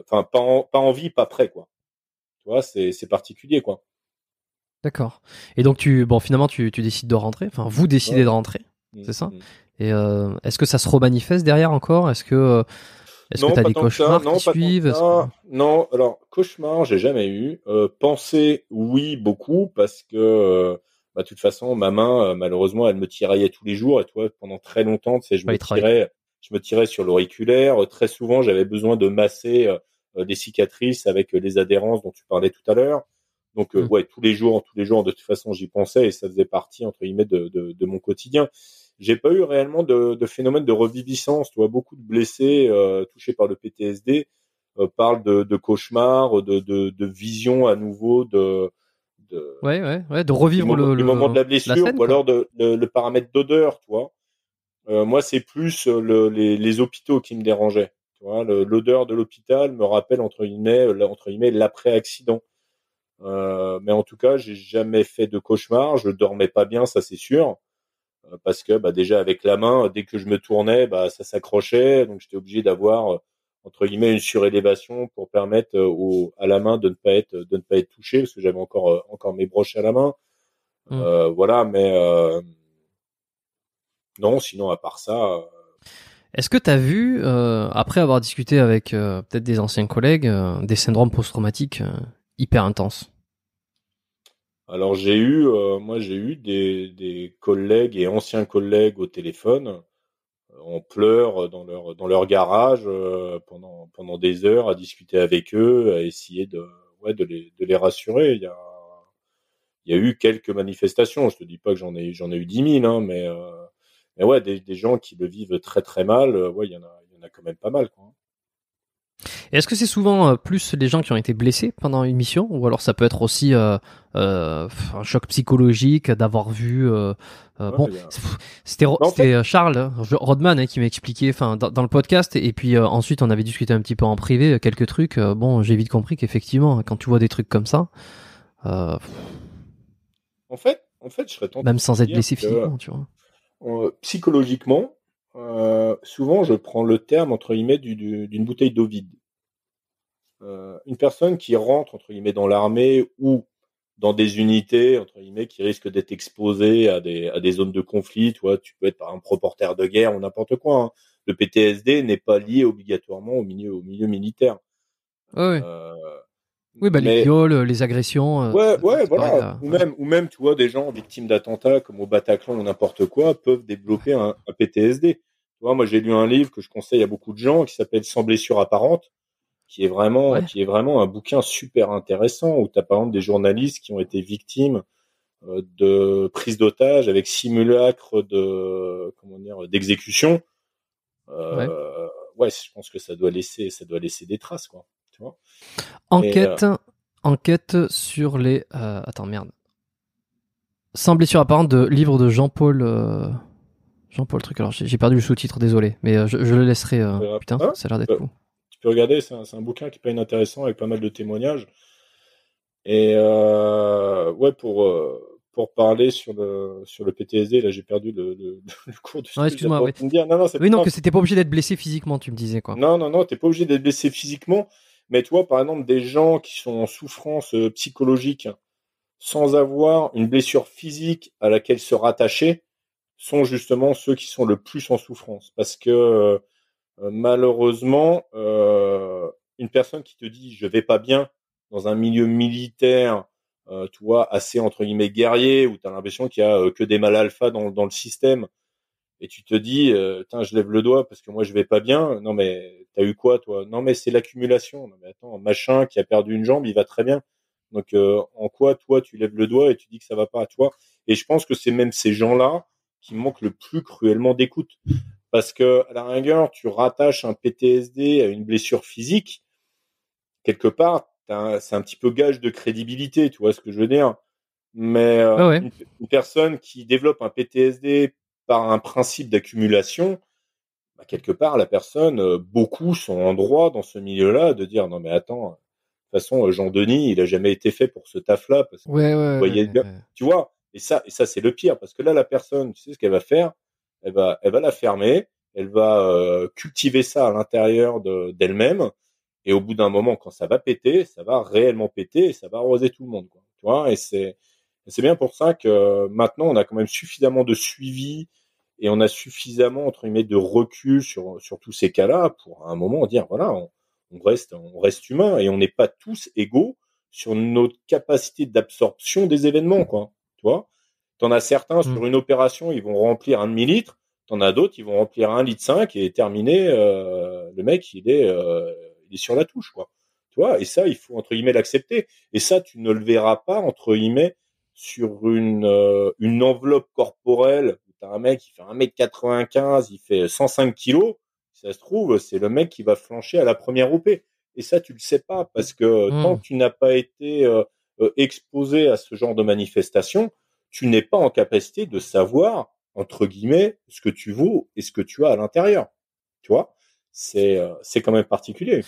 enfin, pas, pas envie, pas prêt, quoi. Tu vois, c'est particulier, quoi. D'accord. Et donc, tu, bon, finalement, tu, tu décides de rentrer. Enfin, vous décidez de rentrer, mmh, c'est ça. Mmh. Et est-ce que ça se remanifeste derrière encore? Est-ce que est-ce que tu as des cauchemars qui suivent? Non, alors cauchemar, j'ai jamais eu. Euh, oui, beaucoup, parce que euh, bah, de toute façon, ma main, euh, malheureusement, elle me tiraillait tous les jours. Et toi, pendant très longtemps, tu sais, je me tirais, je me tirais sur l'auriculaire. Très souvent, j'avais besoin de masser des cicatrices avec les adhérences dont tu parlais tout à l'heure. Donc, mmh. ouais, tous les jours, tous les jours, de toute façon, j'y pensais et ça faisait partie entre guillemets de, de, de mon quotidien j'ai pas eu réellement de, de, phénomène de reviviscence. Tu vois, beaucoup de blessés euh, touchés par le PTSD euh, parlent de, de cauchemars, de, de, de vision à nouveau de, de ouais, ouais, ouais, de revivre le, le, moment de la blessure ou alors de, le, paramètre d'odeur, tu vois. Euh, moi, c'est plus le, les, les, hôpitaux qui me dérangeaient. Tu vois, l'odeur de l'hôpital me rappelle entre guillemets, entre guillemets, l'après accident. Euh, mais en tout cas, j'ai jamais fait de cauchemar. Je dormais pas bien, ça c'est sûr. Euh, parce que bah, déjà avec la main, dès que je me tournais, bah, ça s'accrochait, donc j'étais obligé d'avoir euh, entre guillemets une surélévation pour permettre euh, au, à la main de ne pas être de ne pas être touché parce que j'avais encore encore mes broches à la main. Mmh. Euh, voilà, mais euh, non, sinon à part ça. Est-ce que tu as vu, après avoir discuté avec peut-être des anciens collègues, des syndromes post-traumatiques hyper intenses? Alors j'ai eu, euh, moi j'ai eu des, des collègues et anciens collègues au téléphone. On pleure dans leur dans leur garage euh, pendant pendant des heures à discuter avec eux, à essayer de ouais de les de les rassurer. Il y a il y a eu quelques manifestations. Je te dis pas que j'en ai j'en ai eu dix mille, hein, mais euh, mais ouais des, des gens qui le vivent très très mal. euh, ouais il y en a il y en a quand même pas mal quoi. Est-ce que c'est souvent euh, plus les gens qui ont été blessés pendant une mission? Ou alors ça peut être aussi euh, euh, un choc psychologique d'avoir vu Ouais, bon c'était Charles hein, Rodman hein, qui m'a expliqué enfin dans, dans le podcast. Et puis ensuite on avait discuté un petit peu en privé quelques trucs. Bon j'ai vite compris qu'effectivement quand tu vois des trucs comme ça En fait en fait je serais tenté même sans être blessé que- physiquement tu vois. psychologiquement, euh, souvent je prends le terme entre guillemets du- du- d'une bouteille d'eau vide. Euh, une personne qui rentre entre guillemets dans l'armée ou dans des unités entre guillemets qui risquent d'être exposées à des, à des zones de conflit, tu vois, tu peux être par exemple reporter de guerre ou n'importe quoi. hein. Le PTSD n'est pas lié obligatoirement au milieu, au milieu militaire. Euh, oui bah mais- les viols les agressions euh, Ouais, ouais, voilà. là. Ou même, ou même, tu vois, des gens victimes d'attentats comme au Bataclan ou n'importe quoi peuvent développer un, un PTSD. Tu vois, moi, j'ai lu un livre que je conseille à beaucoup de gens qui s'appelle Sans blessure apparente, qui est vraiment, Ouais. qui est vraiment un bouquin super intéressant où tu as par exemple des journalistes qui ont été victimes euh, de prise d'otages avec simulacre de, comment dire, d'exécution. Euh, ouais. je pense que ça doit laisser, ça doit laisser des traces, quoi. Tu vois. Enquête, enquête sur les. euh, attends, merde. Sans blessure apparente de livre de Jean-Paul. euh, Jean-Paul truc. Alors j'ai perdu le sous-titre, désolé, mais euh, je, je le laisserai. euh, Euh, putain, ah, ça a l'air d'être euh, cool. tu peux regarder, c'est un, bouquin qui est pas inintéressant avec pas mal de témoignages. Et euh, ouais, pour euh, pour parler sur le sur le PTSD, là j'ai perdu le, le, le cours Non, excuse-moi, oui. Non, non, Oui, non, que c'était pas obligé d'être blessé physiquement, tu me disais quoi. Non, non, non, t'es pas obligé d'être blessé physiquement, mais tu vois, par exemple, des gens qui sont en souffrance euh, psychologique sans avoir une blessure physique à laquelle se rattacher sont justement ceux qui sont le plus en souffrance. Parce que euh, malheureusement, euh, une personne qui te dit je vais pas bien dans un milieu militaire, euh, tu vois, assez entre guillemets guerrier, où tu as l'impression qu'il y a que des mal alpha dans le système, et tu te dis, euh, Tain, je lève le doigt parce que moi je vais pas bien. Non mais t'as eu quoi toi? Non mais c'est l'accumulation. Non mais attends, machin qui a perdu une jambe, il va très bien. Donc euh, en quoi toi tu lèves le doigt et tu dis que ça va pas, tu vois Et je pense que c'est même ces gens-là qui manquent le plus cruellement d'écoute, parce que à la rigueur, tu rattaches un PTSD à une blessure physique quelque part. C'est un petit peu gage de crédibilité, tu vois ce que je veux dire? Mais euh, Ouais, ouais. Une, une personne qui développe un PTSD par un principe d'accumulation, bah, quelque part, la personne, euh, beaucoup sont en droit dans ce milieu-là de dire non mais attends, de toute façon, euh, Jean-Denis, il a jamais été fait pour ce taf-là, parce que Ouais, ouais. voyez ouais, bien. ouais. tu vois? Et ça, et ça c'est le pire, parce que là, la personne, tu sais ce qu'elle va faire? Elle va, elle va la fermer, elle va euh, cultiver ça à l'intérieur de- d'elle-même, et au bout d'un moment, quand ça va péter, ça va réellement péter, et ça va arroser tout le monde, quoi. Tu vois? Et c'est, c'est bien pour ça que maintenant, on a quand même suffisamment de suivi et on a suffisamment entre guillemets de recul sur sur tous ces cas-là pour à un moment dire voilà, on, on reste on reste humain et on n'est pas tous égaux sur notre capacité d'absorption des événements, quoi. Tu vois T'en as certains sur une opération, ils vont remplir un demi-litre. T'en as d'autres, ils vont remplir un litre cinq et terminer. euh, le mec, il est, euh, il est sur la touche, quoi. Tu vois Et ça, il faut entre guillemets l'accepter. Et ça, tu ne le verras pas entre guillemets sur une euh, une enveloppe corporelle. T'as un mec qui fait 1m95, il fait 105 kilos. Si ça se trouve, c'est le mec qui va flancher à la première OP. Et ça, tu le sais pas parce que Mm. tant que tu n'as pas été euh, euh, exposé à ce genre de manifestation, tu n'es pas en capacité de savoir entre guillemets ce que tu vaux et ce que tu as à l'intérieur. Tu vois? C'est euh, c'est quand même particulier.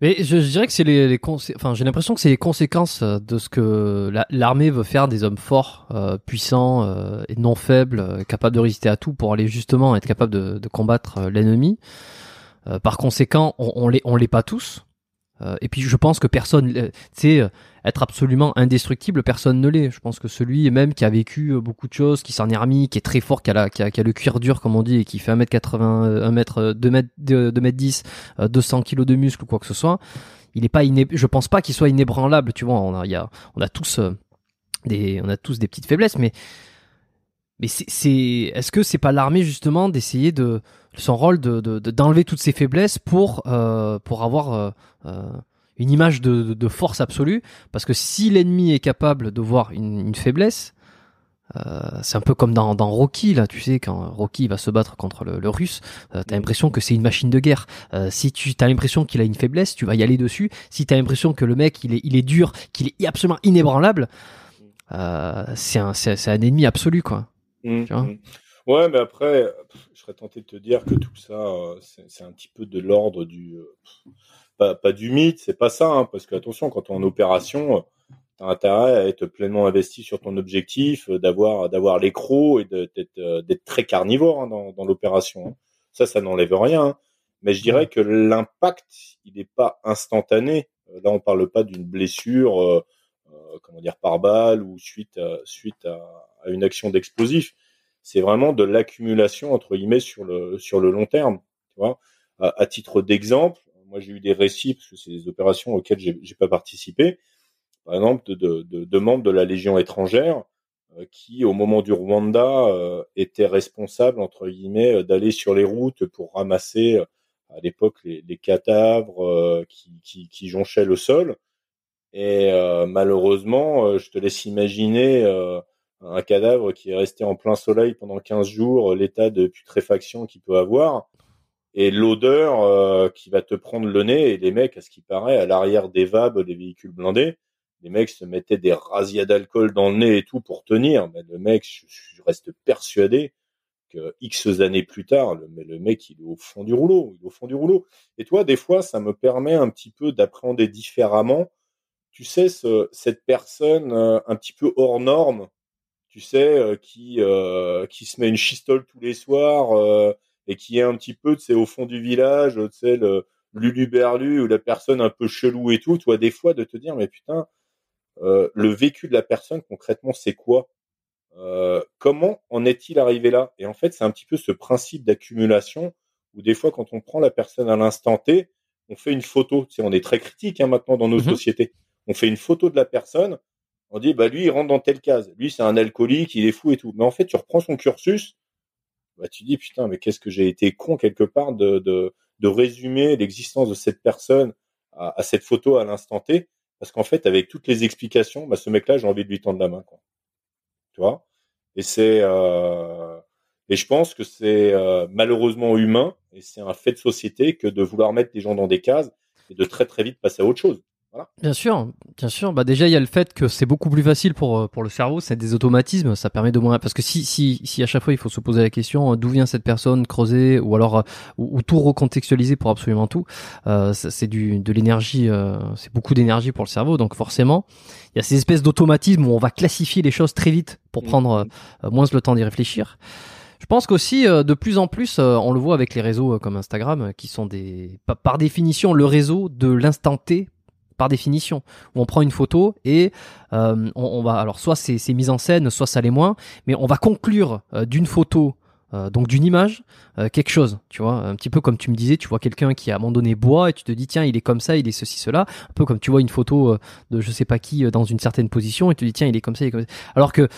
Mais je, dirais que c'est les, les enfin j'ai l'impression que c'est les conséquences euh, de ce que la- l'armée veut faire des hommes forts, euh, puissants euh, et non faibles, capables de résister à tout pour aller justement être capable de, combattre l'ennemi. Par conséquent, on, on les on l'est pas tous. Euh, et puis je pense que personne, euh, tu sais, euh, être absolument indestructible, personne ne l'est. Je pense que celui même qui a vécu euh, beaucoup de choses, qui s'en est remis, qui est très fort, qui a, la, qui, a, qui a le cuir dur comme on dit, et qui fait 1m80, 1m, 2m, 2m10, euh, 200 kilos de muscle ou quoi que ce soit, il est pas iné... je pense pas qu'il soit inébranlable, tu vois. On a, y a, on a tous euh, des, on a tous des petites faiblesses, mais mais c'est, est-ce que c'est pas l'armée justement d'essayer de son rôle de, d'enlever toutes ces faiblesses pour euh, pour avoir euh, euh, une image de, de, force absolue Parce que si l'ennemi est capable de voir une, une faiblesse, euh, c'est un peu comme dans, dans, Rocky là, tu sais quand Rocky va se battre contre le, le russe, euh, t'as l'impression que c'est une machine de guerre. Euh, si tu as l'impression qu'il a une faiblesse, tu vas y aller dessus. Si t'as l'impression que le mec il est il est dur, qu'il est absolument inébranlable, euh, c'est un c'est un ennemi absolu quoi. Mmh, mmh. ouais, mais après, serais tenté de te dire que tout ça, euh, c'est un petit peu de l'ordre du. Pas, pas, du mythe, c'est pas ça, hein, parce que attention, quand on est en opération, tu as intérêt à être pleinement investi sur ton objectif, euh, d'avoir d'avoir et d'être euh, très carnivore hein, dans, dans l'opération. Hein. Ça, ça n'enlève rien. Mais je dirais que l'impact, il n'est pas instantané. Euh, là, on parle pas d'une blessure, euh, comment dire, par balle ou suite à, suite à, à une action d'explosif. C'est vraiment de l'accumulation entre guillemets sur le sur le long terme. Tu vois. À, à titre d'exemple, moi j'ai eu des récits parce que c'est des opérations auxquelles j'ai pas participé par exemple, de, de, de, membres de la Légion étrangère euh, qui, au moment du Rwanda, euh, étaient responsables, entre guillemets, euh, d'aller sur les routes pour ramasser, à l'époque, les, les, cadavres qui, qui, qui, jonchaient le sol. Et malheureusement, je te laisse imaginer un cadavre qui est resté en plein soleil pendant 15 jours, l'état de putréfaction qu'il peut avoir et l'odeur qui va te prendre le nez et les mecs à ce qui paraît à l'arrière des VAB des véhicules blindés les mecs se mettaient des razzias d'alcool dans le nez et tout pour tenir. Mais le mec, je, reste persuadé que X années plus tard, le mec, il est au fond du rouleau. Il est au fond du rouleau. Et toi, des fois, ça me permet un petit peu d'appréhender différemment. Tu sais, ce, cette personne euh, un petit peu hors norme, tu sais, euh, qui euh, qui se met une chistole tous les soirs et qui est un petit peu, tu sais, au fond du village, tu sais, le luluberlu ou la personne un peu chelou et tout. Toi, des fois, de te dire, mais putain, euh, le vécu de la personne concrètement c'est quoi? Euh, comment en est-il arrivé là? Et en fait, c'est un petit peu ce principe d'accumulation où des fois, quand on prend la personne à l'instant T, on fait une photo. Tu sais, on est très critique hein, maintenant dans nos mmh sociétés. On fait une photo de la personne. On dit, bah lui, il rentre dans telle case. Lui, c'est un alcoolique, il est fou et tout. Mais en fait, tu reprends son cursus. Bah, tu dis, putain, mais qu'est-ce que j'ai été con quelque part de, de, de résumer l'existence de cette personne à, à cette photo à l'instant T parce qu'en fait, avec toutes les explications, bah, ce mec-là, j'ai envie de lui tendre la main. Quoi. Tu vois? Et c'est euh... et je pense que c'est euh, malheureusement humain et c'est un fait de société que de vouloir mettre les gens dans des cases et de très très vite passer à autre chose. Bien sûr, bien sûr. Bah déjà il y a le fait que c'est beaucoup plus facile pour euh, pour le cerveau, c'est des automatismes, ça permet de moins parce que si si si à chaque fois il faut se poser la question euh, d'où vient cette personne, creuser ou alors euh, ou, tout recontextualiser pour absolument tout, euh, c'est du de l'énergie, c'est beaucoup d'énergie pour le cerveau, donc forcément il y a ces espèces d'automatismes où on va classifier les choses très vite pour mmh. prendre moins le temps d'y réfléchir. Je pense qu'aussi de plus en plus, on le voit avec les réseaux comme Instagram, qui sont des par définition le réseau de l'instant T par définition, où on prend une photo et euh, on, va, alors soit c'est mise en scène, soit ça l'est moins, mais on va conclure euh, d'une photo, euh, donc d'une image, quelque chose, tu vois, un petit peu comme tu me disais, tu vois quelqu'un qui à un moment donné boit et tu te dis tiens il est comme ça, il est ceci cela, un peu comme tu vois une photo de je sais pas qui dans une certaine position et tu te dis tiens il est comme ça, il est comme ça. alors que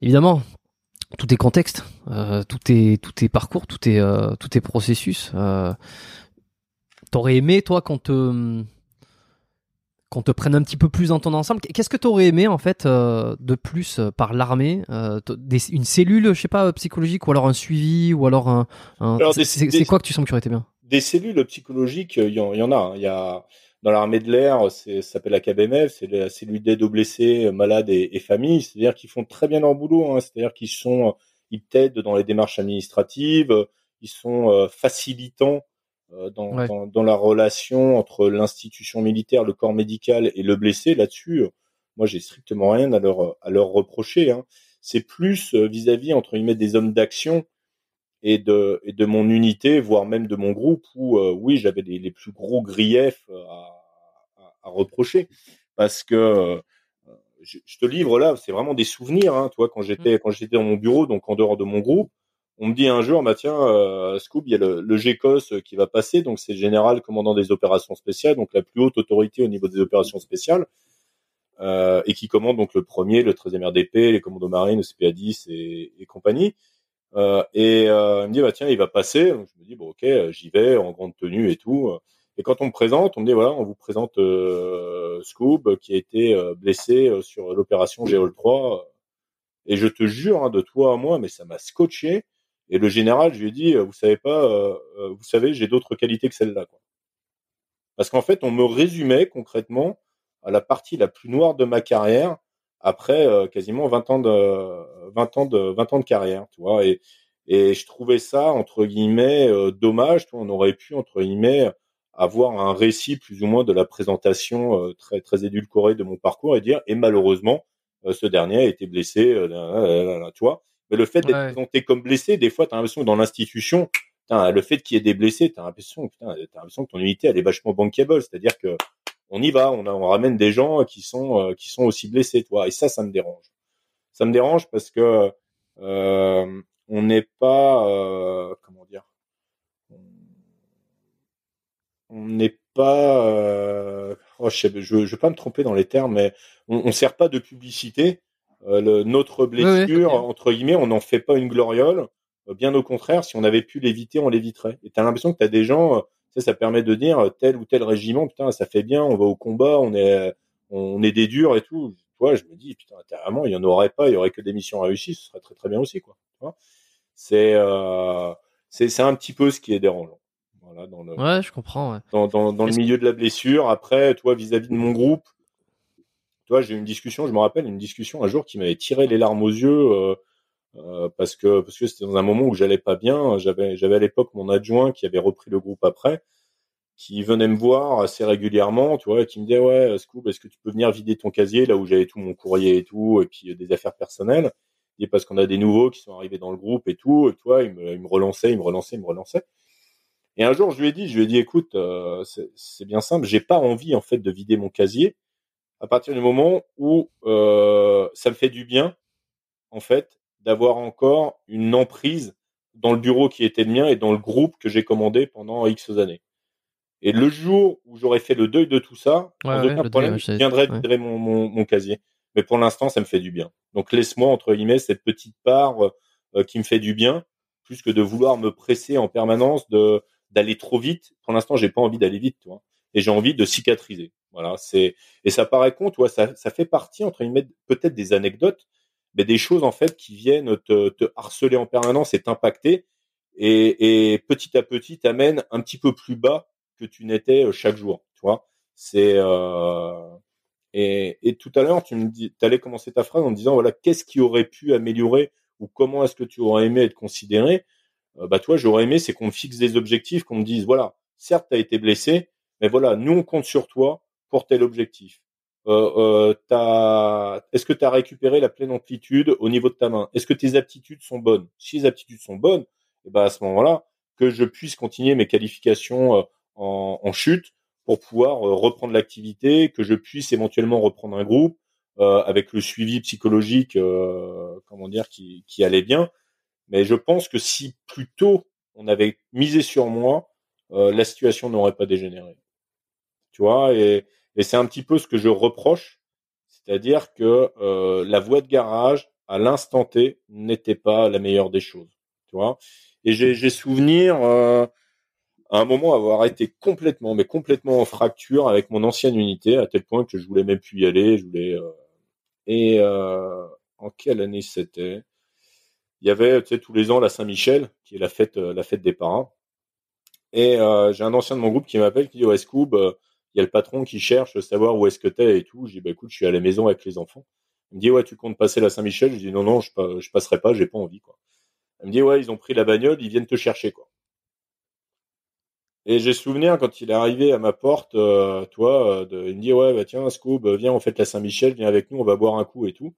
évidemment tout est contexte, tout est tout est parcours, tout est tout est processus. T'aurais aimé toi qu'on te qu'on te prenne un petit peu plus dans ton ensemble. Qu'est-ce que tu aurais aimé en fait euh, de plus euh, par l'armée euh, Une cellule, je sais pas, psychologique ou alors un suivi ou alors un. c'est quoi que tu sens que tu aurais été bien? Des cellules psychologiques, il y, en a. Hein. Il y a dans l'armée de l'air, ça s'appelle la KBMF, c'est la cellule d'aide aux blessés, malades et, et familles. C'est-à-dire qu'ils font très bien leur boulot. Hein. C'est-à-dire qu'ils sont, ils t'aident dans les démarches administratives, ils sont facilitants euh, dans, dans, dans, la relation entre l'institution militaire, le corps médical et le blessé. Là-dessus, euh, moi, j'ai strictement rien à leur à leur reprocher. Hein. C'est plus euh, vis-à-vis entre guillemets des hommes d'action et de et de mon unité, voire même de mon groupe, où oui, j'avais les, les, plus gros griefs à, à, à reprocher, parce que je, je, te livre là, c'est vraiment des souvenirs. Hein, toi, quand j'étais mmh. quand j'étais dans mon bureau, donc en dehors de mon groupe, on me dit un jour, bah tiens, euh, Scoop, il y a le, le GECOS qui va passer, donc c'est général commandant des opérations spéciales, donc la plus haute autorité au niveau des opérations spéciales. euh, et qui commande donc le premier, le 13e RDP, les commandos marines, le CPA-10 et, et compagnie. Euh, et euh, il me dit bah tiens il va passer. Donc, je me dis bon ok j'y vais en grande tenue et tout. Et quand on me présente, on me dit voilà on vous présente euh, Scoob qui a été euh, blessé euh, sur l'opération Géol 3. Et je te jure hein, de toi à moi mais ça m'a scotché. Et le général je lui ai dit vous savez pas vous savez j'ai d'autres qualités que celle-là. Parce qu'en fait on me résumait concrètement à la partie la plus noire de ma carrière après euh, quasiment 20 ans de 20 ans de 20 ans de carrière, tu vois. Et et je trouvais ça entre guillemets euh, dommage, on aurait pu entre guillemets avoir un récit plus ou moins de la présentation euh, très très édulcorée de mon parcours et dire et malheureusement ce dernier a été blessé tu vois mais le fait d'être Ouais. présenté comme blessé des fois tu as l'impression que dans l'institution le fait qu'il y ait des blessés tu as l'impression putain, t'as l'impression que ton unité elle est vachement bankable c'est-à-dire que on y va, on, a- on ramène des gens qui sont euh, qui sont aussi blessés, toi. Et ça, ça me dérange. Ça me dérange parce que euh, on n'est pas euh, comment dire, on n'est pas, euh, oh, je, je veux pas me tromper dans les termes, mais on, on sert pas de publicité. Euh, le, notre blessure, entre guillemets, on n'en fait pas une gloriole. Euh, Bien au contraire, si on avait pu l'éviter, on l'éviterait. Et t'as l'impression que t'as des gens, euh, sais, ça permet de dire tel ou tel régiment, putain, ça fait bien, on va au combat, on est, on est des durs et tout. Tu vois, je me dis, putain, carrément, il y en aurait pas, il y aurait que des missions réussies, ce serait très très bien aussi, quoi. C'est, euh, c'est, c'est un petit peu ce qui est dérangeant. Voilà, dans le, Ouais, je comprends. Ouais. dans, dans, dans le milieu de la blessure. Après, toi, vis-à-vis de mon groupe, toi, j'ai eu une discussion, je me rappelle, une discussion un jour qui m'avait tiré les larmes aux yeux euh, euh, parce que parce que c'était dans un moment où j'allais pas bien. J'avais j'avais à l'époque mon adjoint qui avait repris le groupe après, qui venait me voir assez régulièrement, tu vois, et qui me disait ouais, Scoop, est-ce que tu peux venir vider ton casier là où j'avais tout mon courrier et tout, et puis euh, des affaires personnelles? Et parce qu'on a des nouveaux qui sont arrivés dans le groupe et tout, et tu vois, il me, il me relançait, il me relançait, il me relançait. Et un jour, je lui ai dit, je lui ai dit, écoute, euh, c'est bien simple, j'ai pas envie en fait de vider mon casier à partir du moment où euh, ça me fait du bien, en fait, d'avoir encore une emprise dans le bureau qui était le mien et dans le groupe que j'ai commandé pendant X années. Et le jour où j'aurais fait le deuil de tout ça, Ouais, sans ouais, aucun le problème, deuil, je viendrais ouais. mon, mon, mon casier. Mais pour l'instant, ça me fait du bien. Donc laisse-moi, entre guillemets, cette petite part euh, qui me fait du bien, plus que de vouloir me presser en permanence, de d'aller trop vite. Pour l'instant, j'ai pas envie d'aller vite, tu vois. Et j'ai envie de cicatriser. Voilà, c'est et ça paraît con, tu vois, ça, ça fait partie entre guillemets peut-être des anecdotes, mais des choses en fait qui viennent te, te harceler en permanence et t'impacter et, et petit à petit t'amènent un petit peu plus bas que tu n'étais euh, chaque jour, tu vois. C'est euh, et, et tout à l'heure tu me dis, t'allais commencer ta phrase en disant voilà qu'est-ce qui aurait pu améliorer ou comment est-ce que tu aurais aimé être considéré? Euh, bah toi j'aurais aimé c'est qu'on me fixe des objectifs, qu'on me dise voilà certes t'as été blessé, mais voilà nous on compte sur toi pour tel objectif. Euh, euh, Est-ce que tu as récupéré la pleine amplitude au niveau de ta main? Est-ce que tes aptitudes sont bonnes? Si les aptitudes sont bonnes, et ben à ce moment-là, que je puisse continuer mes qualifications euh, en, chute pour pouvoir euh, reprendre l'activité, que je puisse éventuellement reprendre un groupe avec le suivi psychologique, comment dire, qui, qui allait bien. Mais je pense que si plus tôt on avait misé sur moi, la situation n'aurait pas dégénéré. Tu vois, et, c'est un petit peu ce que je reproche, c'est-à-dire que euh, la voie de garage, à l'instant T, n'était pas la meilleure des choses. Tu vois, et j'ai souvenir euh, à un moment avoir été complètement, mais complètement en fracture avec mon ancienne unité, à tel point que je voulais même plus y aller. Je voulais. euh, et en quelle année c'était? Il y avait, tu sais, tous les ans la Saint-Michel, qui est la fête, la fête des parents. Et j'ai un ancien de mon groupe qui m'appelle, qui dit ouais Scoob, il y a le patron qui cherche à savoir où est-ce que t'es et tout. Je dis bah écoute, je suis à la maison avec les enfants. Il me dit ouais, tu comptes passer la Saint-Michel? Je dis non non, je, je passerai pas, j'ai pas envie quoi. Il me dit ouais, ils ont pris la bagnole, ils viennent te chercher quoi. Et j'ai souvenir quand il est arrivé à ma porte, euh, toi, euh, il me dit ouais bah tiens Scoob, viens on fête la Saint-Michel, viens avec nous, on va boire un coup et tout.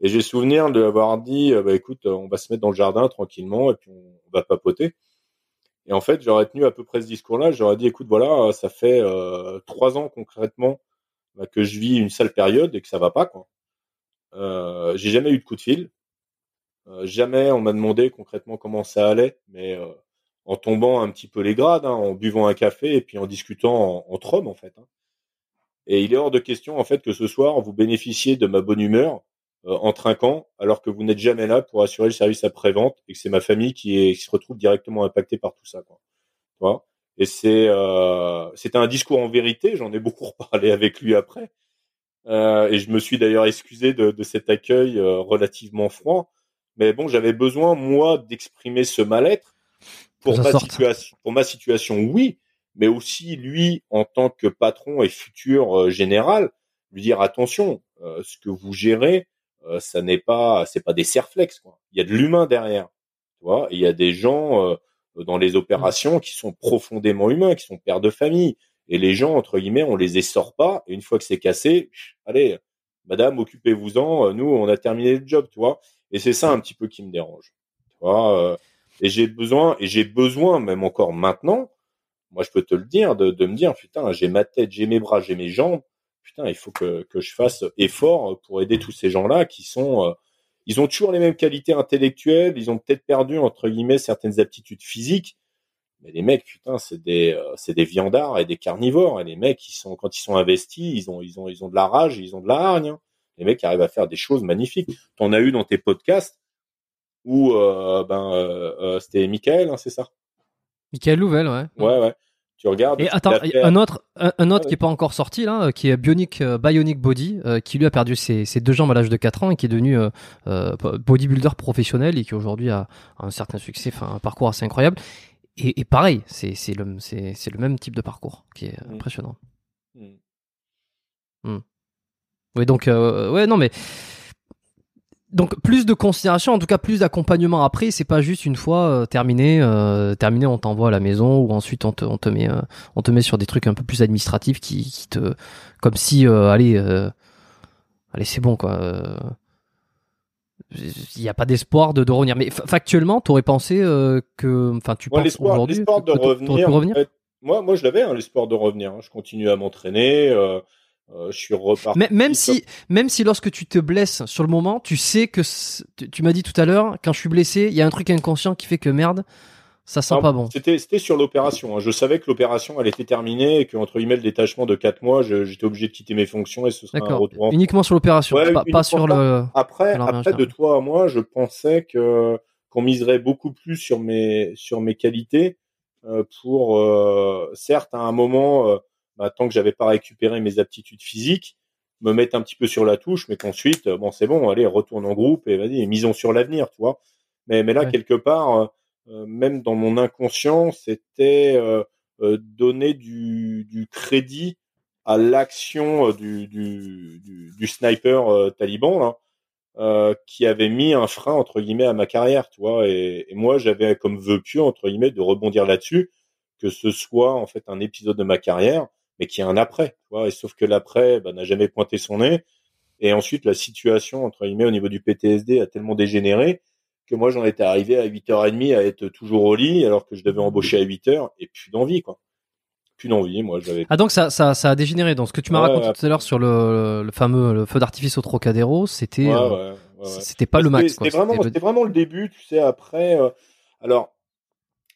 Et j'ai souvenir de avoir dit euh, bah écoute, on va se mettre dans le jardin tranquillement et puis on va papoter. Et en fait, j'aurais tenu à peu près ce discours-là. J'aurais dit, écoute, voilà, ça fait euh, trois ans concrètement bah, que je vis une sale période et que ça va pas, quoi. Euh, j'ai jamais eu de coup de fil. Euh, jamais on m'a demandé concrètement comment ça allait, mais euh, en tombant un petit peu les grades, hein, en buvant un café et puis en discutant en- entre hommes, en fait. hein. Et il est hors de question en fait que ce soir vous bénéficiez de ma bonne humeur en trinquant, alors que vous n'êtes jamais là pour assurer le service après-vente et que c'est ma famille qui, est, qui se retrouve directement impactée par tout ça. Quoi. Et c'est euh, c'était un discours en vérité. J'en ai beaucoup reparlé avec lui après. Euh, et je me suis d'ailleurs excusé de, de cet accueil euh, relativement froid. Mais bon, j'avais besoin moi d'exprimer ce mal-être pour ma situation. Pour ma situation, oui, mais aussi lui en tant que patron et futur euh, général, lui dire attention, ce que vous gérez, euh, ça n'est pas, c'est pas des serflex quoi. Il y a de l'humain derrière, tu vois. il y a des gens euh, dans les opérations qui sont profondément humains, qui sont pères de famille. Et les gens entre guillemets, on les essore pas. Et une fois que c'est cassé, allez, Madame, occupez-vous-en. Nous, on a terminé le job, tu vois. Et c'est ça un petit peu qui me dérange, tu vois. Euh, et j'ai besoin, et j'ai besoin même encore maintenant. Moi, je peux te le dire, de, de me dire, putain, j'ai ma tête, j'ai mes bras, j'ai mes jambes putain, il faut que, que je fasse effort pour aider tous ces gens-là qui sont, euh, ils ont toujours les mêmes qualités intellectuelles, ils ont peut-être perdu entre guillemets certaines aptitudes physiques, mais les mecs, putain, c'est des, euh, c'est des viandards et des carnivores. Et les mecs, ils sont, quand ils sont investis, ils ont, ils ont, ils ont de la rage, ils ont de la hargne. Hein. Les mecs arrivent à faire des choses magnifiques. T'en as eu dans tes podcasts où, euh, ben, c'était Michael, hein, c'est ça? Michael Louvel, ouais. Ouais, ouais. Tu regardes. Et attends, un autre, un, autre qui est pas encore sorti là, qui est Bionic, euh, Bionic Body, euh, qui lui a perdu ses, ses, deux jambes à l'âge de 4 ans et qui est devenu euh, bodybuilder professionnel et qui aujourd'hui a, un certain succès, enfin un parcours assez incroyable. Et, et pareil, c'est le le même type de parcours qui est mm. impressionnant. Mm. Mm. Oui donc ouais non mais donc plus de considération, en tout cas plus d'accompagnement après. C'est pas juste une fois euh, terminé, euh, terminé, on t'envoie à la maison ou ensuite on te, on te met, euh, on te met sur des trucs un peu plus administratifs qui, qui te, comme si, allez, allez, c'est bon quoi. Il n'y a pas d'espoir de, de revenir. Mais factuellement, t'aurais pensé que, enfin, tu penses aujourd'hui de revenir. revenir? moi, moi, je l'avais, hein, l'espoir de revenir. Hein. Je continue à m'entraîner. Euh, je suis reparti. Même si, même si lorsque tu te blesses sur le moment, tu sais que tu m'as dit tout à l'heure, quand je suis blessé, il y a un truc inconscient qui fait que merde, ça sent pas bon. C'était, c'était sur l'opération. Hein. Je savais que l'opération, elle était terminée et qu'entre guillemets le détachement de 4 mois, j'étais obligé de quitter mes fonctions et ce serait un retour. Uniquement sur l'opération, pas, sur le. Après, après de toi à moi, je pensais que qu'on miserait beaucoup plus sur mes sur mes qualités euh, pour euh, certes à un moment euh, bah, tant que j'avais pas récupéré mes aptitudes physiques, me mettre un petit peu sur la touche, mais qu'ensuite, bon, c'est bon, allez, retourne en groupe et vas-y, misons sur l'avenir, tu vois. Mais, mais là, quelque part, euh, euh, même dans mon inconscient, c'était euh, donner du, du, crédit à l'action du, du, du, sniper taliban, là, euh, qui avait mis un frein entre guillemets à ma carrière, tu vois. Et, et moi, j'avais comme vœu pieux entre guillemets de rebondir là-dessus, que ce soit en fait un épisode de ma carrière mais qui a un après. Tu vois, et sauf que l'après bah, n'a jamais pointé son nez. Et ensuite, la situation, entre guillemets, au niveau du PTSD a tellement dégénéré que moi, j'en étais arrivé à 8h30 à être toujours au lit alors que je devais embaucher à 8h et plus d'envie, quoi. Plus d'envie, moi, j'avais. Ah, donc ça, ça, ça a dégénéré. Donc, ce que tu m'as raconté tout à l'heure sur le, le, fameux le feu d'artifice au Trocadéro, c'était, euh, c'était pas le max, C'était vraiment, c'était vraiment le début, tu sais, après, euh, alors,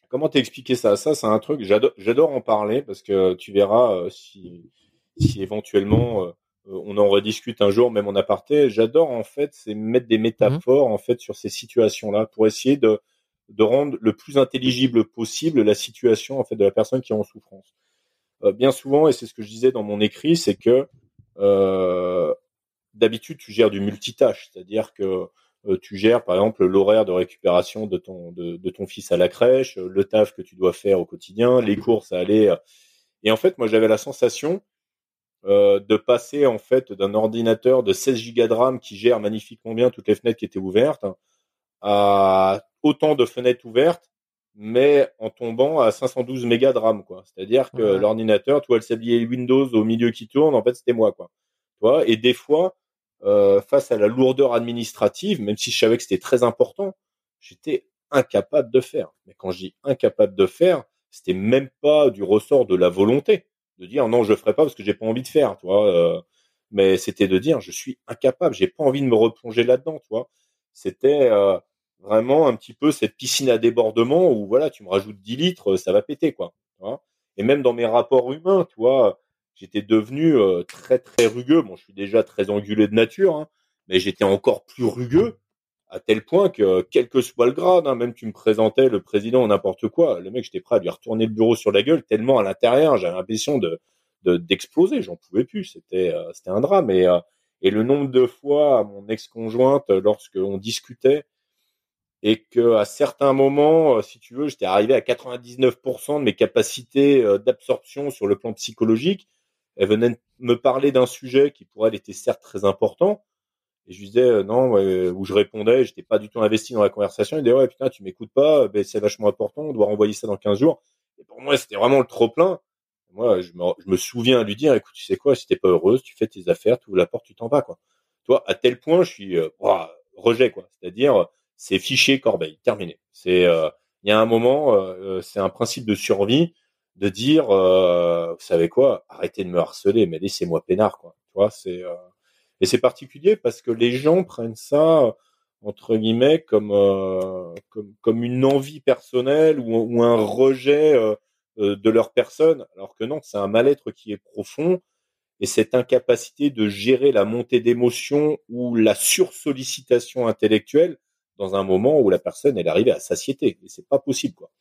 Comment t'expliquer ça? Ça, c'est un truc, j'adore en parler parce que tu verras euh, si, si éventuellement euh, on en rediscute un jour, même en aparté. J'adore en fait, c'est mettre des métaphores en fait sur ces situations-là pour essayer de, de rendre le plus intelligible possible la situation en fait de la personne qui est en souffrance. Euh, bien souvent, et c'est ce que je disais dans mon écrit, c'est que d'habitude tu gères du multitâche, c'est-à-dire que euh, tu gères par exemple l'horaire de récupération de ton de, de, ton fils à la crèche, euh, le taf que tu dois faire au quotidien, les courses à aller. Euh. Et en fait, moi, j'avais la sensation euh, de passer en fait d'un ordinateur de 16 gigas de RAM qui gère magnifiquement bien toutes les fenêtres qui étaient ouvertes à autant de fenêtres ouvertes, mais en tombant à 512 mégas de RAM, quoi. C'est-à-dire que l'ordinateur, toi, le sablier Windows au milieu qui tourne, en fait, c'était moi, quoi. Toi, et des fois, euh, face à la lourdeur administrative, même si je savais que c'était très important, j'étais incapable de faire. Mais quand je dis incapable de faire, c'était même pas du ressort de la volonté de dire non, je ferai pas parce que j'ai pas envie de faire, tu vois. Euh, mais c'était de dire je suis incapable, j'ai pas envie de me replonger là-dedans, tu vois. C'était euh, vraiment un petit peu cette piscine à débordement où voilà, tu me rajoutes 10 litres, ça va péter, quoi. Tu vois Et même dans mes rapports humains, tu vois, j'étais devenu euh, très très rugueux. Bon, je suis déjà très angulé de nature, hein, mais j'étais encore plus rugueux à tel point que quel que soit le grade, hein, même tu me présentais le président n'importe quoi, le mec j'étais prêt à lui retourner le bureau sur la gueule tellement à l'intérieur j'avais l'impression de d'exploser, j'en pouvais plus, c'était euh, c'était un drame. Et euh, et le nombre de fois mon ex-conjointe lorsque on discutait et que à certains moments, si tu veux, j'étais arrivé à 99% de mes capacités d'absorption sur le plan psychologique elle venait me parler d'un sujet qui pour elle était certes très important. Et je lui disais euh, non, où je répondais, j'étais pas du tout investi dans la conversation. Il disait ouais putain tu m'écoutes pas, ben, c'est vachement important, on doit renvoyer ça dans 15 jours. Et pour moi c'était vraiment le trop plein. Moi je me, je me souviens lui dire écoute tu sais quoi, si t'es pas heureuse, tu fais tes affaires, tu ouvres la porte, tu t'en vas quoi. Toi à tel point je suis euh, rejet quoi. C'est-à-dire c'est fiché corbeille, terminé. C'est euh, il y a un moment, c'est un principe de survie de dire, euh, vous savez quoi, arrêtez de me harceler, mais laissez-moi peinard, quoi. Tu vois, c'est euh, et c'est particulier parce que les gens prennent ça entre guillemets comme euh, comme, comme une envie personnelle ou, un rejet euh, de leur personne, alors que non, c'est un mal-être qui est profond et cette incapacité de gérer la montée d'émotions ou la sursollicitation intellectuelle dans un moment où la personne elle arrive à satiété et c'est pas possible quoi.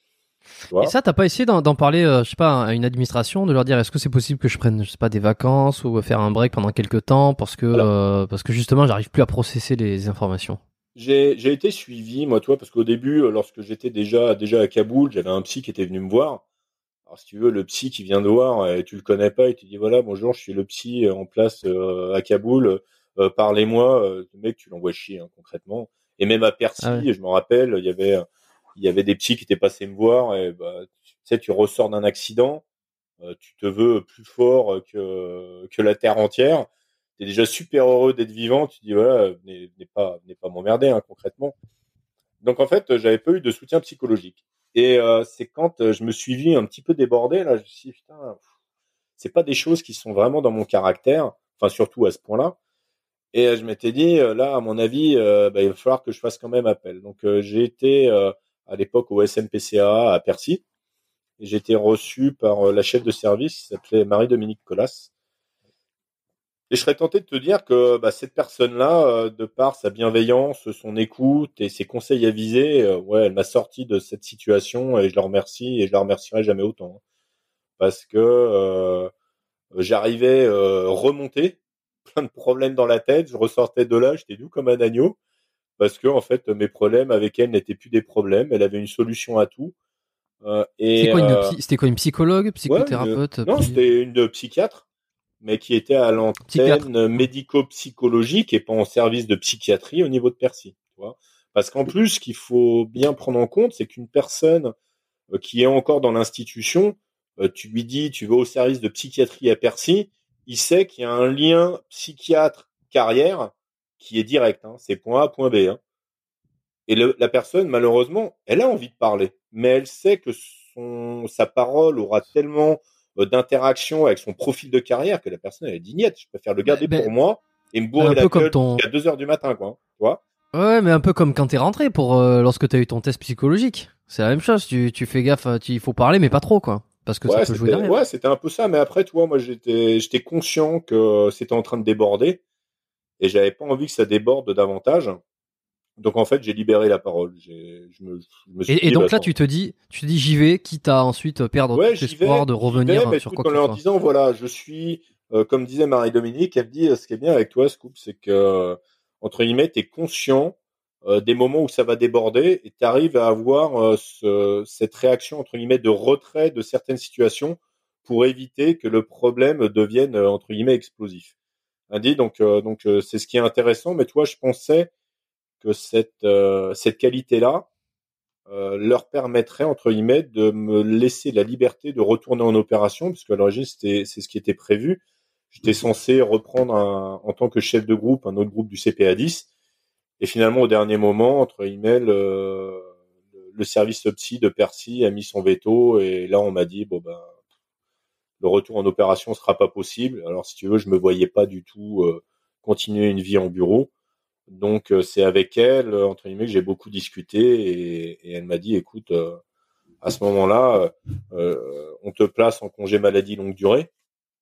Et ça, t'as pas essayé d'en parler, euh, je sais pas, à une administration, de leur dire est-ce que c'est possible que je prenne, je sais pas, des vacances ou faire un break pendant quelques temps parce que euh, parce que justement, j'arrive plus à processer les informations? J'ai été suivi, moi, toi, parce qu'au début, euh, lorsque j'étais déjà déjà à Kaboul, j'avais un psy qui était venu me voir. Alors, si tu veux, le psy qui vient de voir, et tu le connais pas, il te dit voilà, bonjour, je suis le psy en place à Kaboul. Parlez-moi, le mec, tu l'envoies chier hein, concrètement. Et même à Percy, ah je me rappelle, il y avait il y avait des psys qui étaient passés me voir et bah, tu sais, tu ressors d'un accident, euh, tu te veux plus fort que, que la terre entière. Tu es déjà super heureux d'être vivant. Tu dis, voilà, n'est pas, n'est pas m'emmerder, hein, concrètement. Donc, en fait, j'avais pas eu de soutien psychologique. Et euh, c'est quand euh, je me suis vu un petit peu débordé, là, je me suis dit, putain, c'est pas des choses qui sont vraiment dans mon caractère, enfin, surtout à ce point-là. Et je m'étais dit, là, à mon avis, bah, il va falloir que je fasse quand même appel. Donc, j'ai été à l'époque au SMPCA à Percy. J'ai été reçu par euh, la chef de service qui s'appelait Marie-Dominique Collas. Et je serais tenté de te dire que bah, cette personne-là, euh, de par sa bienveillance, son écoute et ses conseils avisés, euh, ouais, elle m'a sorti de cette situation et je la remercie et je la remercierai jamais autant. Hein. Parce que j'arrivais remonter, plein de problèmes dans la tête, je ressortais de là, j'étais doux comme un agneau parce que en fait mes problèmes avec elle n'étaient plus des problèmes. Elle avait une solution à tout. Euh, et euh, c'était quoi, une psychologue, psychothérapeute Non, c'était une psychiatre, mais qui était à l'antenne médico-psychologique et pas en service de psychiatrie au niveau de Percy. Tu vois Parce qu'en plus, ce qu'il faut bien prendre en compte, c'est qu'une personne euh, qui est encore dans l'institution, tu lui dis, tu vas au service de psychiatrie à Percy, il sait qu'il y a un lien psychiatre-carrière qui est direct. Hein. C'est point A, point B. Hein. Et le, la personne, malheureusement, elle a envie de parler, mais elle sait que son, sa parole aura tellement euh, d'interaction avec son profil de carrière que la personne elle est dignette. Je préfère le garder pour moi et me bourrer la gueule ton... à 2 heures du matin, quoi. Hein. Tu vois Ouais, mais un peu comme quand t'es rentré pour euh, lorsque t'as eu ton test psychologique. C'est la même chose. Tu, tu fais gaffe, euh, il faut parler, mais pas trop, quoi. Parce que ça peut jouer derrière. Ouais, c'était un peu ça. Mais après, toi, moi, j'étais, j'étais conscient que c'était en train de déborder et j'avais pas envie que ça déborde davantage. Donc en fait, j'ai libéré la parole. Je me, je me et, et, donc là, tu te dis, tu te dis, j'y vais, quitte à ensuite perdre ouais, tout espoir de revenir mais sur quoi En leur disant, voilà, je suis, euh, comme disait Marie-Dominique, elle me dit, ce qui est bien avec toi, Scoop, c'est que entre guillemets, t'es conscient euh, des moments où ça va déborder et tu arrives à avoir euh, ce, cette réaction entre guillemets de retrait de certaines situations pour éviter que le problème devienne entre guillemets explosif. Donc, euh, donc euh, c'est ce qui est intéressant. Mais toi, je pensais que cette euh, cette qualité-là leur permettrait entre guillemets de me laisser la liberté de retourner en opération, puisque à l'origine c'était c'est ce qui était prévu. J'étais censé reprendre un, en tant que chef de groupe un autre groupe du CPA 10, et finalement au dernier moment, entre guillemets, le, le service psy de Percy a mis son veto, et là on m'a dit bon ben le retour en opération sera pas possible. Alors si tu veux, je me voyais pas du tout euh, continuer une vie en bureau. Donc euh, c'est avec elle entre guillemets que j'ai beaucoup discuté et, et elle m'a dit écoute euh, à ce moment-là on te place en congé maladie longue durée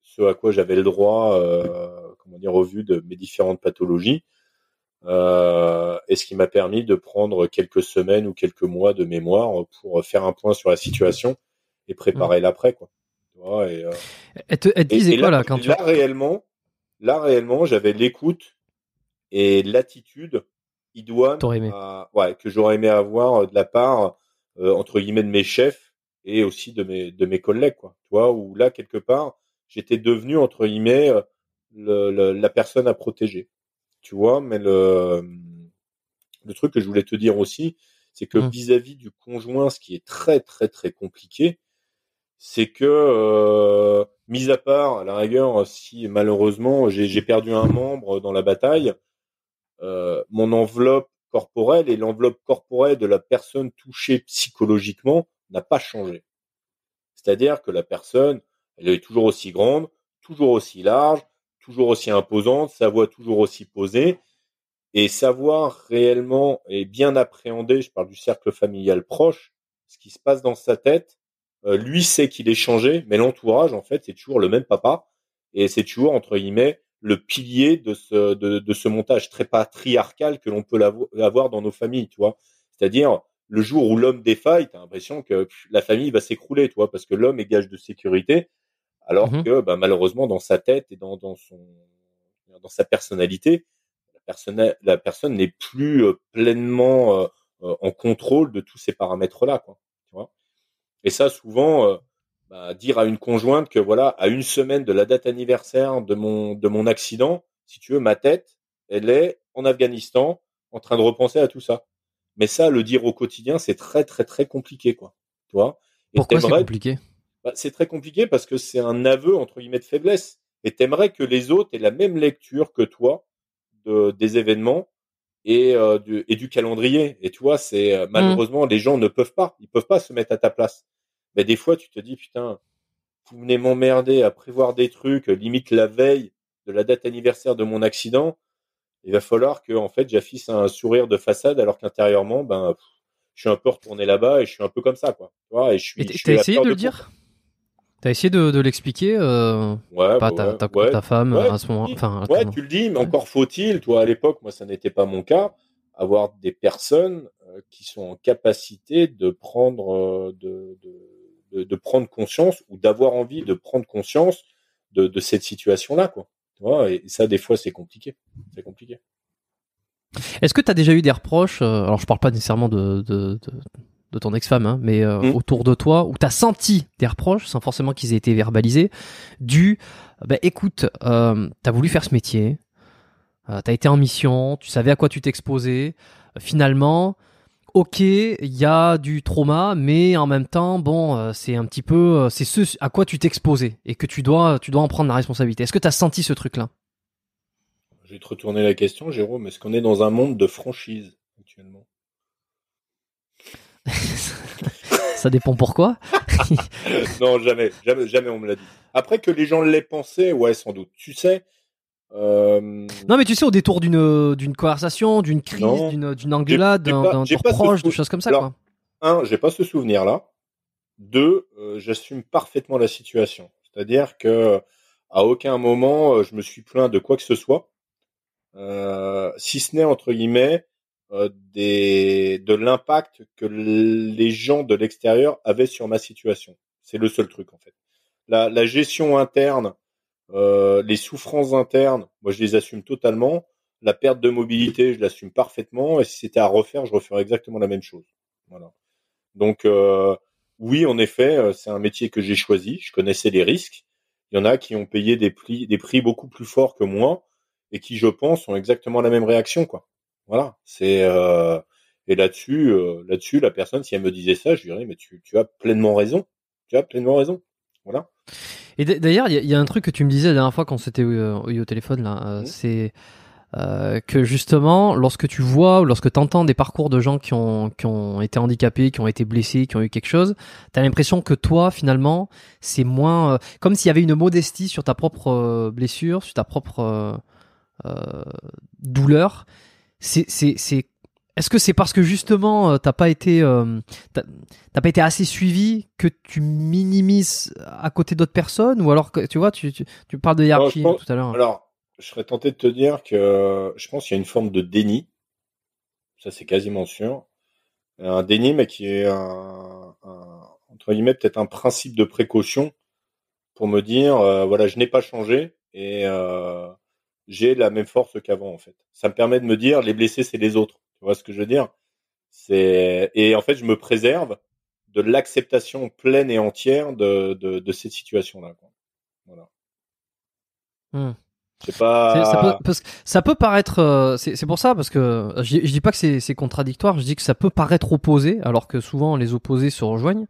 ce à quoi j'avais le droit, euh, comment dire, au vu de mes différentes pathologies. Euh, et ce qui m'a permis de prendre quelques semaines ou quelques mois de mémoire pour faire un point sur la situation et préparer l'après, quoi. Tu vois, et, euh, Elle te, elle te disait et quoi là, là quand tu là réellement, là réellement, j'avais l'écoute et l'attitude idoine à- ouais, que j'aurais aimé avoir euh, de la part euh, entre guillemets de mes chefs et aussi de mes de mes collègues quoi. Tu vois où là quelque part, j'étais devenu entre guillemets euh, le, le- la personne à protéger. Tu vois, mais le le truc que je voulais te dire aussi, c'est que Mhm. vis-à-vis du conjoint, ce qui est très très très compliqué, c'est que, euh, mis à part, à la rigueur, si malheureusement j'ai perdu un membre dans la bataille, euh, mon enveloppe corporelle et l'enveloppe corporelle de la personne touchée psychologiquement n'a pas changé. C'est-à-dire que la personne, elle est toujours aussi grande, toujours aussi large, toujours aussi imposante, sa voix toujours aussi posée, et savoir réellement et bien appréhender, je parle du cercle familial proche, ce qui se passe dans sa tête, euh, lui sait qu'il est changé, mais l'entourage, en fait, c'est toujours le même papa, et c'est toujours, entre guillemets, le pilier de ce, de, de ce montage très patriarcal que l'on peut avoir dans nos familles, tu vois. C'est-à-dire, le jour où l'homme défaille, t'as l'impression que pff, la famille va s'écrouler, tu vois, parce que l'homme est gage de sécurité, alors Mhm. que, bah, malheureusement, dans sa tête et dans, dans son, dans sa personnalité, la personne, la personne n'est plus euh, pleinement euh, euh, en contrôle de tous ces paramètres-là, quoi. Et ça, souvent, euh, bah, dire à une conjointe que voilà, à une semaine de la date anniversaire de mon de mon accident, si tu veux, ma tête, elle est en Afghanistan, en train de repenser à tout ça. Mais ça, le dire au quotidien, c'est très très très compliqué, quoi. Tu vois? Et Pourquoi c'est compliqué? Bah, c'est très compliqué parce que c'est un aveu entre guillemets de faiblesse. Et t'aimerais que les autres aient la même lecture que toi de, des événements et, euh, du, et du calendrier. Et tu vois, c'est euh, malheureusement les gens ne peuvent pas, ils peuvent pas se mettre à ta place. Mais des fois, tu te dis putain, vous venez m'emmerder à prévoir des trucs, limite la veille de la date anniversaire de mon accident. Il va falloir que en fait j'affiche un sourire de façade alors qu'intérieurement, ben, pff, je suis un peu retourné là-bas et je suis un peu comme ça, quoi. Tu vois, et je suis. T'as essayé de le dire? T'as essayé de, de l'expliquer euh, Ouais, Pas bah ta, ouais, ta, ouais. ta femme Ouais, à ce moment. Enfin, Ouais, tu le dis, mais encore faut-il, toi, à l'époque, moi, ça n'était pas mon cas, avoir des personnes euh, qui sont en capacité de prendre, euh, de, de, prendre conscience ou d'avoir envie de prendre conscience de, de cette situation-là, quoi. Tu vois, et ça, des fois, c'est compliqué. C'est compliqué. Est-ce que tu as déjà eu des reproches Alors, je parle pas nécessairement de, de, de, de ton ex-femme, hein, mais euh, Mm. autour de toi, où tu as senti des reproches, sans forcément qu'ils aient été verbalisés, du bah, écoute, euh, tu as voulu faire ce métier, euh, tu as été en mission, tu savais à quoi tu t'exposais, euh, finalement. Ok, il y a du trauma, mais en même temps, bon, euh, c'est un petit peu, euh, c'est ce à quoi tu t'exposais et que tu dois, tu dois en prendre la responsabilité. Est-ce que tu as senti ce truc-là? Je vais te retourner la question, Jérôme. Est-ce qu'on est dans un monde de franchise actuellement? Ça dépend pourquoi. Non, jamais, jamais, jamais on me l'a dit. Après que les gens l'aient pensé, ouais, sans doute. Tu sais, euh, Non, mais tu sais, au détour d'une d'une conversation, d'une crise, d'une d'une engueulade, d'un pas- d'un j'ai tour pas ce proche, de choses comme ça, Alors, quoi. un, j'ai pas ce souvenir-là. Deux, euh, j'assume parfaitement la situation. C'est-à-dire que à aucun moment euh, je me suis plaint de quoi que ce soit, euh, si ce n'est entre guillemets des de l'impact que les gens de l'extérieur avaient sur ma situation. C'est le seul truc en fait. La, la gestion interne, euh, les souffrances internes, moi je les assume totalement. La perte de mobilité, je l'assume parfaitement. Et si c'était à refaire, je referais exactement la même chose. Voilà. Donc euh, oui, en effet, euh, c'est un métier que j'ai choisi. Je connaissais les risques. Il y en a qui ont payé des prix, des prix beaucoup plus forts que moi et qui, je pense, ont exactement la même réaction, quoi. Voilà. C'est euh, et là-dessus, euh, là-dessus, la personne, si elle me disait ça, je dirais, mais tu, tu as pleinement raison. Tu as pleinement raison. Voilà. Et d'ailleurs, il y, y a un truc que tu me disais la dernière fois quand c'était eu, euh, eu au téléphone, là, euh, Mhm. c'est euh, que justement, lorsque tu vois ou lorsque tu entends des parcours de gens qui ont, qui ont été handicapés, qui ont été blessés, qui ont eu quelque chose, tu as l'impression que toi, finalement, c'est moins... euh, comme s'il y avait une modestie sur ta propre euh, blessure, sur ta propre euh, douleur. C'est, c'est, c'est est-ce que c'est parce que justement euh, t'as pas été euh, t'as pas été assez suivi que tu minimises à côté d'autres personnes ou alors que tu vois tu, tu, tu parles de hiérarchie pense- tout à l'heure. Alors, je serais tenté de te dire que je pense qu'il y a une forme de déni. Ça, c'est quasiment sûr. Un déni, mais qui est un, un- entre guillemets, peut-être un principe de précaution pour me dire, euh, voilà, je n'ai pas changé et euh, j'ai la même force qu'avant, en fait. Ça me permet de me dire, les blessés, c'est les autres. Tu vois ce que je veux dire? C'est, et en fait, je me préserve de l'acceptation pleine et entière de, de, de cette situation-là, quoi. Voilà. C'est C'est- pas. ça, peut, parce que ça peut paraître, euh, c'est pour ça parce que euh, je, dis- je dis pas que c'est contradictoire, je dis que ça peut paraître opposé, alors que souvent les opposés se rejoignent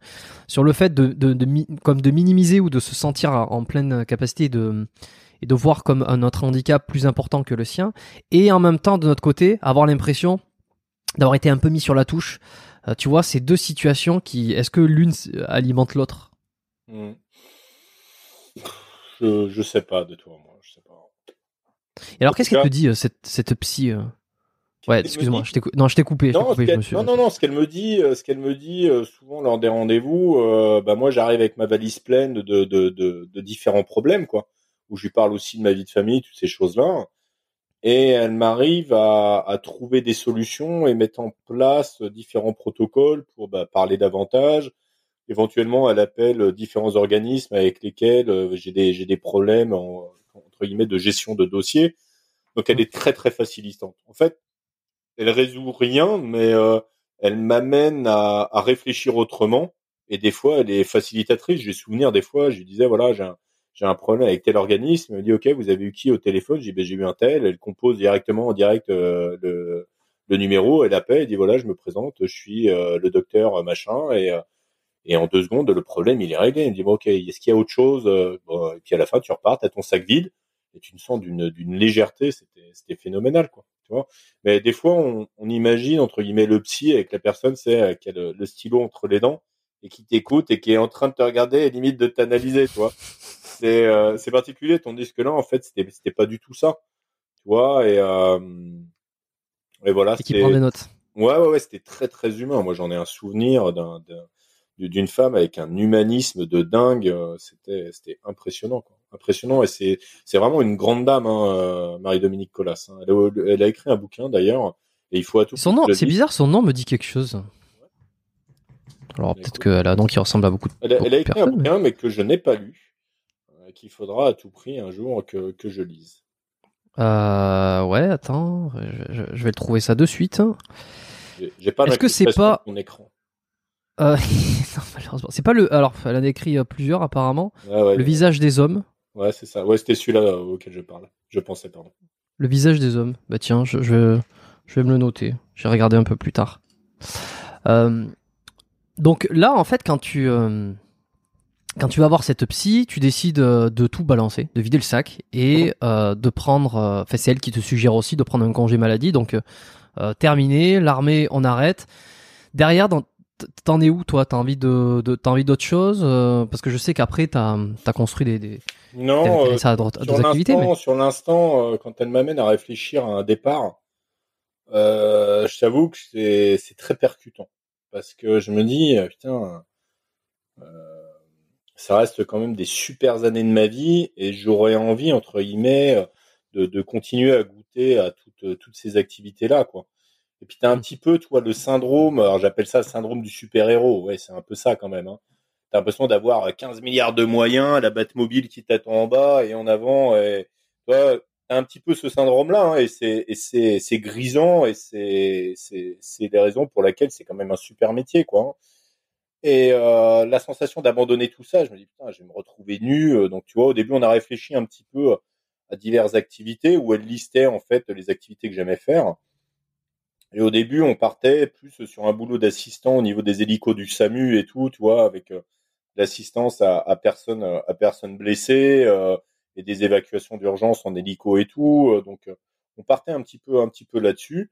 sur le fait de, de, de comme de minimiser ou de se sentir en en pleine capacité de et de voir comme un autre handicap plus important que le sien, et en même temps de notre côté avoir l'impression d'avoir été un peu mis sur la touche. Euh, tu vois, ces deux situations qui, est-ce que l'une alimente l'autre? Hmm. Je, je sais pas de toi, moi. Je sais pas. Et alors qu'est-ce qu'elle te dit euh, cette cette psy euh? Ouais, excuse-moi, je t'ai non, je t'ai coupé, Non, ce coupé, je qu'elle- me suis. non, non, non, ce qu'elle me dit, ce qu'elle me dit souvent lors des rendez-vous, euh, bah moi j'arrive avec ma valise pleine de, de, de, de différents problèmes, quoi, où je lui parle aussi de ma vie de famille, toutes ces choses-là, et elle m'arrive à, à trouver des solutions et mettre en place différents protocoles pour bah, parler davantage. Éventuellement, elle appelle différents organismes avec lesquels euh, j'ai des des problèmes en, entre guillemets de gestion de dossier. Donc elle est très très facilitante. En fait, elle résout rien, mais euh, elle m'amène à, à réfléchir autrement. Et des fois, elle est facilitatrice. J'ai souvenir des fois, je disais voilà, j'ai un, j'ai un problème avec tel organisme. Elle me dit ok, vous avez eu qui au téléphone? J'ai ben, eu un tel. Elle compose directement en direct euh, le, numéro. Elle appelle, elle dit voilà, je me présente, je suis euh, le docteur machin et euh, en deux secondes, le problème, il est réglé. Elle me dit, ok, est-ce qu'il y a autre chose Euh, bon, Et puis à la fin, tu repars, t'as ton sac vide, et tu te sens d'une légèreté. C'était phénoménal, quoi. Tu vois Mais des fois, on, imagine, entre guillemets, le psy avec la personne, c'est euh, qui a le, le stylo entre les dents, et qui t'écoute, et qui est en train de te regarder, et limite de t'analyser, tu vois C'est euh, particulier, tandis que là, en fait, c'était pas du tout ça. Tu vois Et, euh, et voilà, Et qui prend des notes. Ouais, ouais, ouais, c'était très, très humain. Moi, j'en ai un souvenir d'un, d'un- d'une femme avec un humanisme de dingue. euh, C'était, impressionnant, quoi. Impressionnant. Et c'est, vraiment une grande dame, hein, euh, Marie-Dominique Collas. hein. Elle, a, elle a écrit un bouquin, d'ailleurs. Et il faut à tout Son nom, c'est bizarre, son nom me dit quelque chose. Alors peut-être qu'elle a un nom qui ressemble à beaucoup de, Elle a, elle a écrit un mais- bouquin, mais que je n'ai pas lu. Qu'il faudra à tout prix un jour que, que je lise. Euh, ouais, attends, je, vais le trouver ça de suite. hein. J'ai, j'ai pas Est-ce que c'est pas- mon écran. Euh, non, malheureusement, c'est pas le. Alors, elle en a écrit euh, plusieurs apparemment. Ouais, Le visage des hommes. ouais, c'est ça. Ouais, c'était celui-là euh, auquel je parle. Je pensais, pardon. Le visage des hommes. Bah tiens, je, je, je vais me le noter. Je vais regarder un peu plus tard. Euh, donc là, en fait, quand tu quand tu vas voir cette psy, tu décides euh, de tout balancer, de vider le sac et euh, de prendre. euh, Enfin, c'est elle qui te suggère aussi de prendre un congé maladie. Donc euh, euh, terminé, l'armée, on arrête. Derrière, dans- t'en es où toi? T'as envie de, de t'as envie d'autre chose Euh, Parce que je sais qu'après t'as as construit des, des Non, euh, ça à sur d'autres activités. Mais... sur l'instant, euh, quand elle m'amène à réfléchir à un départ, euh, je t'avoue que c'est c'est très percutant parce que je me dis euh, putain, euh, ça reste quand même des super années de ma vie et j'aurais envie entre guillemets euh, de, de continuer à goûter à toutes toutes ces activités là quoi. Et puis t'as un Mm. petit peu toi le syndrome, alors j'appelle ça le syndrome du super héros, ouais c'est un peu ça quand même. Hein. T'as l'impression d'avoir 15 milliards de moyens, la Batmobile qui t'attend en bas et en avant. Et, t'as un petit peu ce syndrome-là, hein, et c'est et c'est c'est grisant et c'est c'est c'est les raisons pour lesquelles c'est quand même un super métier, quoi. hein. Et euh, la sensation d'abandonner tout ça, je me dis putain, je vais me retrouver nu. Euh, Donc tu vois, au début, on a réfléchi un petit peu à diverses activités où elle listait en fait les activités que j'aimais faire. Et au début, on partait plus sur un boulot d'assistant au niveau des hélicos du SAMU et tout, tu vois, avec euh, l'assistance à, à personne à personne blessée euh, et des évacuations d'urgence en hélico et tout. Euh, Donc, euh, on partait un petit peu un petit peu là-dessus.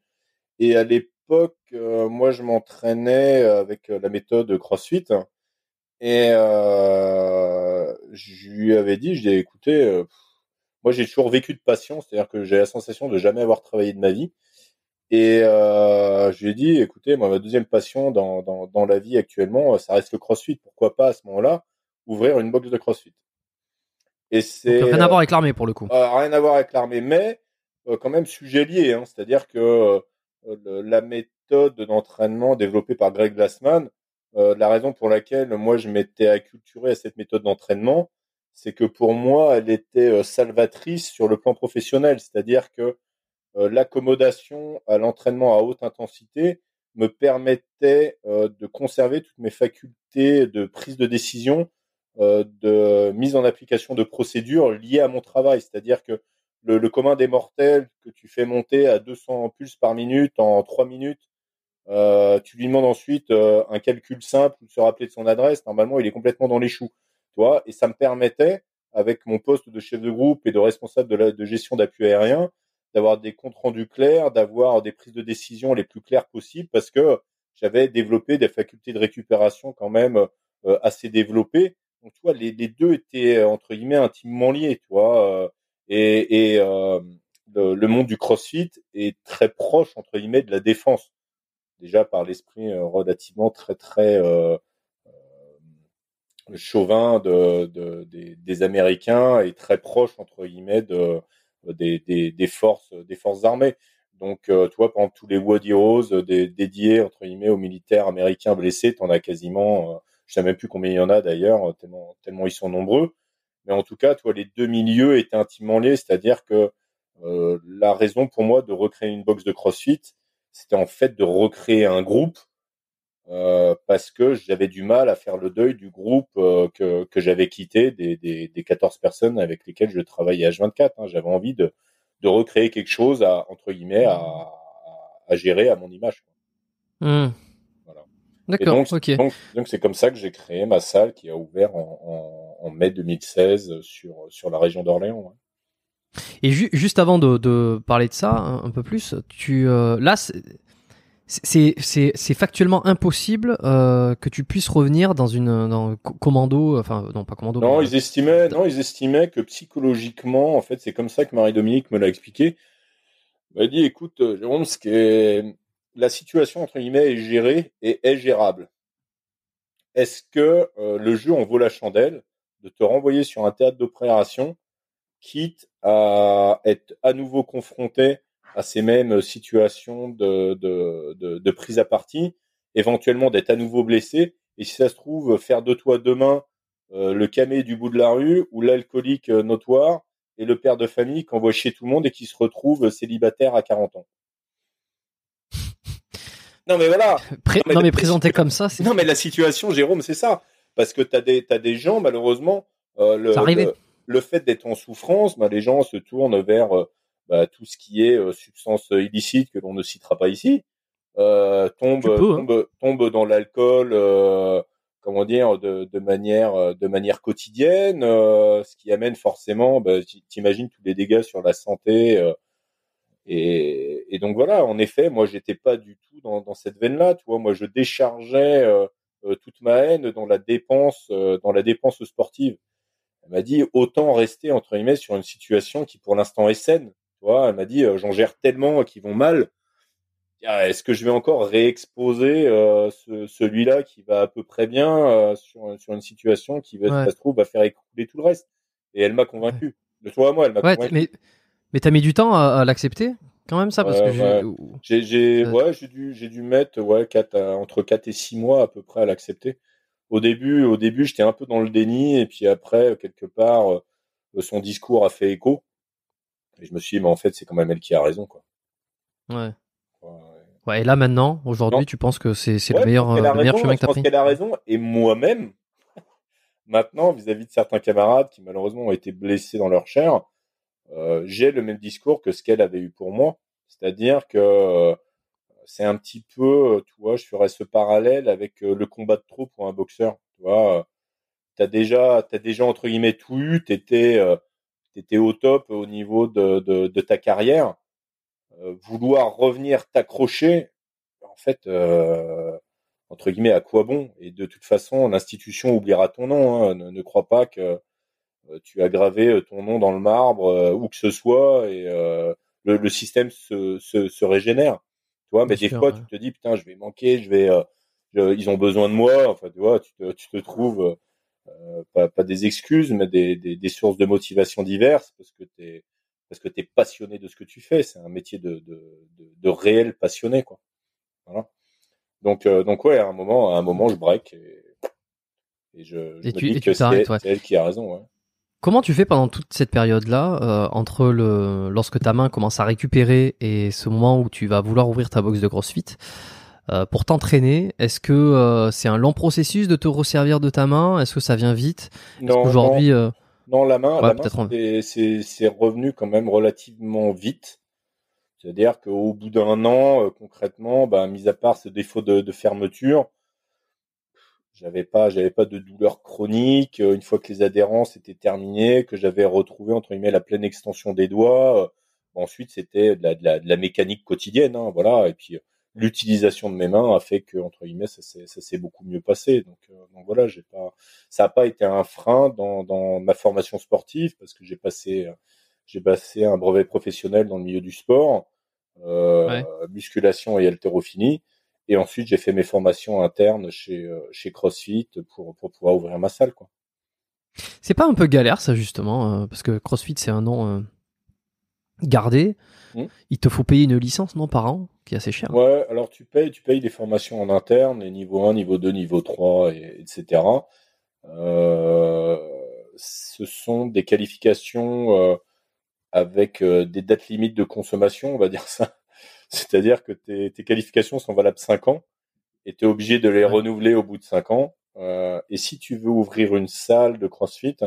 Et à l'époque, euh, moi, je m'entraînais avec euh, la méthode CrossFit. Et euh, je lui avais dit, je lui ai dit, écoutez, euh, moi j'ai toujours vécu de passion, c'est-à-dire que j'ai la sensation de jamais avoir travaillé de ma vie. Et euh, je lui ai dit, écoutez, moi, ma deuxième passion dans, dans, dans la vie actuellement, ça reste le CrossFit. Pourquoi pas à ce moment-là ouvrir une box de CrossFit? Et c'est rien à voir avec l'armée pour le coup. Euh, rien à voir avec l'armée, mais euh, quand même sujet lié. Hein, C'est-à-dire que euh, la méthode d'entraînement développée par Greg Glassman, la raison pour laquelle moi je m'étais acculturé à cette méthode d'entraînement, c'est que pour moi, elle était salvatrice sur le plan professionnel. C'est-à-dire que euh, l'accommodation à l'entraînement à haute intensité me permettait euh, de conserver toutes mes facultés de prise de décision, euh, de mise en application de procédures liées à mon travail. C'est-à-dire que le, commun des mortels que tu fais monter à 200 pulses par minute en 3 minutes, tu lui demandes ensuite un calcul simple ou se rappeler de son adresse. Normalement, il est complètement dans les choux. Toi, et ça me permettait, avec mon poste de chef de groupe et de responsable de, la, gestion d'appui aérien, d'avoir des comptes rendus clairs, d'avoir des prises de décision les plus claires possibles, parce que j'avais développé des facultés de récupération quand même euh, assez développées. Donc, tu vois, les, les, deux étaient entre guillemets intimement liés, tu vois. Euh, et, et euh, le, le, monde du CrossFit est très proche entre guillemets de la défense, déjà par l'esprit relativement très très chauvin de, de des, des, Américains et très proche entre guillemets de des, des, des, forces, des forces armées. Donc, euh, tu pendant tous les Woody Heroes dédiés entre guillemets aux militaires américains blessés, t'en as quasiment, euh, je sais même plus combien il y en a d'ailleurs, tellement, tellement ils sont nombreux. Mais en tout cas, tu vois, les deux milieux étaient intimement liés, c'est-à-dire que euh, la raison pour moi de recréer une box de CrossFit, c'était en fait de recréer un groupe euh, parce que j'avais du mal à faire le deuil du groupe euh, que, que j'avais quitté, des, des, des 14 personnes avec lesquelles je travaillais H24. Hein. J'avais envie de, de recréer quelque chose à, entre guillemets, à, à gérer à mon image. Mmh. Voilà. D'accord, ok. Donc c'est comme ça que j'ai créé ma salle qui a ouvert en, en, en mai 2016 sur, sur la région d'Orléans. Et juste avant de, de, parler de ça un, peu plus, tu euh, là c'est factuellement impossible euh, que tu puisses revenir dans une dans commando enfin non pas commando non ils estimaient non ils estimaient que psychologiquement en fait c'est comme ça que Marie Dominique me l'a expliqué. Elle m'a dit écoute euh, Jérôme ce qui est la situation entre guillemets est gérée et est gérable. Est-ce que euh, le jeu en vaut la chandelle? De te renvoyer sur un théâtre d'opération quitte à être à nouveau confronté à ces mêmes situations de, de, de, de prise à partie, éventuellement d'être à nouveau blessé, et si ça se trouve, faire de toi demain euh, le camé du bout de la rue ou l'alcoolique euh, notoire et le père de famille qui envoie chez tout le monde et qui se retrouve célibataire à 40 ans. Non mais voilà. non mais, présenté comme ça, c'est... Non mais la situation, Jérôme, c'est ça. Parce que tu as des, t'as des gens, malheureusement, euh, le, le, le, fait d'être en souffrance, bah, les gens se tournent vers euh, bah, tout ce qui est euh, substance illicite que l'on ne citera pas ici. Euh, tombe hein. tombe tombe dans l'alcool euh, comment dire de, de manière de manière quotidienne ce qui amène forcément bah, t'imagines tous les dégâts sur la santé et, et, donc voilà en effet moi j'étais pas du tout dans, dans cette veine là tu vois moi je déchargeais toute ma haine dans la dépense dans la dépense sportive elle m'a dit autant rester entre guillemets sur une situation qui pour l'instant est saine elle m'a dit, euh, j'en gère tellement qui vont mal. Ah, est-ce que je vais encore réexposer euh, celui-là qui va à peu près bien euh, sur, sur une situation qui va, ça se trouve, va faire écouler tout le reste? Et elle m'a convaincu. De toi à moi, elle m'a convaincu. Mais, mais t'as mis du temps à, l'accepter? Quand même ça parce que j'ai j'ai ouais, j'ai dû j'ai dû mettre ouais entre 4 et 6 mois à peu près à l'accepter. Au début au début j'étais un peu dans le déni et puis après quelque part son discours a fait écho et je me suis dit, mais en fait, c'est quand même elle qui a raison, quoi. Ouais. Ouais, et là, maintenant, aujourd'hui, tu penses que c'est, c'est le meilleur, le meilleur chemin que tu as pris? Je pense qu'elle a raison. Et moi-même, maintenant, vis-à-vis de certains camarades qui malheureusement ont été blessés dans leur chair, euh, j'ai le même discours que ce qu'elle avait eu pour moi. C'est-à-dire que euh, c'est un petit peu, tu vois, je ferais ce parallèle avec euh, le combat de trop pour un boxeur. Tu vois, t'as déjà, t'as déjà entre guillemets tout eu, t'étais, étais au top au niveau de, ta carrière, euh, vouloir revenir t'accrocher, en fait, euh, entre guillemets, à quoi bon? Et de toute façon, l'institution oubliera ton nom. Hein. Ne, ne, crois pas que euh, tu as gravé ton nom dans le marbre, où que ce soit, et le, le, système se, se, se, régénère. vois, mais des fois, tu te dis, putain, je vais manquer, je vais, ils ont besoin de moi. Enfin, tu vois, tu te, tu te trouves pas, pas, des excuses, mais des, des, des, sources de motivation diverses parce que t'es parce que t'es passionné de ce que tu fais. C'est un métier de, de, de, de réel passionné, quoi. Voilà. Donc, donc ouais, à un moment, à un moment, je break et, et je, je me dis que c'est elle qui a raison. Ouais. Comment tu fais pendant toute cette période-là, euh, entre le lorsque ta main commence à récupérer et ce moment où tu vas vouloir ouvrir ta box de CrossFit euh, pour t'entraîner Est-ce que euh, c'est un long processus de te resservir de ta main? Est-ce que ça vient vite? Non, aujourd'hui. Euh, non, la main, la main c'est revenu quand même relativement vite. C'est-à-dire qu'au bout d'un an, concrètement, bah, mis à part ce défaut de, de fermeture, j'avais pas, j'avais pas de douleur chronique. Euh, une fois que les adhérences étaient terminées, que j'avais retrouvé entre guillemets la pleine extension des doigts. Euh, ensuite, c'était de la, de, la, de la, mécanique quotidienne, hein, voilà. Et puis euh, l'utilisation de mes mains a fait que entre guillemets ça s'est beaucoup mieux passé. Donc, donc voilà, j'ai pas, ça n'a pas été un frein dans, dans ma formation sportive parce que j'ai passé, j'ai passé un brevet professionnel dans le milieu du sport, euh, musculation et haltérophilie. Et ensuite, j'ai fait mes formations internes chez, euh, chez CrossFit pour, pour pouvoir ouvrir ma salle. quoi. C'est pas un peu galère, ça, justement, euh, parce que CrossFit, c'est un nom euh, gardé. Hmm. Il te faut payer une licence, non, par an, qui est assez cher. Ouais, alors tu payes, tu payes des formations en interne, les niveau 1, niveau 2, niveau 3, et, etc. ce sont des qualifications avec des dates limites de consommation, on va dire ça. C'est-à-dire que tes, tes, qualifications sont valables 5 ans et tu es obligé de les renouveler au bout de 5 ans. Euh, et si tu veux ouvrir une salle de CrossFit,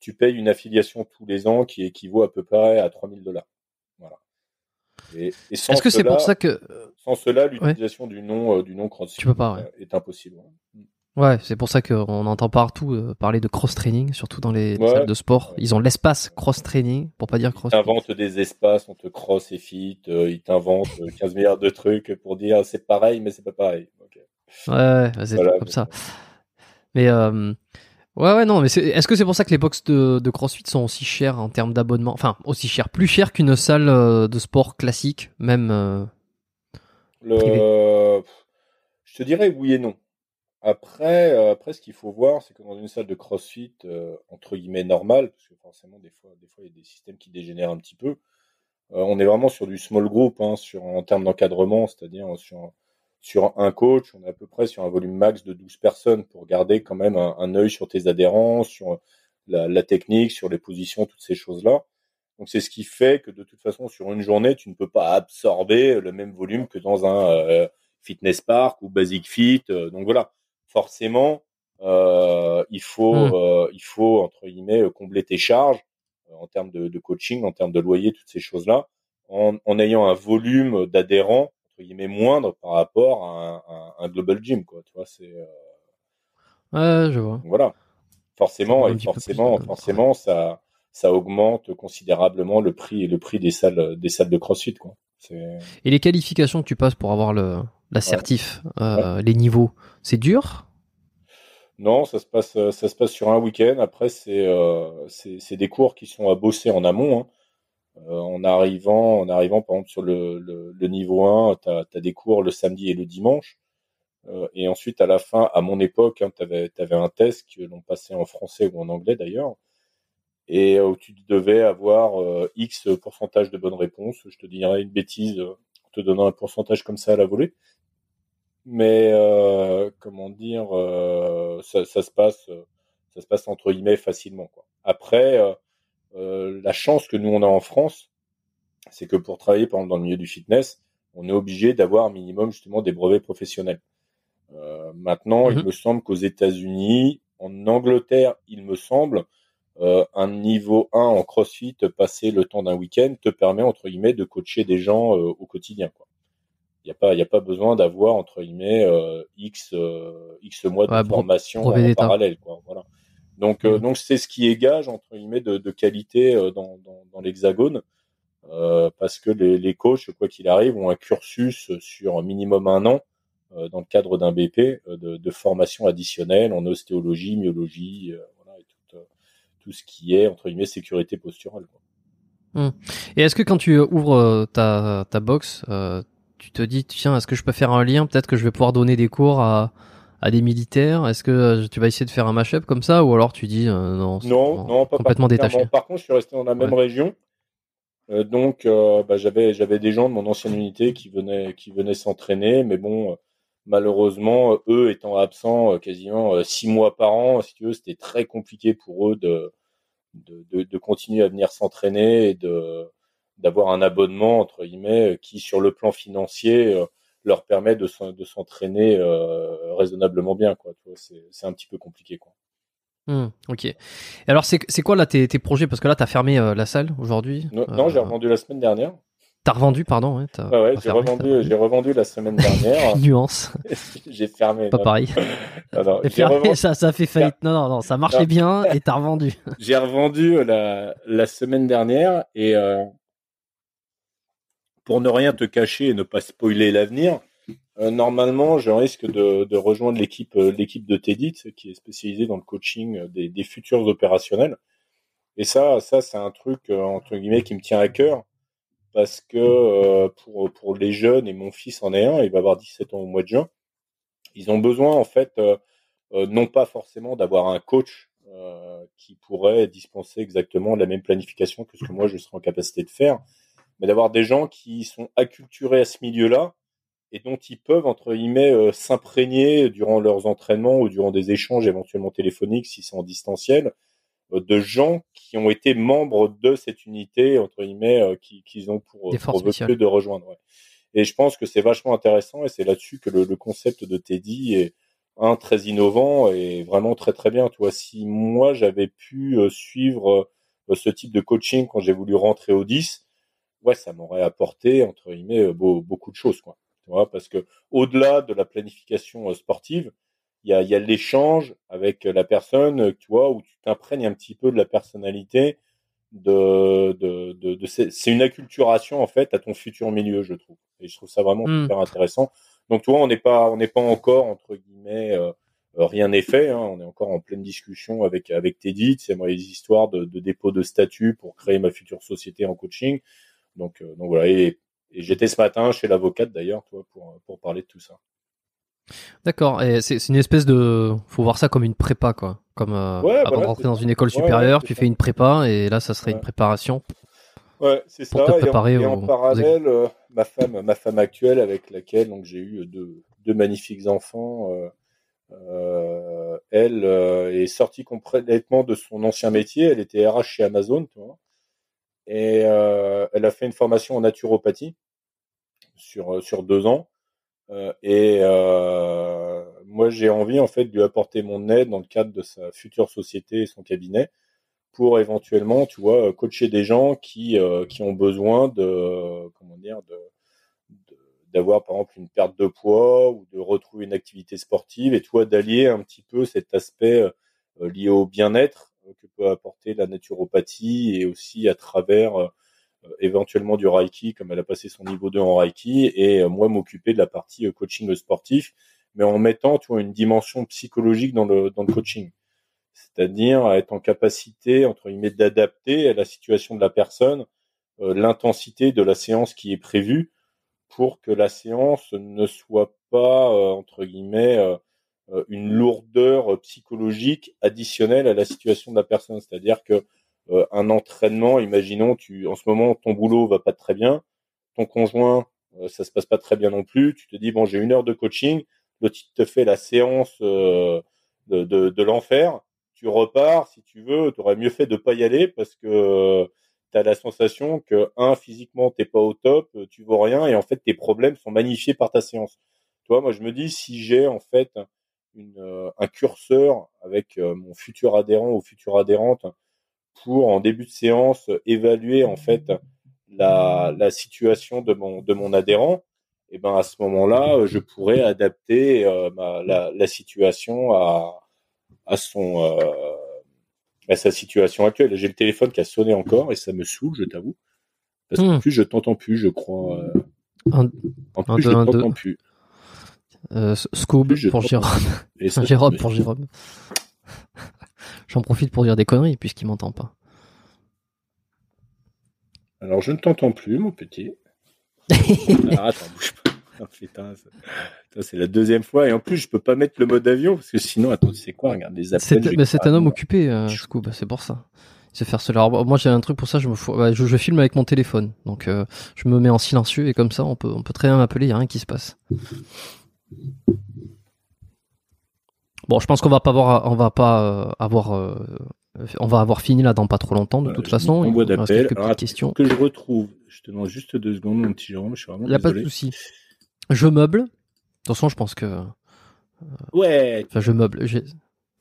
tu payes une affiliation tous les ans qui équivaut à peu près à 3000 dollars. Voilà. Est-ce que c'est pour ça que sans cela, l'utilisation du nom euh, du nom CrossFit tu peux pas, est impossible. Ouais, c'est pour ça qu'on entend partout euh, parler de cross-training, surtout dans les, salles de sport. Ils ont l'espace cross-training, pour pas dire cross. Ils inventent des espaces entre cross et fit, euh, ils t'inventent 15 euh, milliards de trucs pour dire c'est pareil, mais c'est pas pareil. Ouais, c'est comme ça. Mais ouais, ouais, non, mais est-ce que c'est pour ça que les box de, de CrossFit sont aussi chères en termes d'abonnement Enfin, aussi chères, plus chères qu'une salle de sport classique, même. Le... Je te dirais oui et non. Après, euh, après, ce qu'il faut voir, c'est que dans une salle de CrossFit euh, entre guillemets normale, parce que forcément des fois, des fois il y a des systèmes qui dégénèrent un petit peu. Euh, on est vraiment sur du small group, hein, sur en termes d'encadrement, c'est-à-dire sur sur un coach, on est à peu près sur un volume max de 12 personnes pour garder quand même un, un œil sur tes adhérents, sur la, la, technique, sur les positions, toutes ces choses-là. Donc c'est ce qui fait que de toute façon sur une journée, tu ne peux pas absorber le même volume que dans un fitness park ou basic fit. donc voilà forcément, euh, il faut, mmh. euh, il faut entre guillemets combler tes charges euh, en termes de, de, coaching, en termes de loyer, toutes ces choses-là, en, en, ayant un volume d'adhérents entre guillemets moindre par rapport à un, un, global gym, quoi. Tu vois, c'est. Ouais, je vois. Voilà. Forcément, et forcément, forcément, ça, ça augmente considérablement le prix, le prix des salles, des salles de CrossFit, quoi. Et les qualifications que tu passes pour avoir le, l'assertif, euh, les niveaux, c'est dur? Non, ça se passe, euh, ça se passe sur un week-end. Après, c'est euh, c'est des cours qui sont à bosser en amont. Hein. Euh, en arrivant, en arrivant par exemple sur le, le, le niveau 1, tu as, des cours le samedi et le dimanche. Et ensuite, à la fin, à mon époque, hein, tu avais, avais, un test que l'on passait en français ou en anglais d'ailleurs, et où tu devais avoir euh, X pourcentage de bonnes réponses. Je te dirais une bêtise en te donnant un pourcentage comme ça à la volée mais euh, comment dire, euh, ça, ça, se passe, ça se passe entre guillemets facilement. Quoi. Après, euh, euh, la chance que nous on a en France, c'est que pour travailler par exemple dans le milieu du fitness, on est obligé d'avoir un minimum justement des brevets professionnels. Euh, maintenant, il mhm. me semble qu'aux États-Unis, en Angleterre, il me semble, euh, un niveau 1 en CrossFit, passer le temps d'un week-end, te permet entre guillemets de coacher des gens au quotidien. Quoi. Il n'y a pas, il a pas besoin d'avoir entre guillemets euh, x euh, x mois de formation en parallèle, quoi. Voilà. Donc, euh, mmh. donc c'est ce qui est gage entre guillemets de, de qualité dans, dans, dans l'hexagone, parce que les, les coachs, quoi qu'il arrive, ont un cursus sur minimum un an dans le cadre d'un BP de, de, formation additionnelle en ostéologie, myologie, voilà, et tout, tout, ce qui est entre guillemets sécurité posturale. Quoi. Mmh. Et est-ce que quand tu ouvres ta, ta box, tu te dis, tiens, est-ce que je peux faire un lien? Peut-être que je vais pouvoir donner des cours à, à des militaires. Est-ce que euh, tu vas essayer de faire un mashup comme ça? Ou alors tu dis euh, non Non, non, pas complètement détaché. Par contre, je suis resté dans la même région. Euh, donc, bah, j'avais j'avais des gens de mon ancienne unité qui venaient qui venaient s'entraîner, mais bon, malheureusement, eux étant absents quasiment six mois par an, si tu veux, c'était très compliqué pour eux de de, de, de continuer à venir s'entraîner et de d'avoir un abonnement entre guillemets qui, sur le plan financier, leur permet de, s'entraîner euh, raisonnablement bien. Quoi. C'est un petit peu compliqué. Quoi. Mmh, ok. alors, c'est quoi là tes, tes, projets? Parce que là, tu as fermé euh, la salle aujourd'hui Non, non j'ai euh, revendu la semaine dernière. T'as revendu, pardon. Ouais, ouais, ouais j'ai revendu, j'ai revendu la semaine dernière. Nuance. j'ai fermé. Pas pareil. non, non, fermé, revendu... ça, ça fait faillite. Non, non, non, ça marchait bien et t'as revendu. j'ai revendu la, la semaine dernière et euh, pour ne rien te cacher et ne pas spoiler l'avenir, euh, normalement, je risque de, rejoindre l'équipe euh, l'équipe de Tedit, qui est spécialisée dans le coaching des, futurs opérationnels. Et ça, ça c'est un truc euh, entre guillemets qui me tient à cœur parce que pour pour les jeunes et mon fils en est un, il va avoir 17 ans au mois de juin. Ils ont besoin en fait non pas forcément d'avoir un coach qui pourrait dispenser exactement la même planification que ce que moi je serais en capacité de faire, mais d'avoir des gens qui sont acculturés à ce milieu-là et dont ils peuvent, entre guillemets, euh, s'imprégner durant leurs entraînements ou durant des échanges éventuellement téléphoniques si c'est en distanciel, euh, de gens qui ont été membres de cette unité, entre guillemets, euh, qu'ils ont pour, pour de rejoindre. Et je pense que c'est vachement intéressant et c'est là-dessus que le, le, concept de Teddy est un très innovant et vraiment très très bien. Tu vois, si moi j'avais pu suivre ce type de coaching quand j'ai voulu rentrer au 10, ouais, ça m'aurait apporté entre guillemets euh, beaucoup de choses, quoi. Tu vois, parce que au-delà de la planification euh, sportive, il y a, y a l'échange avec la personne, euh, tu vois, où tu t'imprègnes un petit peu de la personnalité. De, de, de, de c'est une acculturation en fait à ton futur milieu, je trouve. Et je trouve ça vraiment mmh. super intéressant. Donc, tu vois, on n'est pas, on n'est pas encore entre guillemets. Euh, rien n'est fait. Hein. On est encore en pleine discussion avec avec Teddy. C'est moi les histoires de, de, dépôt de statut pour créer ma future société en coaching. Donc, euh, donc voilà. Et, j'étais ce matin chez l'avocate d'ailleurs, toi, pour, pour parler de tout ça. D'accord. Et c'est une espèce de, faut voir ça comme une prépa, quoi. Comme euh, avant de rentrer dans une école supérieure, tu fais une prépa et là, ça serait une préparation. Ouais, c'est ça. Te préparer et en, parallèle, euh, ma femme, ma femme actuelle, avec laquelle donc j'ai eu deux, deux magnifiques enfants. elle est sortie complètement de son ancien métier. Elle était RH chez Amazon, tu vois et euh, elle a fait une formation en naturopathie sur euh, sur deux ans. Euh, et moi, j'ai envie en fait de lui apporter mon aide dans le cadre de sa future société et son cabinet pour éventuellement, tu vois, coacher des gens qui qui ont besoin de comment dire de d'avoir par exemple une perte de poids ou de retrouver une activité sportive et toi d'allier un petit peu cet aspect lié au bien-être que peut apporter la naturopathie et aussi à travers euh, éventuellement du Reiki, comme elle a passé son niveau 2 en Reiki, et euh, moi m'occuper de la partie euh, coaching sportif, mais en mettant tu vois, une dimension psychologique dans le, dans le coaching. C'est-à-dire être en capacité, entre guillemets, d'adapter à la situation de la personne l'intensité de la séance qui est prévue pour que la séance ne soit pas, entre guillemets, euh, une lourdeur euh, psychologique additionnelle à la situation de la personne. C'est-à-dire que euh, un entraînement, imaginons, tu, en ce moment, ton boulot va pas très bien, ton conjoint, ça se passe pas très bien non plus. Tu te dis bon, j'ai une heure de coaching, le titre te fait la séance de, de, de l'enfer. Tu repars, si tu veux, tu aurais mieux fait de pas y aller parce que tu as la sensation que un physiquement t'es pas au top, tu vaux rien et en fait tes problèmes sont magnifiés par ta séance. Toi, moi je me dis si j'ai en fait une, euh, un curseur avec euh, mon futur adhérent ou future adhérente pour en début de séance évaluer en fait la, la situation de mon de mon adhérent. Et ben à ce moment-là je pourrais adapter euh, ma, la, la, situation à à son euh, à sa situation actuelle. J'ai le téléphone qui a sonné encore et ça me saoule je t'avoue parce qu'en hmm. plus je t'entends plus je crois en plus je t'entends plus euh, Scoob pour Jérôme. Jérôme pour Jérôme. J'en profite pour dire des conneries puisqu'il m'entend pas. Alors je ne t'entends plus, mon petit. Alors, attends, bouge pas. Putain, c'est la deuxième fois et en plus je peux pas mettre le mode avion parce que sinon attends sais quoi regarde les appels. C'est un homme occupé euh, Scoob, c'est pour ça. Il sait faire cela. moi j'ai un truc pour ça, je me je, je, filme avec mon téléphone donc euh, je me mets en silencieux et comme ça on peut on peut très bien m'appeler, il y a rien qui se passe. Bon, je pense qu'on va pas avoir on va pas euh, avoir euh, on va avoir fini là dans pas trop longtemps de toute façon. On voit d'appel. questions. Que je retrouve. Je te demande juste deux secondes, mon petit Jérôme. Je suis vraiment Il n'y a pas de souci. Je meuble. De toute façon, je pense que. Euh, ouais. Enfin, je meuble.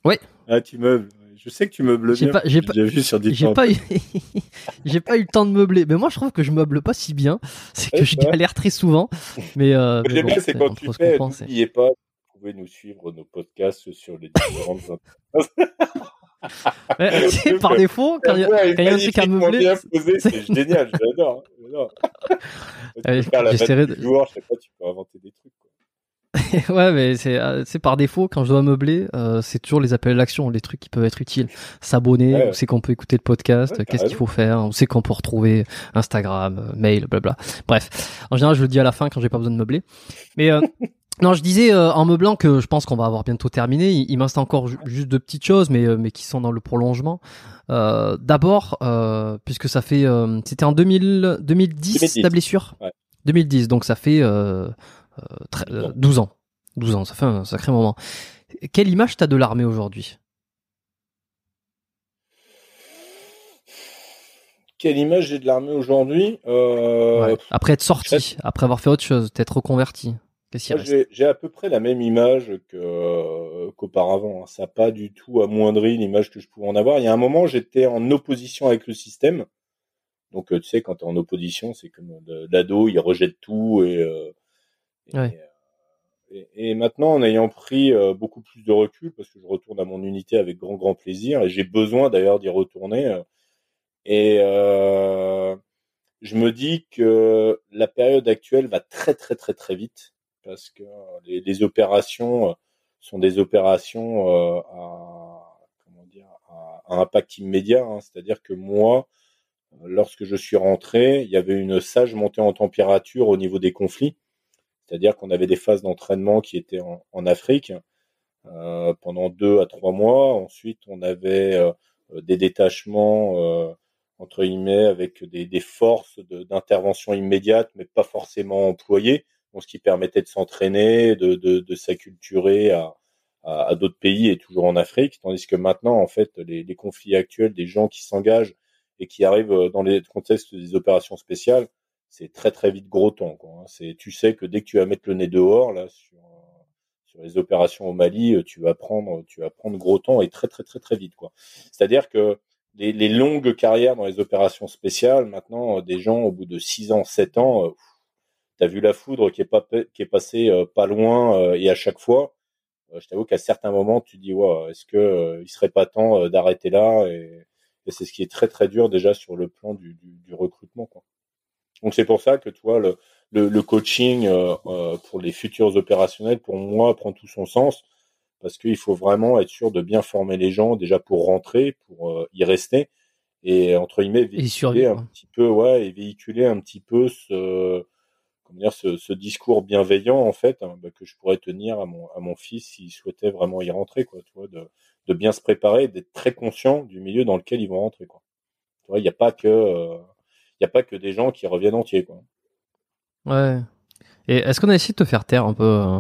Ouais. Ah, tu meubles. Je sais que tu meubles bien. J'ai pas, vu sur J'ai pas eu, j'ai pas eu le temps de meubler. Mais moi, je trouve que je meuble pas si bien. C'est que je galère très souvent. Mais, euh, mais bon, c'est quand tu fais. N'oubliez pas, vous pouvez nous suivre nos podcasts sur les différentes. par défaut, quand il y a, un truc à meubler. C'est génial, j'adore. J'essaierai de. Joueur, je sais pas, tu peux inventer des trucs. ouais, mais c'est euh, c'est par défaut quand je dois meubler, euh, c'est toujours les appels à l'action, les trucs qui peuvent être utiles. S'abonner, on sait qu'on peut écouter le podcast, qu'est-ce qu'il faut faire, on sait qu'on peut retrouver Instagram, euh, mail, blabla. Bref, en général, je le dis à la fin quand j'ai pas besoin de meubler. Mais non, je disais en meublant que je pense qu'on va avoir bientôt terminé. Il, il me reste encore juste deux petites choses, mais mais qui sont dans le prolongement. D'abord, puisque ça fait, c'était en 2000, 2010, 2010, ta blessure? Ouais. 2010, donc ça fait 12 euh, ans. 12 ans, ça fait un sacré moment. Quelle image t'as de l'armée aujourd'hui? Quelle image j'ai de l'armée aujourd'hui? Euh, Après être sorti, après avoir fait autre chose, t'être reconverti. J'ai à peu près la même image euh, qu'auparavant. ça n'a pas du tout amoindri l'image que je pouvais en avoir. Il y a un moment, j'étais en opposition avec le système. Donc, tu sais, quand tu es en opposition, c'est comme l'ado, il rejette tout et, euh, et, maintenant, en ayant pris euh, beaucoup plus de recul, parce que je retourne à mon unité avec grand grand plaisir, et j'ai besoin d'ailleurs d'y retourner. Euh, et je me dis que la période actuelle va très très très très vite, parce que les, opérations sont des opérations à, comment dire, à, impact immédiat. Hein. C'est-à-dire que moi, lorsque je suis rentré, il y avait une sage montée en température au niveau des conflits. C'est-à-dire qu'on avait des phases d'entraînement qui étaient en, Afrique euh, pendant deux à trois mois. Ensuite, on avait euh, des détachements euh, entre guillemets avec des, forces d'intervention immédiate, mais pas forcément employées, donc ce qui permettait de s'entraîner, de, de, s'acculturer à d'autres pays et toujours en Afrique. Tandis que maintenant, en fait, les, les conflits actuels, des gens qui s'engagent et qui arrivent dans les contextes des opérations spéciales, c'est très très vite gros temps. Quoi. Hein. C'est, tu sais que dès que tu vas mettre le nez dehors là sur sur les opérations au Mali, euh, tu vas prendre tu vas prendre gros temps et très très très très vite quoi. C'est-à-dire que les, les longues carrières dans les opérations spéciales, maintenant, euh, des gens au bout de 6 ans, 7 ans, euh, tu as vu la foudre qui est pas qui est passée pas loin et à chaque fois, je t'avoue qu'à certains moments, tu dis ouais, est-ce que il serait pas temps d'arrêter là et, et c'est ce qui est très très dur déjà sur le plan du, du, du recrutement quoi. Donc c'est pour ça que tu vois le, le, coaching euh, euh, pour les futurs opérationnels, pour moi, prend tout son sens parce qu'il faut vraiment être sûr de bien former les gens déjà pour rentrer, pour euh, y rester et entre guillemets véhiculer un petit peu, ouais, et véhiculer un petit peu ce comment dire ce, ce discours bienveillant en fait hein, bah, que je pourrais tenir à mon à mon fils s'il souhaitait vraiment y rentrer quoi, tu vois, de de bien se préparer, d'être très conscient du milieu dans lequel ils vont rentrer quoi. Tu vois, il n'y a pas que il n'y a pas que des gens qui reviennent entiers. Quoi. Ouais. Et est-ce qu'on a essayé de te faire taire un peu euh,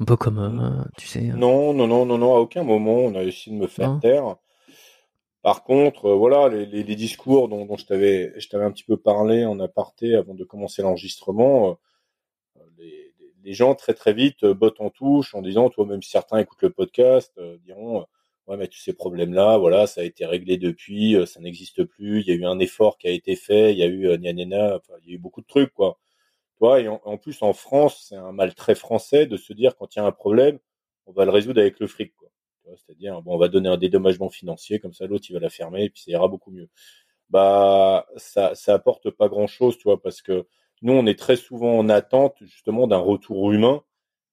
Un peu comme, euh, tu sais euh Non, non, non, non, non, à aucun moment on a essayé de me faire taire. Par contre, voilà, les, les, discours dont, dont je t'avais, je t'avais un petit peu parlé en aparté avant de commencer l'enregistrement, les, les, gens très très vite bottent en touche en disant, toi même si certains écoutent le podcast, diront, ouais mais tous ces problèmes là voilà ça a été réglé depuis euh, ça n'existe plus il y a eu un effort qui a été fait il y a eu euh, enfin, il y a eu beaucoup de trucs quoi. Toi et en, plus en France c'est un mal très français de se dire quand il y a un problème on va le résoudre avec le fric quoi. C'est-à-dire bon on va donner un dédommagement financier comme ça l'autre il va la fermer et puis ça ira beaucoup mieux. Bah ça ça apporte pas grand chose tu vois parce que nous on est très souvent en attente justement d'un retour humain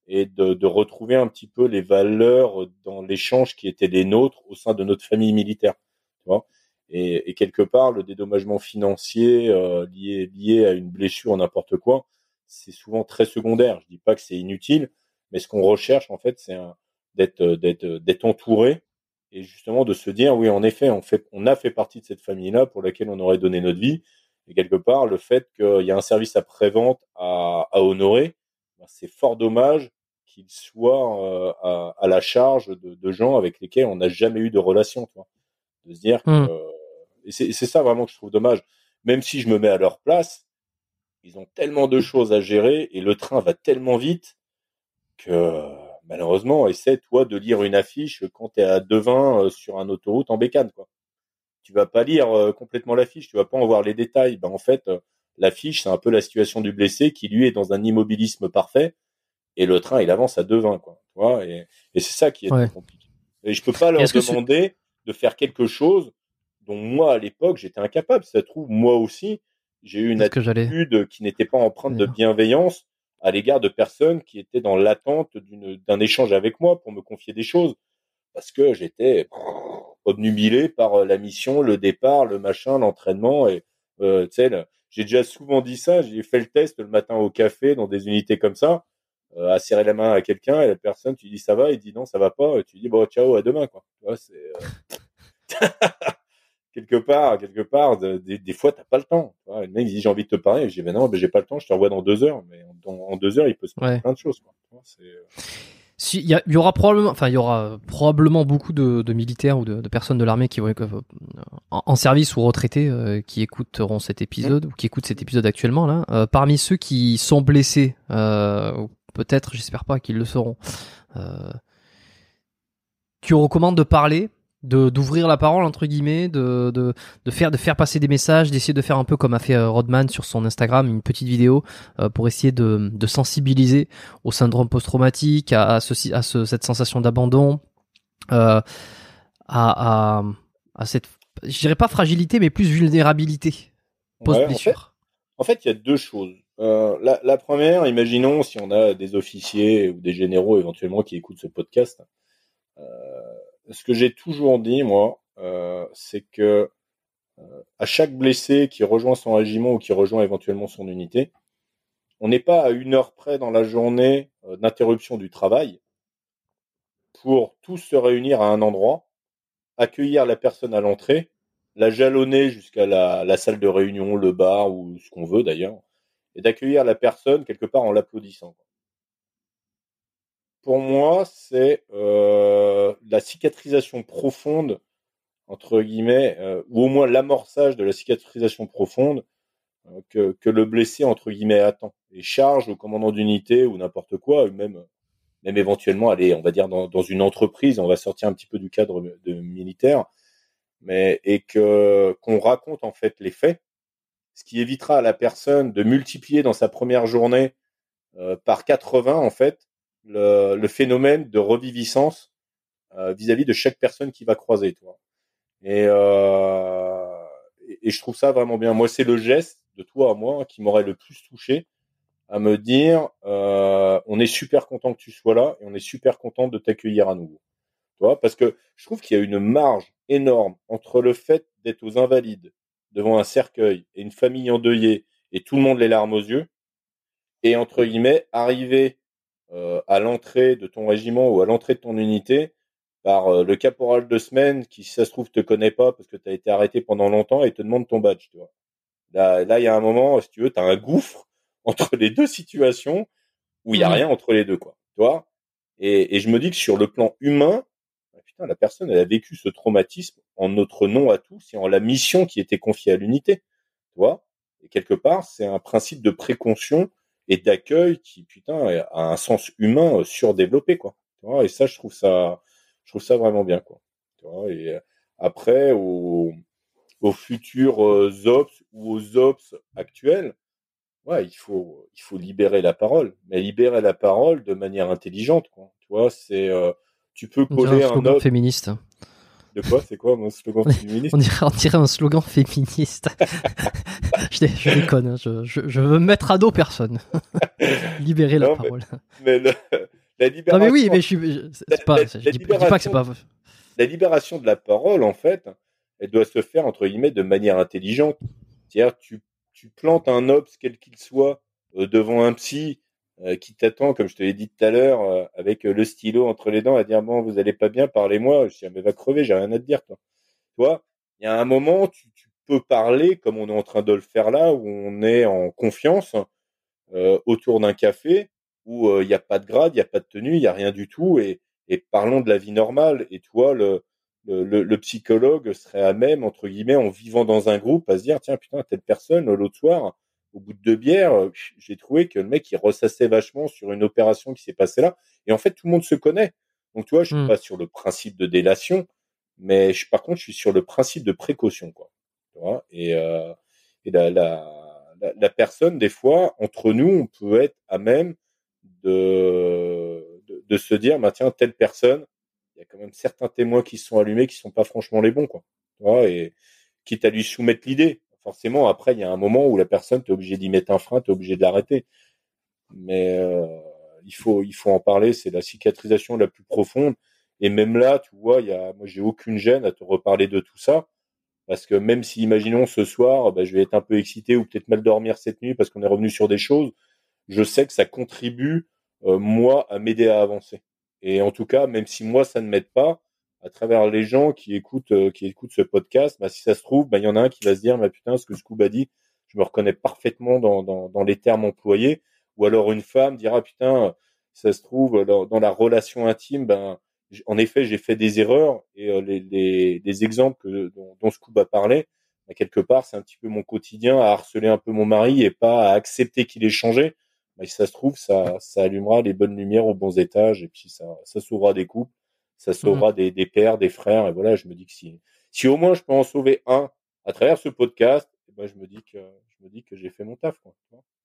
et de, de, retrouver un petit peu les valeurs dans l'échange qui étaient les nôtres au sein de notre famille militaire. Tu vois Et, et, quelque part, le dédommagement financier euh, lié, lié à une blessure ou n'importe quoi, c'est souvent très secondaire. Je dis pas que c'est inutile, mais ce qu'on recherche en fait, c'est d'être d'être d'être entouré et justement de se dire oui, en effet, on fait on a fait partie de cette famille-là pour laquelle on aurait donné notre vie. Et quelque part, le fait qu'il y a un service après-vente à, à honorer, ben, c'est fort dommage qu'il soit euh, à, à, la charge de, de, gens avec lesquels on n'a jamais eu de relation. Toi. De se dire que mmh. et c'est ça vraiment que je trouve dommage. Même si je me mets à leur place, ils ont tellement de choses à gérer et le train va tellement vite que malheureusement, essaie toi de lire une affiche quand tu es à Devin euh, sur un autoroute en bécane quoi. Tu vas pas lire euh, complètement l'affiche, tu vas pas en voir les détails. Ben en fait, l'affiche c'est un peu la situation du blessé qui lui est dans un immobilisme parfait et le train il avance à Devin quoi. Tu vois et, et c'est ça qui est ouais. compliqué. Et je peux pas leur demander de faire quelque chose dont moi à l'époque j'étais incapable. Ça trouve moi aussi j'ai eu une attitude qui n'était pas empreinte de bienveillance à l'égard de personnes qui étaient dans l'attente d'un échange avec moi pour me confier des choses parce que j'étais obnubilé par euh, la mission, le départ, le machin, l'entraînement et euh, tu sais j'ai déjà souvent dit ça, j'ai fait le test le matin au café dans des unités comme ça, euh, à serrer la main à quelqu'un et la personne tu dis ça va, il dit non ça va pas, et tu dis bon ciao à demain quoi. Tu vois, c'est euh... quelque part, quelque part, de, de, des fois, t'as pas le temps. Le mec dit j'ai envie de te parler, je dis ben non, ben, j'ai pas le temps, je te revois dans deux heures. Mais en, en deux heures, il peut se passer ouais. plein de choses. Quoi. Si, il y, y, aura probablement, enfin, il y aura probablement beaucoup de, de militaires ou de, de, personnes de l'armée qui vont euh, en, en, service ou retraités euh, qui écouteront cet épisode ou qui écoutent cet épisode actuellement là. Euh, parmi ceux qui sont blessés, ou peut-être, j'espère pas qu'ils le seront, tu recommandes de parler de d'ouvrir la parole entre guillemets de, de de faire de faire passer des messages d'essayer de faire un peu comme a fait euh, Rodman sur son Instagram une petite vidéo euh, pour essayer de de sensibiliser au syndrome post-traumatique à, à ceci à ce, cette sensation d'abandon euh, à, à à cette je dirais pas fragilité mais plus vulnérabilité post blessure ouais, en, fait, il y a deux choses. Euh, la, la première imaginons si on a des officiers ou des généraux éventuellement qui écoutent ce podcast euh, ce que j'ai toujours dit, moi, euh, c'est que euh, à chaque blessé qui rejoint son régiment ou qui rejoint éventuellement son unité, on n'est pas à une heure près dans la journée euh, d'interruption du travail pour tous se réunir à un endroit, accueillir la personne à l'entrée, la jalonner jusqu'à la, la, salle de réunion, le bar ou ce qu'on veut d'ailleurs, et d'accueillir la personne quelque part en l'applaudissant pour moi, c'est euh, la cicatrisation profonde, entre guillemets, euh, ou au moins l'amorçage de la cicatrisation profonde euh, que, le blessé, entre guillemets, attend. Et charge au commandant d'unité ou n'importe quoi, même, même éventuellement aller, on va dire, dans, une entreprise, on va sortir un petit peu du cadre militaire, mais et que qu'on raconte en fait les faits, ce qui évitera à la personne de multiplier dans sa première journée par 80 en fait le, phénomène de reviviscence euh, vis-à-vis de chaque personne qui va croiser, toi. Et, euh, et, je trouve ça vraiment bien. Moi, c'est le geste de toi à moi qui m'aurait le plus touché à me dire euh, on est super content que tu sois là et on est super content de t'accueillir à nouveau. Tu vois, parce que je trouve qu'il y a une marge énorme entre le fait d'être aux invalides devant un cercueil et une famille endeuillée et tout le monde les larmes aux yeux et entre guillemets arriver à l'entrée de ton régiment ou à l'entrée de ton unité par euh, le caporal de semaine qui, si ça se trouve, te connaît pas parce que tu as été arrêté pendant longtemps et te demande ton badge, tu vois. Là, là, il y a un moment, si tu veux, tu as un gouffre entre les deux situations où il y a mmh. rien entre les deux, quoi. Tu vois et, et, je me dis que sur le plan humain, bah, putain, la personne, elle a vécu ce traumatisme en notre nom à tous et en la mission qui était confiée à l'unité, tu vois. Et quelque part, c'est un principe de précaution et d'accueil qui putain a un sens humain euh, surdéveloppé quoi. Tu vois, et ça je trouve ça je trouve ça vraiment bien quoi. Tu vois, et euh, après aux aux futurs euh, ops ou aux ops actuels, ouais, il faut il faut libérer la parole, mais libérer la parole de manière intelligente quoi. Tu vois, c'est euh, tu peux coller un, un slogan féministe. De quoi C'est quoi mon slogan féministe on, dirait, on dirait un slogan féministe. je, je déconne, hein, je, je, je, veux mettre à dos personne. Libérer la parole. Mais, mais le, la libération. Non mais oui, mais je suis. C'est pas. La, je, dis, pas que c'est pas. La libération de la parole, en fait, elle doit se faire entre guillemets de manière intelligente. C'est-à-dire tu tu plantes un ops quel qu'il soit euh, devant un psy euh, qui t'attend, comme je te l'ai dit tout à l'heure, euh, avec le stylo entre les dents à dire bon vous allez pas bien, parlez-moi. Je dis ah, mais va crever, j'ai rien à te dire toi. Tu vois, il y a un moment tu, tu, peux parler comme on est en train de le faire là, où on est en confiance autour d'un café où il n'y a pas de grade, il n'y a pas de tenue, il n'y a rien du tout et, et parlons de la vie normale. Et toi, le, le, le, psychologue serait à même, entre guillemets, en vivant dans un groupe, à se dire, tiens, putain, telle personne, l'autre soir, au bout de deux bières, j'ai trouvé que le mec, il ressassait vachement sur une opération qui s'est passée là. Et en fait, tout le monde se connaît. Donc, tu vois, je suis mmh. pas sur le principe de délation, mais je, par contre, je suis sur le principe de précaution, quoi. Tu vois? Et, euh, et la, la, la, personne, des fois, entre nous, on peut être à même de, de, de se dire, bah, tiens, telle personne, il y a quand même certains témoins qui sont allumés qui sont pas franchement les bons, quoi. Tu vois, et quitte à lui soumettre l'idée. Forcément, après, il y a un moment où la personne, tu es obligé d'y mettre un frein, tu es obligé de l'arrêter. Mais euh, il, faut, il faut en parler, c'est la cicatrisation la plus profonde. Et même là, tu vois, il y a, moi, j'ai aucune gêne à te reparler de tout ça. Parce que même si, imaginons, ce soir, bah, je vais être un peu excité ou peut-être mal dormir cette nuit parce qu'on est revenu sur des choses, je sais que ça contribue, euh, moi, à m'aider à avancer. Et en tout cas, même si moi ça ne m'aide pas, à travers les gens qui écoutent euh, qui écoutent ce podcast, bah, si ça se trouve, bah, il y en a un qui va se dire, bah, putain, ce que Scoob a dit, je me reconnais parfaitement dans, dans, dans les termes employés. Ou alors une femme dira, putain, ça se trouve dans, la relation intime, ben en effet, j'ai fait des erreurs. Et euh, les, les, les, exemples que, dont, dont Scoob a parlé, bah, quelque part, c'est un petit peu mon quotidien à harceler un peu mon mari et pas à accepter qu'il ait changé. Si ça se trouve, ça, ça allumera les bonnes lumières aux bons étages et puis ça, ça sauvera des couples, ça mmh sauvera des, des pères, des frères. Et voilà, je me dis que si, si au moins je peux en sauver un à travers ce podcast, eh ben je me dis que je me dis que j'ai fait mon taf. Quoi.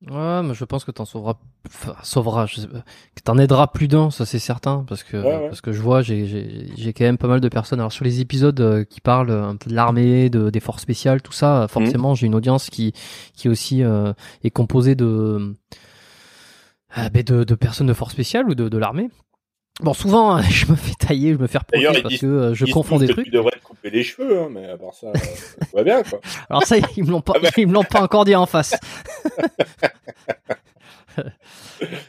Ouais, mais je pense que t'en sauveras, enfin, sauveras, je sais pas, que t'en aideras plus d'un, ça c'est certain, parce que parce que je vois, j'ai j'ai quand même pas mal de personnes. Alors sur les épisodes euh, qui parlent un peu de l'armée, de des forces spéciales, tout ça, mmh. forcément, j'ai une audience qui qui aussi euh, est composée de euh, de, de, personnes de force spéciale ou de, de l'armée. Bon, souvent, je me fais tailler, je me fais reprocher parce que euh, je confonds des trucs. Tu devrais te couper les cheveux, hein, mais à part ça, euh, ça va bien, quoi. Alors ça, ils me l'ont pas, ah ils me l'ont pas encore dit en face.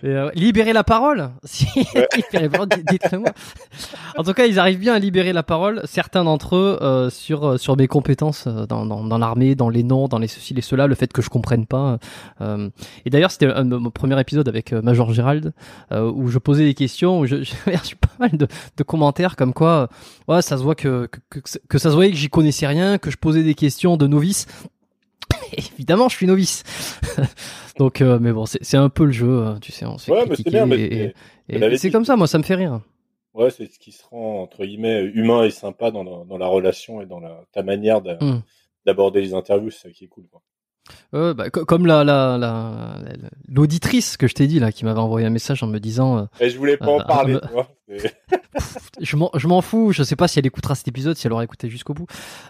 Euh, libérer la parole. Si, dites-moi. En tout cas, ils arrivent bien à libérer la parole. Certains d'entre eux euh, sur euh, sur mes compétences dans, dans, dans l'armée, dans les noms, dans les ceci, les cela, le fait que je comprenne pas. et d'ailleurs, c'était mon premier épisode avec Major Gérald où je posais des questions, où j'ai reçu pas mal de, de, commentaires comme quoi, ouais, ça se voit que que, que, que ça se voyait que j'y connaissais rien, que je posais des questions de novice. Évidemment, je suis novice. Donc, euh, mais bon, c'est un peu le jeu, hein, tu sais. On ouais, mais c'est bien. Et, c'est comme ça, moi, ça me fait rire. Ouais, c'est ce qui se rend, entre guillemets, humain et sympa dans la, dans la relation et dans la, ta manière hmm. d'aborder les interviews, c'est ça qui est cool. Quoi. Euh, bah, comme la la l'auditrice que je t'ai dit là qui m'avait envoyé un message en me disant. Euh, et je voulais pas en euh, parler. Euh, je m'en je m'en fous. Je sais pas si elle écoutera cet épisode, si elle aura écouté jusqu'au bout.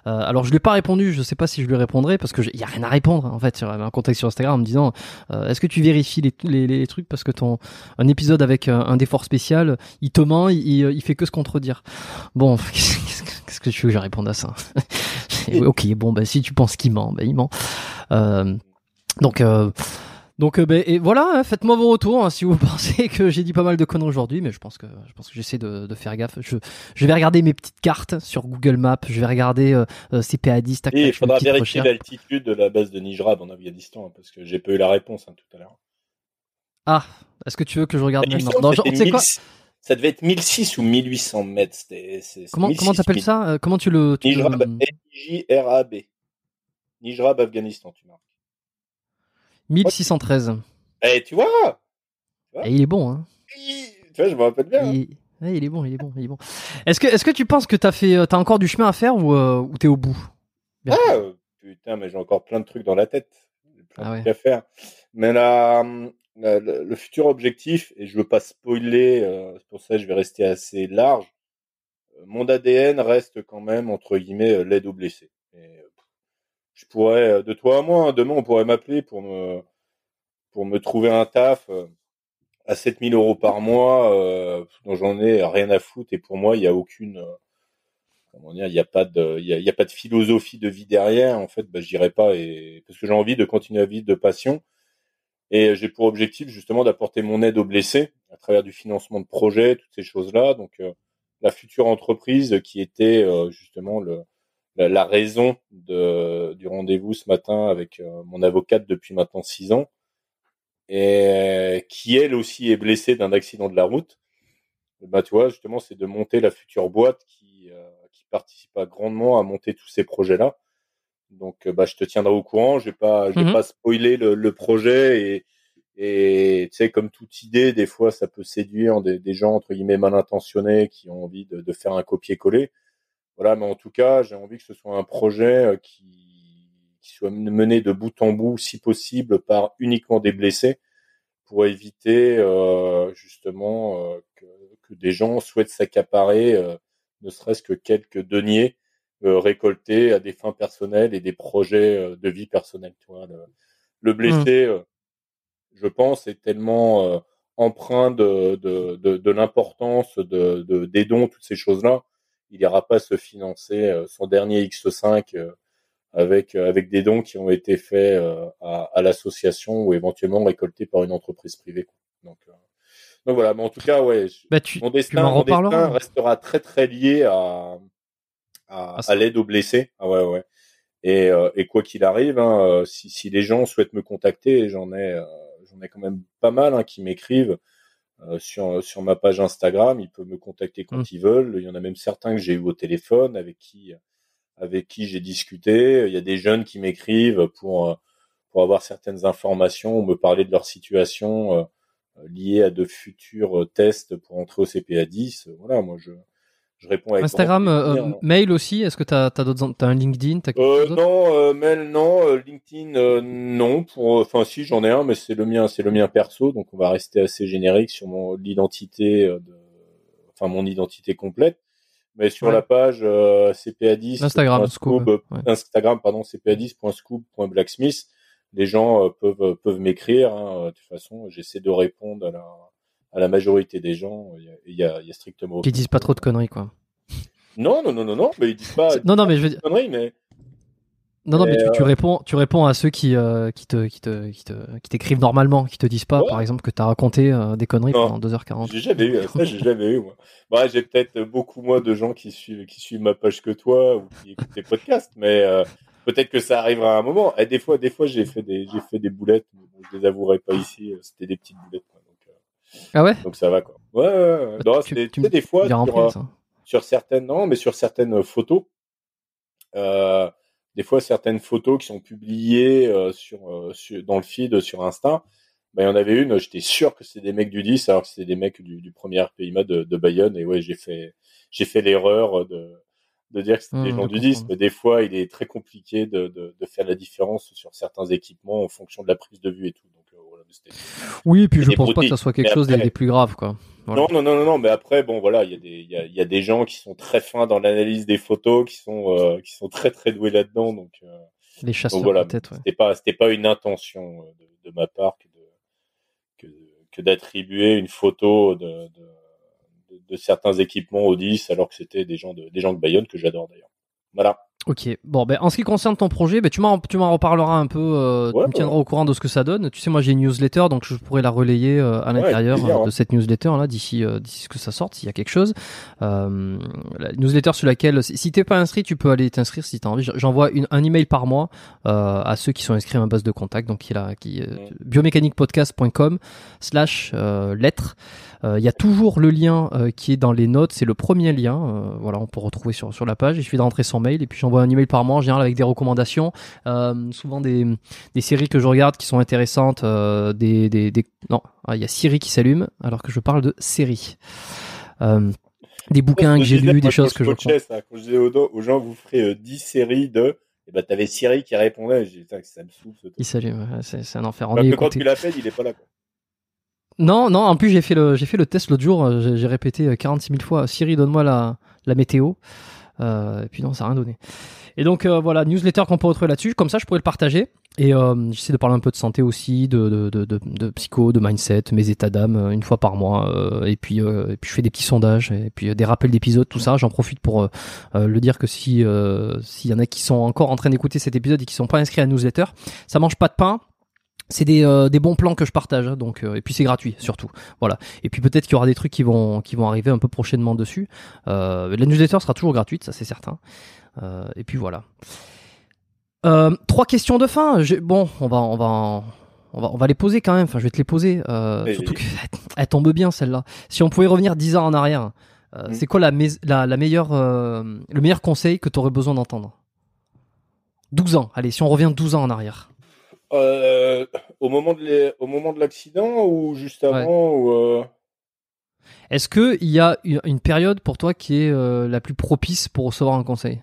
Euh, alors je lui ai pas répondu. Je sais pas si je lui répondrai parce que il y a rien à répondre en fait. Sur un contact sur Instagram en me disant est-ce que tu vérifies les, les, les, trucs parce que ton un épisode avec un, défort spécial, il te ment, il, il fait que se contredire. Bon, qu'est-ce que tu veux que je réponde à ça? Ok, bon bah si tu penses qu'il ment, bah il ment. Euh, donc euh, donc euh, ben, et voilà, hein, faites-moi vos retours hein, si vous pensez que j'ai dit pas mal de conneries aujourd'hui, mais je pense que je pense que j'essaie de, de, faire gaffe. Je, je vais regarder mes petites cartes sur Google Maps, je vais regarder euh, CPA10. Tac, il faudra vérifier l'altitude de la base de Nijrab en Afghanistan hein, parce que j'ai pas eu la réponse tout à l'heure. Ah, est-ce que tu veux que je regarde maintenant non, quoi ça devait être 1006 ou 1800 mètres. C comment comment t'appelles ça Comment tu le tu Nijrab. Nijrab, Afghanistan, tu marques. 1613. Eh, tu vois, Et il est bon, hein. Tu vois, je me rappelle bien. Il... il est bon, il est bon, il est bon. Est-ce que, est-ce que tu penses que t'as fait, t'as encore du chemin à faire ou, euh, ou t'es au bout? Ah, putain, mais j'ai encore plein de trucs dans la tête. Plein ah de trucs à faire. Mais là, le, futur objectif, et je veux pas spoiler, euh, pour ça je vais rester assez large. Euh, mon ADN reste quand même entre guillemets l'aide aux blessés. Je pourrais, euh, de toi à moi, hein, demain on pourrait m'appeler pour me, pour me trouver un taf euh, à 7000 euros par mois, euh, dont j'en ai rien à foutre et pour moi il n'y a aucune, comment dire, il n'y a pas de, il y a, pas de philosophie de vie derrière. En fait, bah, je dirais pas, et parce que j'ai envie de continuer à vivre de passion. Et j'ai pour objectif justement d'apporter mon aide aux blessés à travers du financement de projets, toutes ces choses-là. Donc euh, la future entreprise qui était euh, justement la, raison du rendez-vous ce matin avec euh, mon avocate depuis maintenant six ans, et qui elle aussi est blessée d'un accident de la route. Bah tu vois justement c'est de monter la future boîte qui qui participe grandement à monter tous ces projets-là. Donc, bah, je te tiendrai au courant. Je vais pas, je vais mmh pas spoiler le, le projet et, et tu sais, comme toute idée, des fois, ça peut séduire des, des gens entre guillemets mal intentionnés qui ont envie de, de faire un copier-coller. Voilà, mais en tout cas, j'ai envie que ce soit un projet qui, qui soit mené de bout en bout, si possible, par uniquement des blessés, pour éviter euh, justement euh, que, que, des gens souhaitent s'accaparer, euh, ne serait-ce que quelques deniers euh, récolter à des fins personnelles et des projets euh, de vie personnelle. Tu vois, le, le blessé, mmh. euh, je pense, est tellement empreint de, de, de, de l'importance de, de, des dons, toutes ces choses-là. Il n'ira pas se financer son dernier X5 avec, avec des dons qui ont été faits à, à l'association ou éventuellement récoltés par une entreprise privée. Donc, donc voilà, mais en tout cas, ouais, bah tu, mon destin, mon destin restera très très lié à, à, à l'aide aux blessés. Ah ouais, ouais. Et, euh, et quoi qu'il arrive, hein, euh, si, si, les gens souhaitent me contacter, j'en ai, euh, j'en ai quand même pas mal hein, qui m'écrivent sur, sur ma page Instagram. Ils peuvent me contacter quand mmh. ils veulent. Il y en a même certains que j'ai eu au téléphone, avec qui, avec qui j'ai discuté. Il y a des jeunes qui m'écrivent pour, pour avoir certaines informations ou me parler de leur situation liée à de futurs tests pour entrer au CPA 10. Voilà, moi je je réponds avec Instagram, euh, mail aussi. Est-ce que tu as, d'autres, as un LinkedIn as euh, Non, euh, mail non, euh, LinkedIn euh, non. Pour, enfin si j'en ai un, mais c'est le mien, c'est le mien perso, donc on va rester assez générique sur mon l'identité, de, enfin mon identité complète. Mais sur la page CPA10, Instagram, scoop, Instagram pardon cpa10.scoop.blacksmith, les gens peuvent peuvent m'écrire. Hein, de toute façon, j'essaie de répondre à la à la majorité des gens, il y a, y a, strictement. Qui disent pas trop de conneries, quoi. Non, non, non, non, non, mais ils disent pas. non, non, mais je veux dire. Conneries, mais. Non, non, mais tu, tu, euh, réponds, tu réponds à ceux qui, euh, qui te, qui te, qui te, qui t'écrivent normalement, qui te disent pas, par exemple, que t'as raconté euh, des conneries pendant 2h40. J'ai jamais eu, ça, j'ai jamais eu, moi. Bah, j'ai peut-être beaucoup moins de gens qui suivent, qui suivent ma page que toi ou qui écoutent tes podcasts, mais peut-être que ça arrivera à un moment. Et des fois, des fois, j'ai fait des, j'ai fait des boulettes, mais bon, je les avouerai pas ici. C'était des petites boulettes. Ah ouais Donc ça va quoi. Ouais, ouais, ouais. Non, tu, tu, sais, des fois, sur, euh, sur, certaines, non, mais sur certaines photos, euh, des fois, certaines photos qui sont publiées euh, sur, euh, sur, dans le feed sur Insta, bah, il y en avait une, j'étais sûr que c'était des mecs du 10, alors que c'était des mecs du, du premier PIMA de, de Bayonne, et ouais, j'ai fait, j'ai fait l'erreur de, de dire que c'était des mmh, gens du 10, mais des fois, il est très compliqué de, de, de, faire la différence sur certains équipements en fonction de la prise de vue et tout. Oui, et puis je pense pas que ça soit quelque chose des, plus graves, quoi. Non, non, non, non, mais après, bon, voilà, il y a des, il y a, y a, des gens qui sont très fins dans l'analyse des photos, qui sont, euh, qui sont très, très doués là-dedans, donc. Euh, les chasseurs, voilà, peut-être. C'était pas, c'était pas une intention euh, de, de ma part que de, que, d'attribuer une photo de, de, de, certains équipements au 10, alors que c'était des gens de, des gens de Bayonne que j'adore d'ailleurs. Voilà. Ok, bon, ben, en ce qui concerne ton projet, ben, tu m'en, tu m'en reparleras un peu, euh, tu me tiendras au courant de ce que ça donne. Tu sais, moi j'ai une newsletter, donc je pourrais la relayer euh, à l'intérieur euh, de cette newsletter là d'ici, d'ici ce que ça sorte, s'il y a quelque chose. la newsletter sur laquelle, si t'es pas inscrit, tu peux aller t'inscrire si t'as envie. J'envoie une, un email par mois à ceux qui sont inscrits à ma base de contact, donc qui est qui mm. biomécaniquepodcast.com slash lettres. Il y a toujours le lien qui est dans les notes, c'est le premier lien. voilà, on peut retrouver sur sur la page. Il suffit de rentrer son mail et puis j'envoie un email par mois en général avec des recommandations, euh, souvent des, des, séries que je regarde qui sont intéressantes, euh, des, des, des, non, ah, il y a Siri qui s'allume alors que je parle de séries. Euh, des bouquins que j'ai lus, des choses que je ça, Quand je disais aux, gens, vous ferez 10 séries de, et bah t'avais Siri qui répondait, j'ai dit ça me souffle. Il s'allume, c'est un enfer. Parce que quand tu l'appelles, il est pas là. Quoi. Non, non, en plus j'ai fait le j'ai fait le test l'autre jour, j'ai répété 46 000 fois Siri donne-moi la la météo. Euh, et puis non, ça n'a rien donné. Et donc euh, voilà, newsletter qu'on peut retrouver là-dessus. Comme ça, je pourrais le partager. Et euh, j'essaie de parler un peu de santé aussi, de, de, de, de, psycho, de mindset, mes états d'âme une fois par mois. et puis et puis je fais des petits sondages et puis des rappels d'épisodes, tout ça. J'en profite pour le dire que si s'il y en a qui sont encore en train d'écouter cet épisode et qui sont pas inscrits à la newsletter, ça mange pas de pain c'est des, euh, des bons plans que je partage hein, donc euh, et puis c'est gratuit surtout. Voilà. Et puis peut-être qu'il y aura des trucs qui vont qui vont arriver un peu prochainement dessus. Euh, la newsletter sera toujours gratuite ça c'est certain. Euh, et puis voilà. Euh, trois questions de fin. J'ai- bon on va on va on va on va les poser quand même. Enfin je vais te les poser euh, surtout qu'elle tombe bien celle-là. Si on pouvait revenir 10 ans en arrière euh, Mhm. c'est quoi la, mais- la, la meilleure euh, le meilleur conseil que tu aurais besoin d'entendre? 12 ans. Allez si on revient 12 ans en arrière Euh, au moment de au moment de l'accident ou juste avant ou euh, Est-ce que il y a une période pour toi qui est euh, la plus propice pour recevoir un conseil?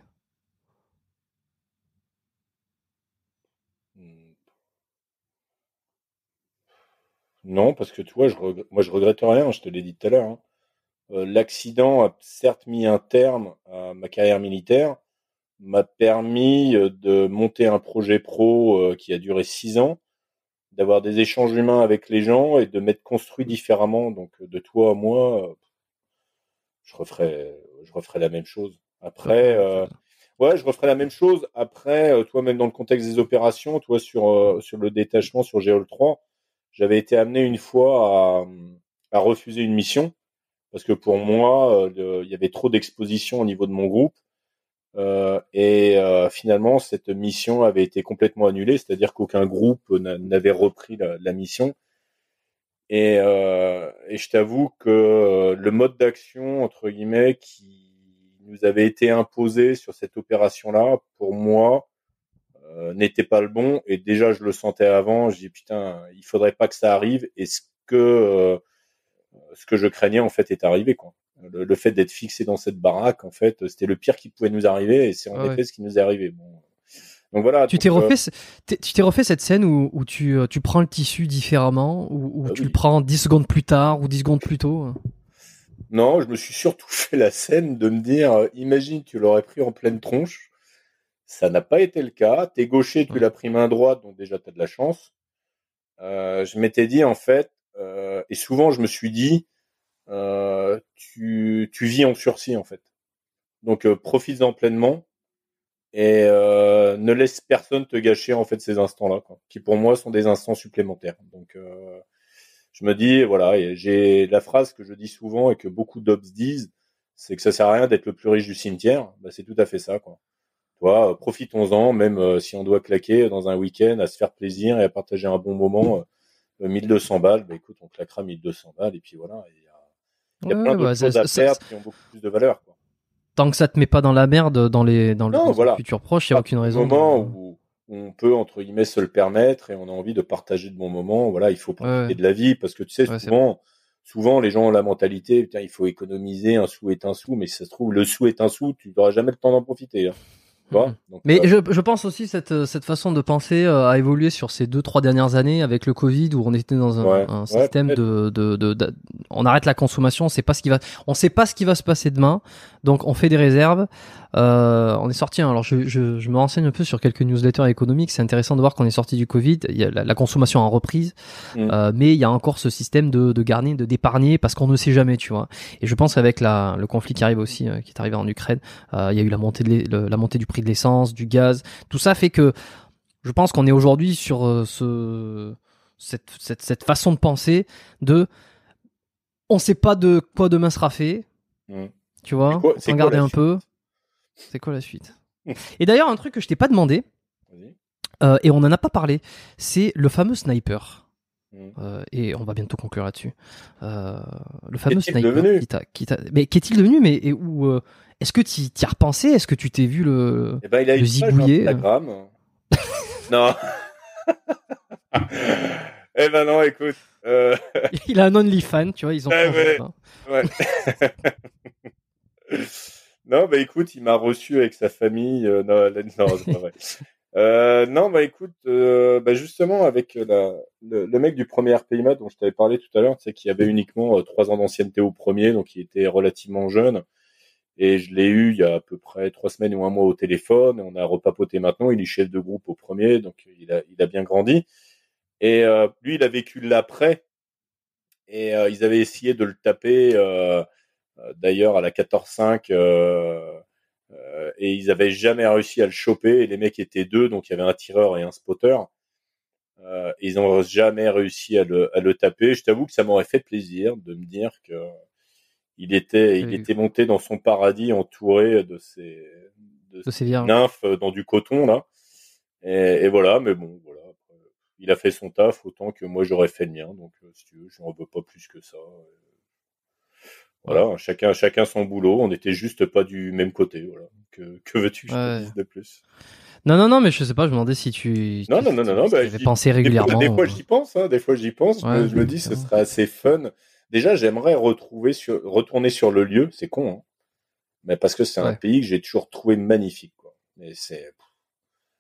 Non, parce que tu vois, je reg- moi je regrette rien, je te l'ai dit tout à l'heure. hein. L'accident a certes mis un terme à ma carrière militaire, m'a permis de monter un projet pro qui a duré six ans, d'avoir des échanges humains avec les gens et de m'être construit différemment. Donc de toi à moi, je referais, je referais la même chose. Après, euh, ouais, je referais la même chose. Après, toi même dans le contexte des opérations, toi sur euh, sur le détachement sur Géol 3, j'avais été amené une fois à, à refuser une mission parce que pour moi, euh, il y avait trop d'exposition au niveau de mon groupe. Euh, et euh, finalement, cette mission avait été complètement annulée, c'est-à-dire qu'aucun groupe n'a- n'avait repris la, mission. Et, euh, et je t'avoue que le mode d'action, entre guillemets, qui nous avait été imposé sur cette opération-là, pour moi, n'était pas le bon. Et déjà, je le sentais avant. Je dis putain, il faudrait pas que ça arrive. Et ce que euh, ce que je craignais en fait est arrivé quoi. Le, le fait d'être fixé dans cette baraque, en fait, c'était le pire qui pouvait nous arriver, et c'est en Ah ouais. effet ce qui nous est arrivé. Bon. Donc voilà. Tu t'es euh, refait, tu t'es refait cette scène où, où tu, euh, tu prends le tissu différemment, ou où Ah tu oui. le prends 10 secondes plus tard ou 10 secondes plus tôt? Non, je me suis surtout fait la scène de me dire, euh, imagine, tu l'aurais pris en pleine tronche. Ça n'a pas été le cas. T'es gaucher, tu Ouais. l'as pris main droite, donc déjà t'as de la chance. Euh, je m'étais dit en fait, euh, et souvent je me suis dit, euh, tu, tu vis en sursis en fait. Donc euh, profites-en pleinement et euh, ne laisse personne te gâcher en fait ces instants-là, qui pour moi sont des instants supplémentaires. Donc euh, je me dis voilà, j'ai la phrase que je dis souvent et que beaucoup d'obs disent, c'est que ça sert à rien d'être le plus riche du cimetière. Bah, c'est tout à fait ça. Toi, euh, profitons-en, même si on doit claquer dans un week-end, à se faire plaisir et à partager un bon moment. euh, 1200 balles, bah écoute, on claquera 1200 balles et puis voilà. Il y a, Ouais, plein bah, ça- choses à ça- perdre qui ont beaucoup plus de valeur. Quoi. Tant que ça te met pas dans la merde dans les dans le, Non, dans le voilà. futur proche, il y a aucune Au raison. moment où, où on peut entre guillemets se le permettre et on a envie de partager de bons moments, voilà, il faut profiter Ouais. de la vie parce que tu sais Ouais, souvent, souvent les gens ont la mentalité, putain, il faut économiser, un sou est un sou, mais si ça se trouve le sou est un sou, tu n'auras jamais le temps d'en profiter. hein. Donc, Mais euh, je, je pense aussi cette euh, cette façon de penser euh, a évolué sur ces deux trois dernières années avec le Covid où on était dans un, Ouais, un ouais, système de, de, de, de- on arrête la consommation, on sait pas ce qui va on sait pas ce qui va se passer demain, donc on fait des réserves. Euh, on est sorti. hein, alors je, je, je me renseigne un peu sur quelques newsletters économiques. C'est intéressant de voir qu'on est sorti du Covid. Il y a la, la consommation en reprise, Mm. euh, mais il y a encore ce système de, de garder, de d'épargner parce qu'on ne sait jamais, tu vois. Et je pense avec la, le conflit qui arrive aussi, euh, qui est arrivé en Ukraine, il y a eu la montée, de l'e- le- la montée du prix de l'essence, du gaz. Tout ça fait que je pense qu'on est aujourd'hui sur ce, cette, cette, cette façon de penser de on sait pas de quoi demain sera fait, Mm. tu vois? Quoi garder un suite? peu. C'est quoi la suite? Et d'ailleurs, un truc que je t'ai pas demandé, euh, et on en a pas parlé, c'est le fameux sniper. Mm. Euh, et on va bientôt conclure là-dessus. Euh, le fameux Qu'est-il sniper. devenu? qui t'a- qui t'a- mais qu'est-il devenu? Mais et où Est-ce que tu y as repensé? Est-ce que tu t'es vu le Eh ben, il a Le une page zigouiller, non. eh ben non, écoute. euh, Il a un OnlyFans, tu vois Ils ont. Ouais. hein. Ouais. non, bah écoute, il m'a reçu avec sa famille. euh, non, là, non, c'est pas vrai. Euh, non, bah écoute, euh, bah justement avec la, le, le mec du premier RPIMA dont je t'avais parlé tout à l'heure, tu sais, qui avait uniquement trois ans d'ancienneté au premier, donc il était relativement jeune. Et je l'ai eu il y a à peu près trois semaines ou un mois au téléphone. On a repapoté maintenant. Il est chef de groupe au premier, donc il a, il a bien grandi. Et lui, il a vécu l'après. Et ils avaient essayé de le taper, d'ailleurs, à la 14-5. et ils avaient jamais réussi à le choper. Et les mecs étaient deux, donc il y avait un tireur et un spotter. Euh, ils n'ont jamais réussi à le, à le taper. Je t'avoue que ça m'aurait fait plaisir de me dire que il était, il était monté dans son paradis entouré de ses, de, ses nymphes dans du coton là. Et, et, voilà, mais bon, voilà. Il a fait son taf autant que moi j'aurais fait le mien. Donc, euh, si tu veux, je n'en veux pas plus que ça. Voilà, chacun, chacun son boulot. On n'était juste pas du même côté. Voilà. Que, que veux-tu que je dise de plus? Non, non, non, mais je sais pas, je me demandais si tu. Non, non, non, non, non. Bah, pensé régulièrement. Des fois, j'y pense, hein, des fois, j'y pense. je me dis, ce serait assez fun. Déjà, j'aimerais retrouver sur, retourner sur le lieu. C'est con, hein. Mais parce que c'est un pays que j'ai toujours trouvé magnifique, quoi. Mais c'est.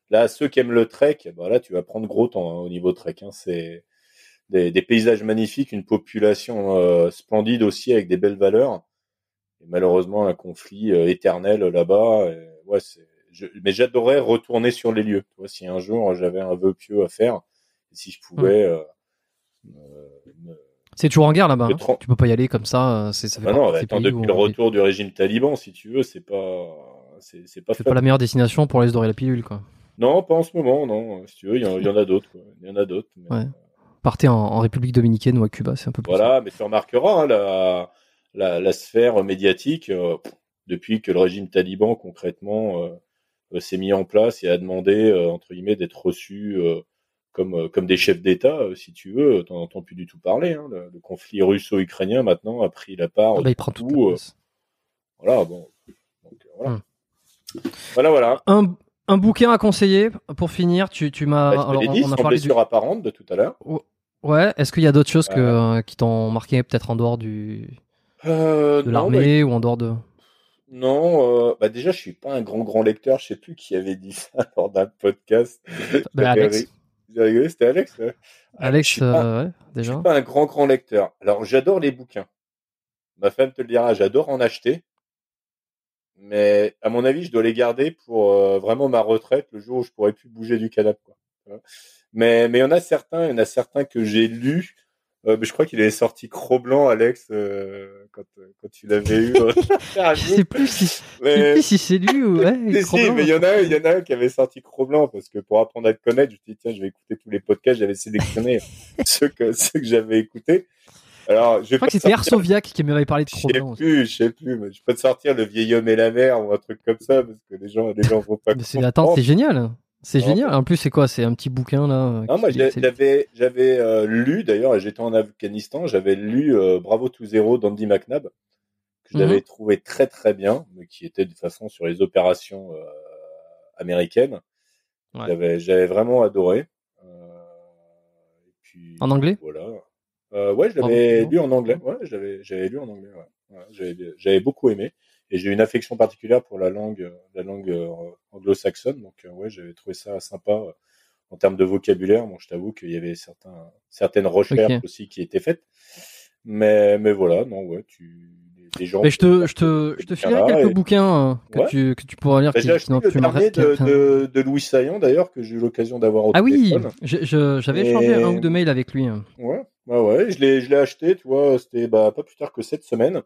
Là, ceux qui aiment le trek, bah là, tu vas prendre gros temps hein, au niveau trek. Hein. C'est des, des, paysages magnifiques, une population euh, splendide aussi avec des belles valeurs. Et malheureusement, un conflit euh, éternel là-bas. Ouais, c'est mais j'adorerais retourner sur les lieux. Tu vois, si un jour j'avais un vœu pieux à faire, si je pouvais. Euh, c'est toujours en guerre là-bas. Hein. Tu peux pas y aller comme ça. Ça fait bah non, attends, depuis le retour du régime taliban, si tu veux, c'est pas, c'est pas. C'est pas la meilleure destination pour aller se dorer la pilule, quoi. Non, pas en ce moment, non. Si tu veux, il y, en a d'autres. Il y en a d'autres. Ouais. Partez en, République dominicaine ou à Cuba, c'est un peu plus. Voilà, mais tu remarqueras hein, la, la, la, sphère médiatique euh, depuis que le régime taliban concrètement euh, s'est mis en place et a demandé euh, entre guillemets d'être reçu comme comme des chefs d'État, si tu veux. T'en entends plus du tout parler. Hein. Le, conflit russo-ukrainien maintenant a pris la part. Ah bah, il prend tout. voilà, bon. voilà. Hum. voilà. voilà, Un, un bouquin à conseiller pour finir. Tu, tu m'as. Bah, on, a parlé blessure apparente de tout à l'heure. Ouais. Est-ce qu'il y a d'autres choses que, qui t'ont marqué peut-être en dehors du de l'armée ou en dehors de non, euh, bah déjà, je suis pas un grand grand lecteur. Je sais plus qui avait dit ça lors d'un podcast. Bah, Alex. C'était Alex. Alex, euh, ouais, déjà. Je suis pas un grand grand lecteur. Alors, j'adore les bouquins. Ma femme te le dira, j'adore en acheter. Mais à mon avis, je dois les garder pour euh, vraiment ma retraite, le jour où je pourrais plus bouger du canapé. Quoi. Mais mais il y en a certains, il y en a certains que j'ai lus euh, je crois qu'il est sorti Cro-Blanc, Alex, euh, quand, quand tu l'avais eu. je sais plus si, mais... si c'est lui ou ouais. si, mais il y en a, il y en a un qui avait sorti Cro-Blanc parce que pour apprendre à te connaître, je me dit tiens, je vais écouter tous les podcasts, j'avais sélectionné ceux que ceux que j'avais écoutés. Alors, je, je crois que c'était Arsoviac qui m'avait parlé de Cro-Blanc. Je sais plus, je sais plus, mais je peux te sortir le vieil homme et la mer ou un truc comme ça parce que les gens, les gens vont pas. Mais attends, c'est génial. C'est génial. En plus, c'est quoi? C'est un petit bouquin là. Non, moi, j'avais, j'avais euh, lu d'ailleurs, j'étais en Afghanistan, j'avais lu euh, Bravo to Zero d'Andy McNabb, que j'avais mhm. trouvé très très bien, mais qui était de toute façon sur les opérations euh, américaines. J'avais, j'avais vraiment adoré. Et puis, en anglais? Voilà. ouais, je l'avais lu en anglais. Ouais, j'avais, j'avais lu en anglais. Ouais. j'avais, j'avais beaucoup aimé et j'ai une affection particulière pour la langue, la langue euh, anglo-saxonne. Donc euh, ouais, j'avais trouvé ça sympa euh, en termes de vocabulaire. Bon, je t'avoue qu'il y avait certains, certaines recherches aussi qui étaient faites. Mais, mais voilà, non, ouais, tu, les gens. Mais je te, je te, je te filerai quelques bouquins que tu, que tu pourras lire. Bah, j'ai acheté le dernier de, de, de, Louis Saillant d'ailleurs que j'ai eu l'occasion d'avoir au Ah oui, j'avais échangé un ou deux mails avec lui. Ouais, ouais, ouais, je l'ai, je l'ai acheté, tu vois, c'était bah, pas plus tard que cette semaine.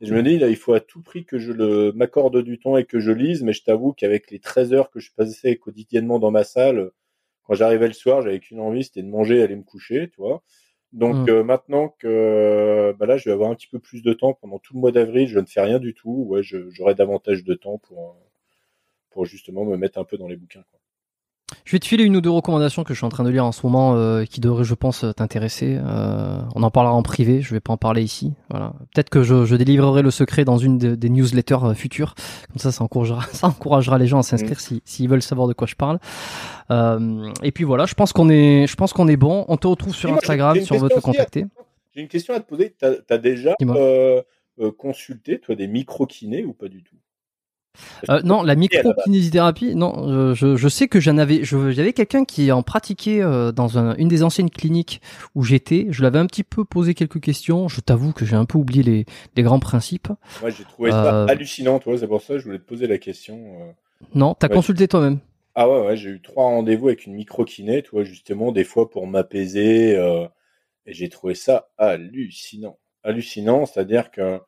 Et je me dis, là, il faut à tout prix que je le m'accorde du temps et que je lise, mais je t'avoue qu'avec les 13 heures que je passais quotidiennement dans ma salle, quand j'arrivais le soir, j'avais qu'une envie, c'était de manger et aller me coucher, tu vois. Donc mmh. euh, maintenant que bah là, je vais avoir un petit peu plus de temps pendant tout le mois d'avril, je ne fais rien du tout. Ouais, j'aurai davantage de temps pour pour justement me mettre un peu dans les bouquins. Quoi. Je vais te filer une ou deux recommandations que je suis en train de lire en ce moment euh, qui devraient, je pense, t'intéresser. Euh, on en parlera en privé, je vais pas en parler ici. Voilà. Peut-être que je, je, délivrerai le secret dans une des newsletters euh, futures. Comme ça, ça encouragera, ça encouragera les gens à s'inscrire s'ils veulent savoir de quoi je parle. Euh, et puis voilà, je pense qu'on est, je pense qu'on est bon. On te retrouve sur Instagram, sur votre contacter. J'ai une question à te poser. T'as as déjà consulté toi des micro kinés ou pas du tout? Euh, non, la micro-kinésithérapie, non, euh, je, je, sais que j'en avais, j'avais quelqu'un qui en pratiquait euh, dans un, une des anciennes cliniques où j'étais. Je l'avais un petit peu posé quelques questions. Je t'avoue que j'ai un peu oublié les, les grands principes. Moi, j'ai trouvé ça hallucinant, toi. C'est pour ça que je voulais te poser la question. Non, t'as consulté toi-même. Ah ouais, ouais j'ai eu trois rendez-vous avec une micro-kiné, toi, justement, des fois pour m'apaiser. et j'ai trouvé ça hallucinant. Hallucinant, c'est-à-dire que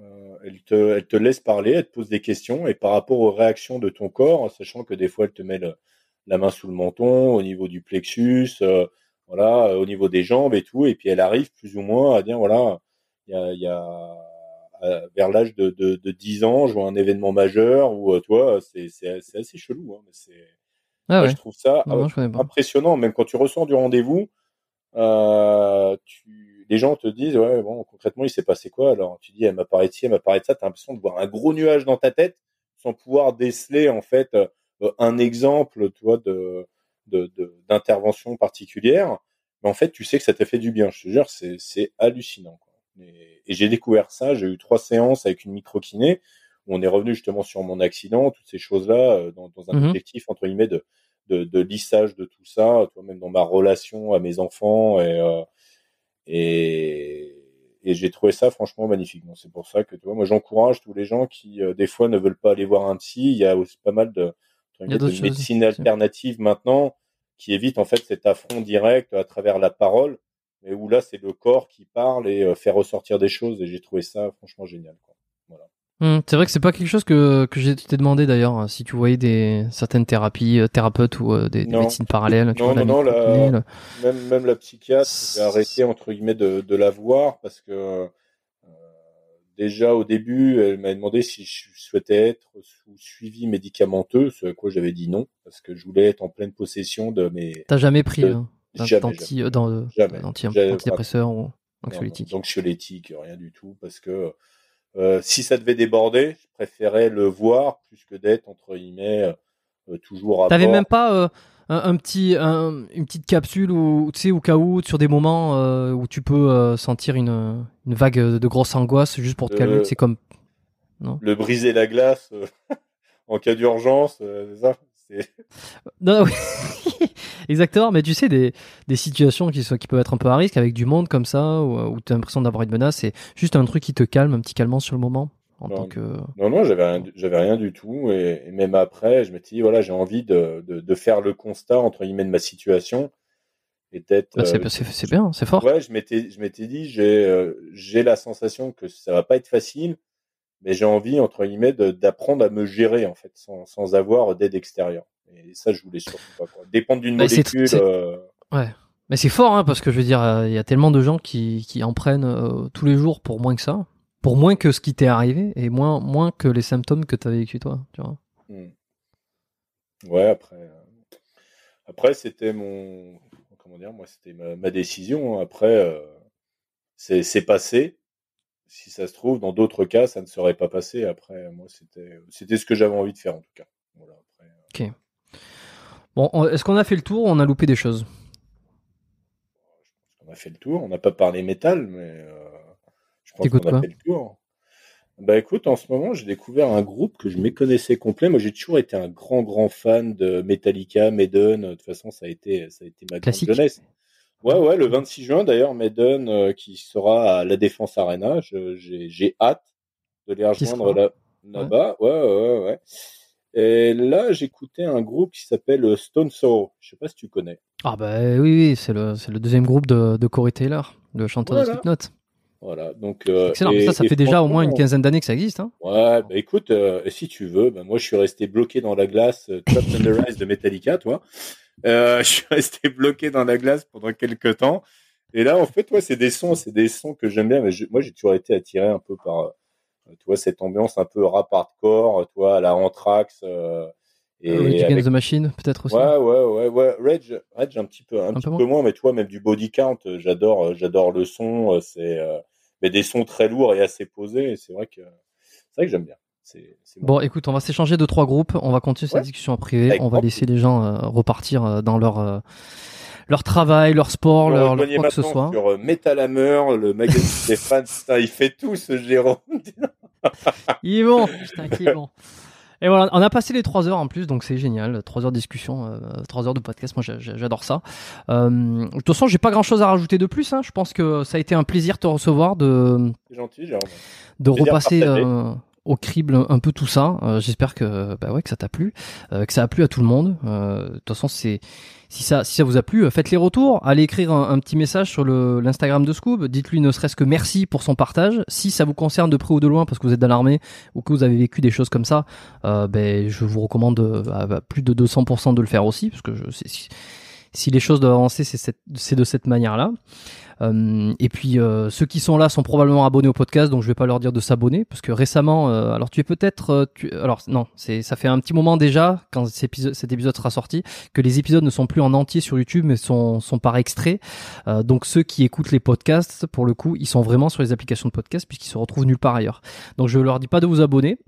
euh, elle, te, elle te laisse parler, elle te pose des questions et par rapport aux réactions de ton corps, sachant que des fois elle te met la main sous le menton, au niveau du plexus, euh, voilà, au niveau des jambes et tout, et puis elle arrive plus ou moins à dire voilà, il y a, y a vers l'âge de, de, de, 10 ans, je vois un événement majeur ou euh, toi, c'est assez chelou, hein, mais c'est ah je trouve ça impressionnant, même quand tu ressors du rendez-vous, euh, tu les gens te disent ouais bon concrètement il s'est passé quoi? Alors tu dis elle m'apparaît ci elle m'apparaît ça. T'as l'impression de voir un gros nuage dans ta tête sans pouvoir déceler en fait euh, un exemple tu vois de d'intervention particulière. Mais en fait tu sais que ça t'a fait du bien. Je te jure c'est c'est hallucinant quoi. et, j'ai découvert ça. J'ai eu trois séances avec une micro kiné où on est revenu justement sur mon accident toutes ces choses là euh, dans, dans un mmh objectif entre guillemets de, de, de lissage de tout ça toi même dans ma relation à mes enfants et euh, et, et j'ai trouvé ça franchement magnifique. c'est pour ça que tu vois, moi j'encourage tous les gens qui euh, des fois ne veulent pas aller voir un psy. Il y a aussi pas mal de, de médecine alternative maintenant qui évite en fait cet affront direct à travers la parole, mais où là c'est le corps qui parle et euh, fait ressortir des choses. Et j'ai trouvé ça franchement génial. Quoi. Hum, c'est vrai que c'est pas quelque chose que, que j'ai demandé d'ailleurs, hein, si tu voyais des certaines thérapies, euh, thérapeutes ou euh, des, médecines parallèles. non, non, non, la, même, même la psychiatre, j'ai arrêté entre guillemets de, de la voir parce que euh, déjà au début, elle m'a demandé si je souhaitais être sous suivi médicamenteux, ce à quoi j'avais dit non, parce que je voulais être en pleine possession de mes. T'as jamais pris hein, d'antidépresseur ou anxiolytique Anxiolytique, rien du tout, parce que euh, si ça devait déborder, je préférais le voir plus que d'être entre guillemets euh, toujours à T'avais même pas euh, un, petit, une petite capsule ou tu sais au cas où sur des moments où tu peux sentir une, une, vague de grosse angoisse juste pour te calmer. C'est comme non? le briser la glace en cas d'urgence, c'est ça? Non, oui. Exactement, mais tu sais, des, des situations qui, sont, qui peuvent être un peu à risque avec du monde comme ça, où, où tu as l'impression d'avoir une menace, c'est juste un truc qui te calme, un petit calmant sur le moment. En non, tant que... non, non, j'avais rien, j'avais rien du tout. Et, même après, je m'étais dit, voilà, j'ai envie de, de, de, faire le constat, entre guillemets, de ma situation. Et peut-être. Bah, c'est, euh, c'est, bien, c'est fort. Ouais, je m'étais, je m'étais dit, j'ai, euh, j'ai la sensation que ça va pas être facile, mais j'ai envie, entre guillemets, d'apprendre à me gérer, en fait, sans, sans avoir d'aide extérieure. Et ça, je voulais surtout pas. Quoi. Dépendre d'une molécule. Euh, ouais. Mais c'est fort, hein, parce que je veux dire, euh, il y a tellement de gens qui, qui en prennent euh, tous les jours pour moins que ça, pour moins que ce qui t'est arrivé et moins, moins que les symptômes que tu as vécu toi, tu vois. Hmm. Ouais, après, après c'était mon, comment dire, moi c'était ma, ma, décision. Hein. Après, c'est passé. Si ça se trouve, dans d'autres cas, ça ne serait pas passé. Après, moi c'était, ce que j'avais envie de faire en tout cas. Voilà, après, ok. Bon, est-ce qu'on a fait le tour ou on a loupé des choses? On a fait le tour. On n'a pas parlé métal, mais euh, je pense qu'on a fait le tour. Bah écoute, en ce moment, j'ai découvert un groupe que je méconnaissais complet. Moi, j'ai toujours été un grand, grand fan de Metallica, Maiden. De toute façon, ça a été, ça a été ma grande jeunesse. Ouais, ouais, le 26 juin, d'ailleurs, Maiden euh, qui sera à la Défense Arena. J'ai hâte de les rejoindre là-bas. ouais, ouais, ouais. Et là, j'écoutais un groupe qui s'appelle euh, Stone Sour. Je sais pas si tu connais. Ah bah oui, oui c'est le, le deuxième groupe de, de Corey Taylor, le chanteur de Slipknot. Voilà, donc euh, excellent. ça, ça fait déjà au moins une quinzaine d'années que ça existe. Hein ouais, bah écoute, euh, si tu veux, bah, moi je suis resté bloqué dans la glace. Top Rise de Metallica, toi. Euh, je suis resté bloqué dans la glace pendant quelques temps. Et là, en fait, ouais, c'est des sons, c'est des sons que j'aime bien. Mais moi, j'ai toujours été attiré un peu par tu vois, cette ambiance un peu rap hardcore, tu vois, à la Anthrax. Euh, et Rage avec... the Machine, peut-être aussi. Ouais, ouais, ouais, ouais. Rage, Rage un petit peu, un, petit peu moins. mais tu vois, même du body count, euh, j'adore, euh, j'adore le son. Euh, c'est, mais des sons très lourds et assez posés. C'est vrai que, c'est vrai que j'aime bien. C'est, bon. bon. écoute, on va s'échanger de trois groupes. On va continuer cette discussion en privé. on va laisser les gens repartir dans leur leur travail, leur sport, leur, leur quoi que ce soit. Sur Metal Hammer, le magazine des fans, il fait tout ce Jérôme. il est bon, putain, qui est bon. Et voilà, on a passé les trois heures en plus, donc c'est génial. Trois heures de discussion, euh, trois heures de podcast. Moi, j'a- j'a- j'adore ça. Euh, de toute façon, j'ai pas grand chose à rajouter de plus. Hein. Je pense que ça a été un plaisir de te recevoir, de, gentil, de Plaisir repasser euh, au crible un peu tout ça. Euh, J'espère que bah ouais que ça t'a plu, euh, que ça a plu à tout le monde. Euh, de toute façon, c'est si ça si ça vous a plu, euh, faites les retours. Allez écrire un, petit message sur l'Instagram de Scoob. Dites-lui ne serait-ce que merci pour son partage. Si ça vous concerne de près ou de loin parce que vous êtes dans l'armée ou que vous avez vécu des choses comme ça, euh, ben je vous recommande à, plus de 200% de le faire aussi parce que je, si, les choses doivent avancer, c'est de cette manière-là. Euh, et puis euh, ceux qui sont là sont probablement abonnés au podcast, donc je vais pas leur dire de s'abonner parce que récemment, euh, alors tu es peut-être, euh, alors non, ça fait un petit moment déjà quand cet épisode, cet épisode sera sorti que les épisodes ne sont plus en entier sur YouTube mais sont sont par extrait. Euh, donc ceux qui écoutent les podcasts, pour le coup, ils sont vraiment sur les applications de podcast puisqu'ils se retrouvent nulle part ailleurs. Donc je leur dis pas de vous abonner.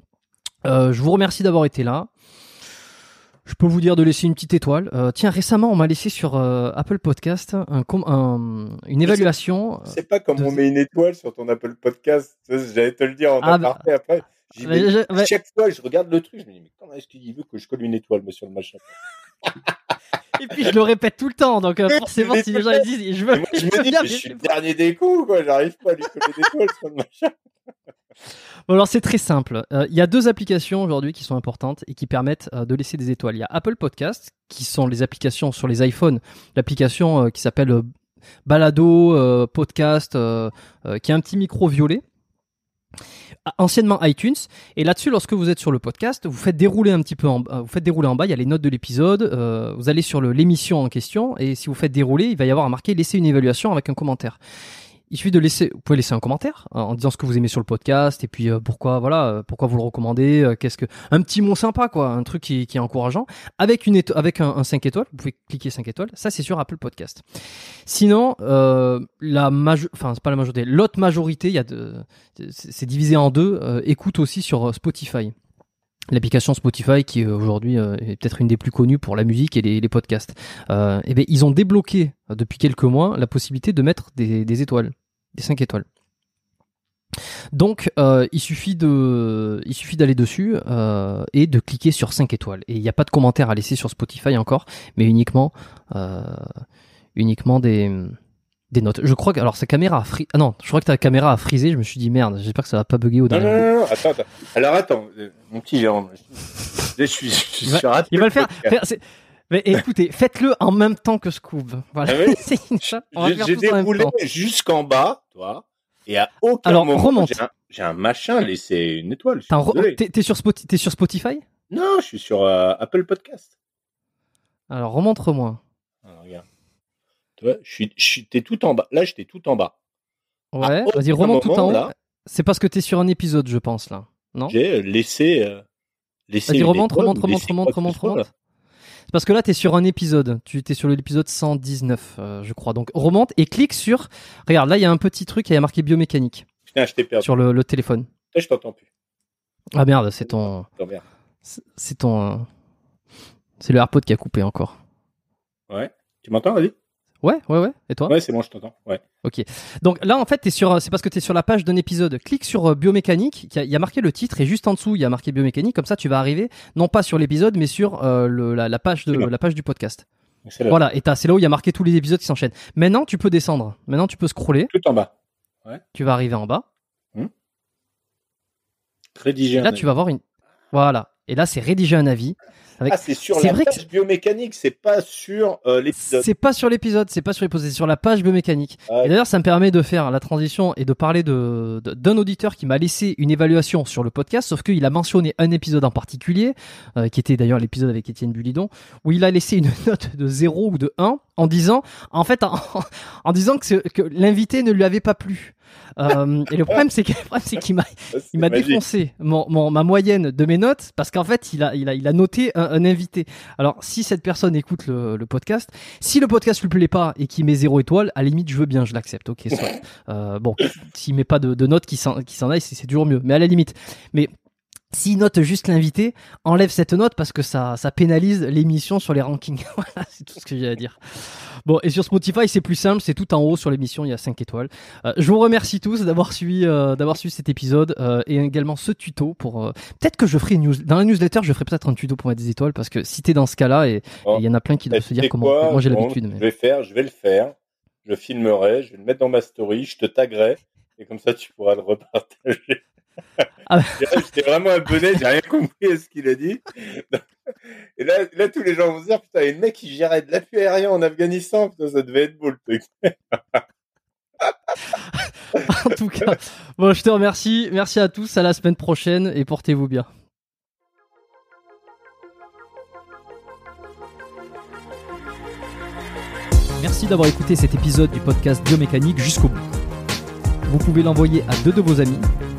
Euh, je vous remercie d'avoir été là. Je peux vous dire de laisser une petite étoile. Euh, tiens, récemment, on m'a laissé sur euh, Apple Podcast un, com- un- une évaluation. C'est pas comme de- on met une étoile sur ton Apple Podcast. J'allais te le dire en Ah, bah. aparté après. Mais je-. Chaque fois, je regarde le truc, je me dis, mais comment est-ce qu'il veut que je colle une étoile, monsieur le machin? Et puis je le répète tout le temps, donc euh, forcément, si les gens disent, je veux, moi, je je me dis, je suis le dernier des coups, quoi. J'arrive pas à lui coller d'étoiles sur le machin. Alors c'est très simple. Euh, Il y a deux applications aujourd'hui qui sont importantes et qui permettent euh, de laisser des étoiles. Il y a Apple Podcast, qui sont les applications sur les iPhones, l'application euh, qui s'appelle Balado Podcast, qui a un petit micro violet. Anciennement iTunes et là-dessus lorsque vous êtes sur le podcast vous faites dérouler un petit peu en, vous faites dérouler en bas il y a les notes de l'épisode vous allez sur l'émission en question et si vous faites dérouler il va y avoir un marqué laisser une évaluation avec un commentaire il suffit de laisser, vous pouvez laisser un commentaire euh, en disant ce que vous aimez sur le podcast et puis euh, pourquoi voilà, euh, pourquoi vous le recommandez, euh, qu'est-ce que, un petit mot sympa quoi, un truc qui, qui est encourageant, avec une avec un, un 5 étoiles, vous pouvez cliquer 5 étoiles, ça c'est sur Apple Podcast. Sinon, euh, la enfin c'est pas la majorité, l'autre majorité, il y a de, c'est divisé en deux, euh, écoute aussi sur euh, Spotify. L'application Spotify, qui aujourd'hui est peut-être une des plus connues pour la musique et les, les podcasts, eh ben, ils ont débloqué depuis quelques mois la possibilité de mettre des, des étoiles, des 5 étoiles. Donc, euh, il suffit de, il suffit d'aller dessus euh, et de cliquer sur 5 étoiles. Et il n'y a pas de commentaire à laisser sur Spotify encore, mais uniquement, euh, uniquement des, des notes. Je crois que, alors sa caméra a ah non, je crois que ta caméra a frisé. Je me suis dit merde, j'espère que ça va pas bugger au dernier. non, non, non, attends, attends. Alors, attends, mon petit Jérôme. Je suis, je suis Il va- sur Il va le faire. Mais écoutez, faites-le en même temps que Scoob. Voilà. Ah oui J'ai déroulé jusqu'en bas, toi, et à aucun Alors, moment, j'ai un, machin laissé une étoile. T'es sur, Spotify? Non, je suis sur euh, Apple Podcast. Alors remontre-moi. Alors, regarde. Tu vois, je suis, je suis- t'es tout en bas. Là, j'étais tout en bas. Ouais, vas-y, remonte tout en moment, haut. C'est parce que t'es sur un épisode, je pense, là. Non? J'ai euh, laissé, euh, laissé Vas-y, remonte, étoile, remonte, remonte, remonte, remonte, remonte. Parce que là, t'es sur un épisode. Tu étais sur l'épisode 119, euh, je crois. Donc remonte et clique sur. Regarde, là, il y a un petit truc, il y a marqué biomécanique Putain, je t'ai perdu. sur le, le téléphone. Je t'entends plus. Ah merde, c'est ton. Attends, merde. c'est- C'est ton. euh, C'est le AirPod qui a coupé encore. Ouais. Tu m'entends, vas-y Ouais, ouais, ouais. Et toi? Ouais, c'est bon, je t'entends. Ouais. Donc là, en fait, t'es sur, c'est parce que tu es sur la page d'un épisode. Clique sur euh, biomécanique. Il y, a- il y a marqué le titre et juste en dessous, il y a marqué biomécanique. Comme ça, tu vas arriver non pas sur l'épisode, mais sur euh, le- la, la page de bon. la page du podcast. C'est là. Voilà. Et c'est là où il y a marqué tous les épisodes qui s'enchaînent. Maintenant, tu peux descendre. Maintenant, tu peux scroller. Tout en bas. Tu vas arriver en bas. Rédiger Et un là, avis. tu vas voir une. Voilà. Et là, c'est rédiger un avis. Avec... Ah, c'est sur la vrai que page biomécanique, c'est pas sur euh, l'épisode. C'est pas sur l'épisode, c'est pas sur l'épisode, c'est sur la page biomécanique. Ouais. Et d'ailleurs, ça me permet de faire la transition et de parler de- d'un auditeur qui m'a laissé une évaluation sur le podcast, sauf qu'il a mentionné un épisode en particulier, euh, qui était d'ailleurs l'épisode avec Étienne Bulidon, où il a laissé une note de 0 ou de 1 en disant, en fait, en, en disant que, l'invité ne lui avait pas plu. Euh, et le problème, c'est qu'il m'a il m'a défoncé mon, mon- ma moyenne de mes notes parce qu'en fait il a, il a, il a noté un, un invité. Alors si cette personne écoute le, le podcast, si le podcast lui plaît pas et qu'il met zéro étoile, à la limite je veux bien, je l'accepte. Ok, soit. Euh, bon, s'il met pas de, de notes qui s'en qui s'en aille, c'est c'est toujours mieux. Mais à la limite, mais S'il note juste l'invité, enlève cette note parce que ça, ça pénalise l'émission sur les rankings. voilà, c'est tout ce que j'ai à dire. Bon, et sur Spotify, c'est plus simple, c'est tout en haut sur l'émission, il y a 5 étoiles. Euh, je vous remercie tous d'avoir suivi, euh, d'avoir suivi cet épisode euh, et également ce tuto pour. euh, peut-être que je ferai une news dans la newsletter, je ferai peut-être un tuto pour mettre des étoiles parce que si t'es dans ce cas-là et Oh. il y en a plein qui doivent se dire comment. Moi j'ai l'habitude. Je Mais... vais faire, je vais le faire. Je filmerai, je vais le mettre dans ma story, je te taguerai. Et comme ça, tu pourras le repartager. Ah. J'étais vraiment abonné, j'ai rien compris à ce qu'il a dit. Et là, là, tous les gens vont se dire, putain, il y a le mec qui gérait de l'appui aérien en Afghanistan, putain, ça devait être beau le truc. en tout cas, bon, je te remercie. Merci à tous. À la semaine prochaine et portez-vous bien. Merci d'avoir écouté cet épisode du podcast Biomécanique jusqu'au bout. Vous pouvez l'envoyer à deux de vos amis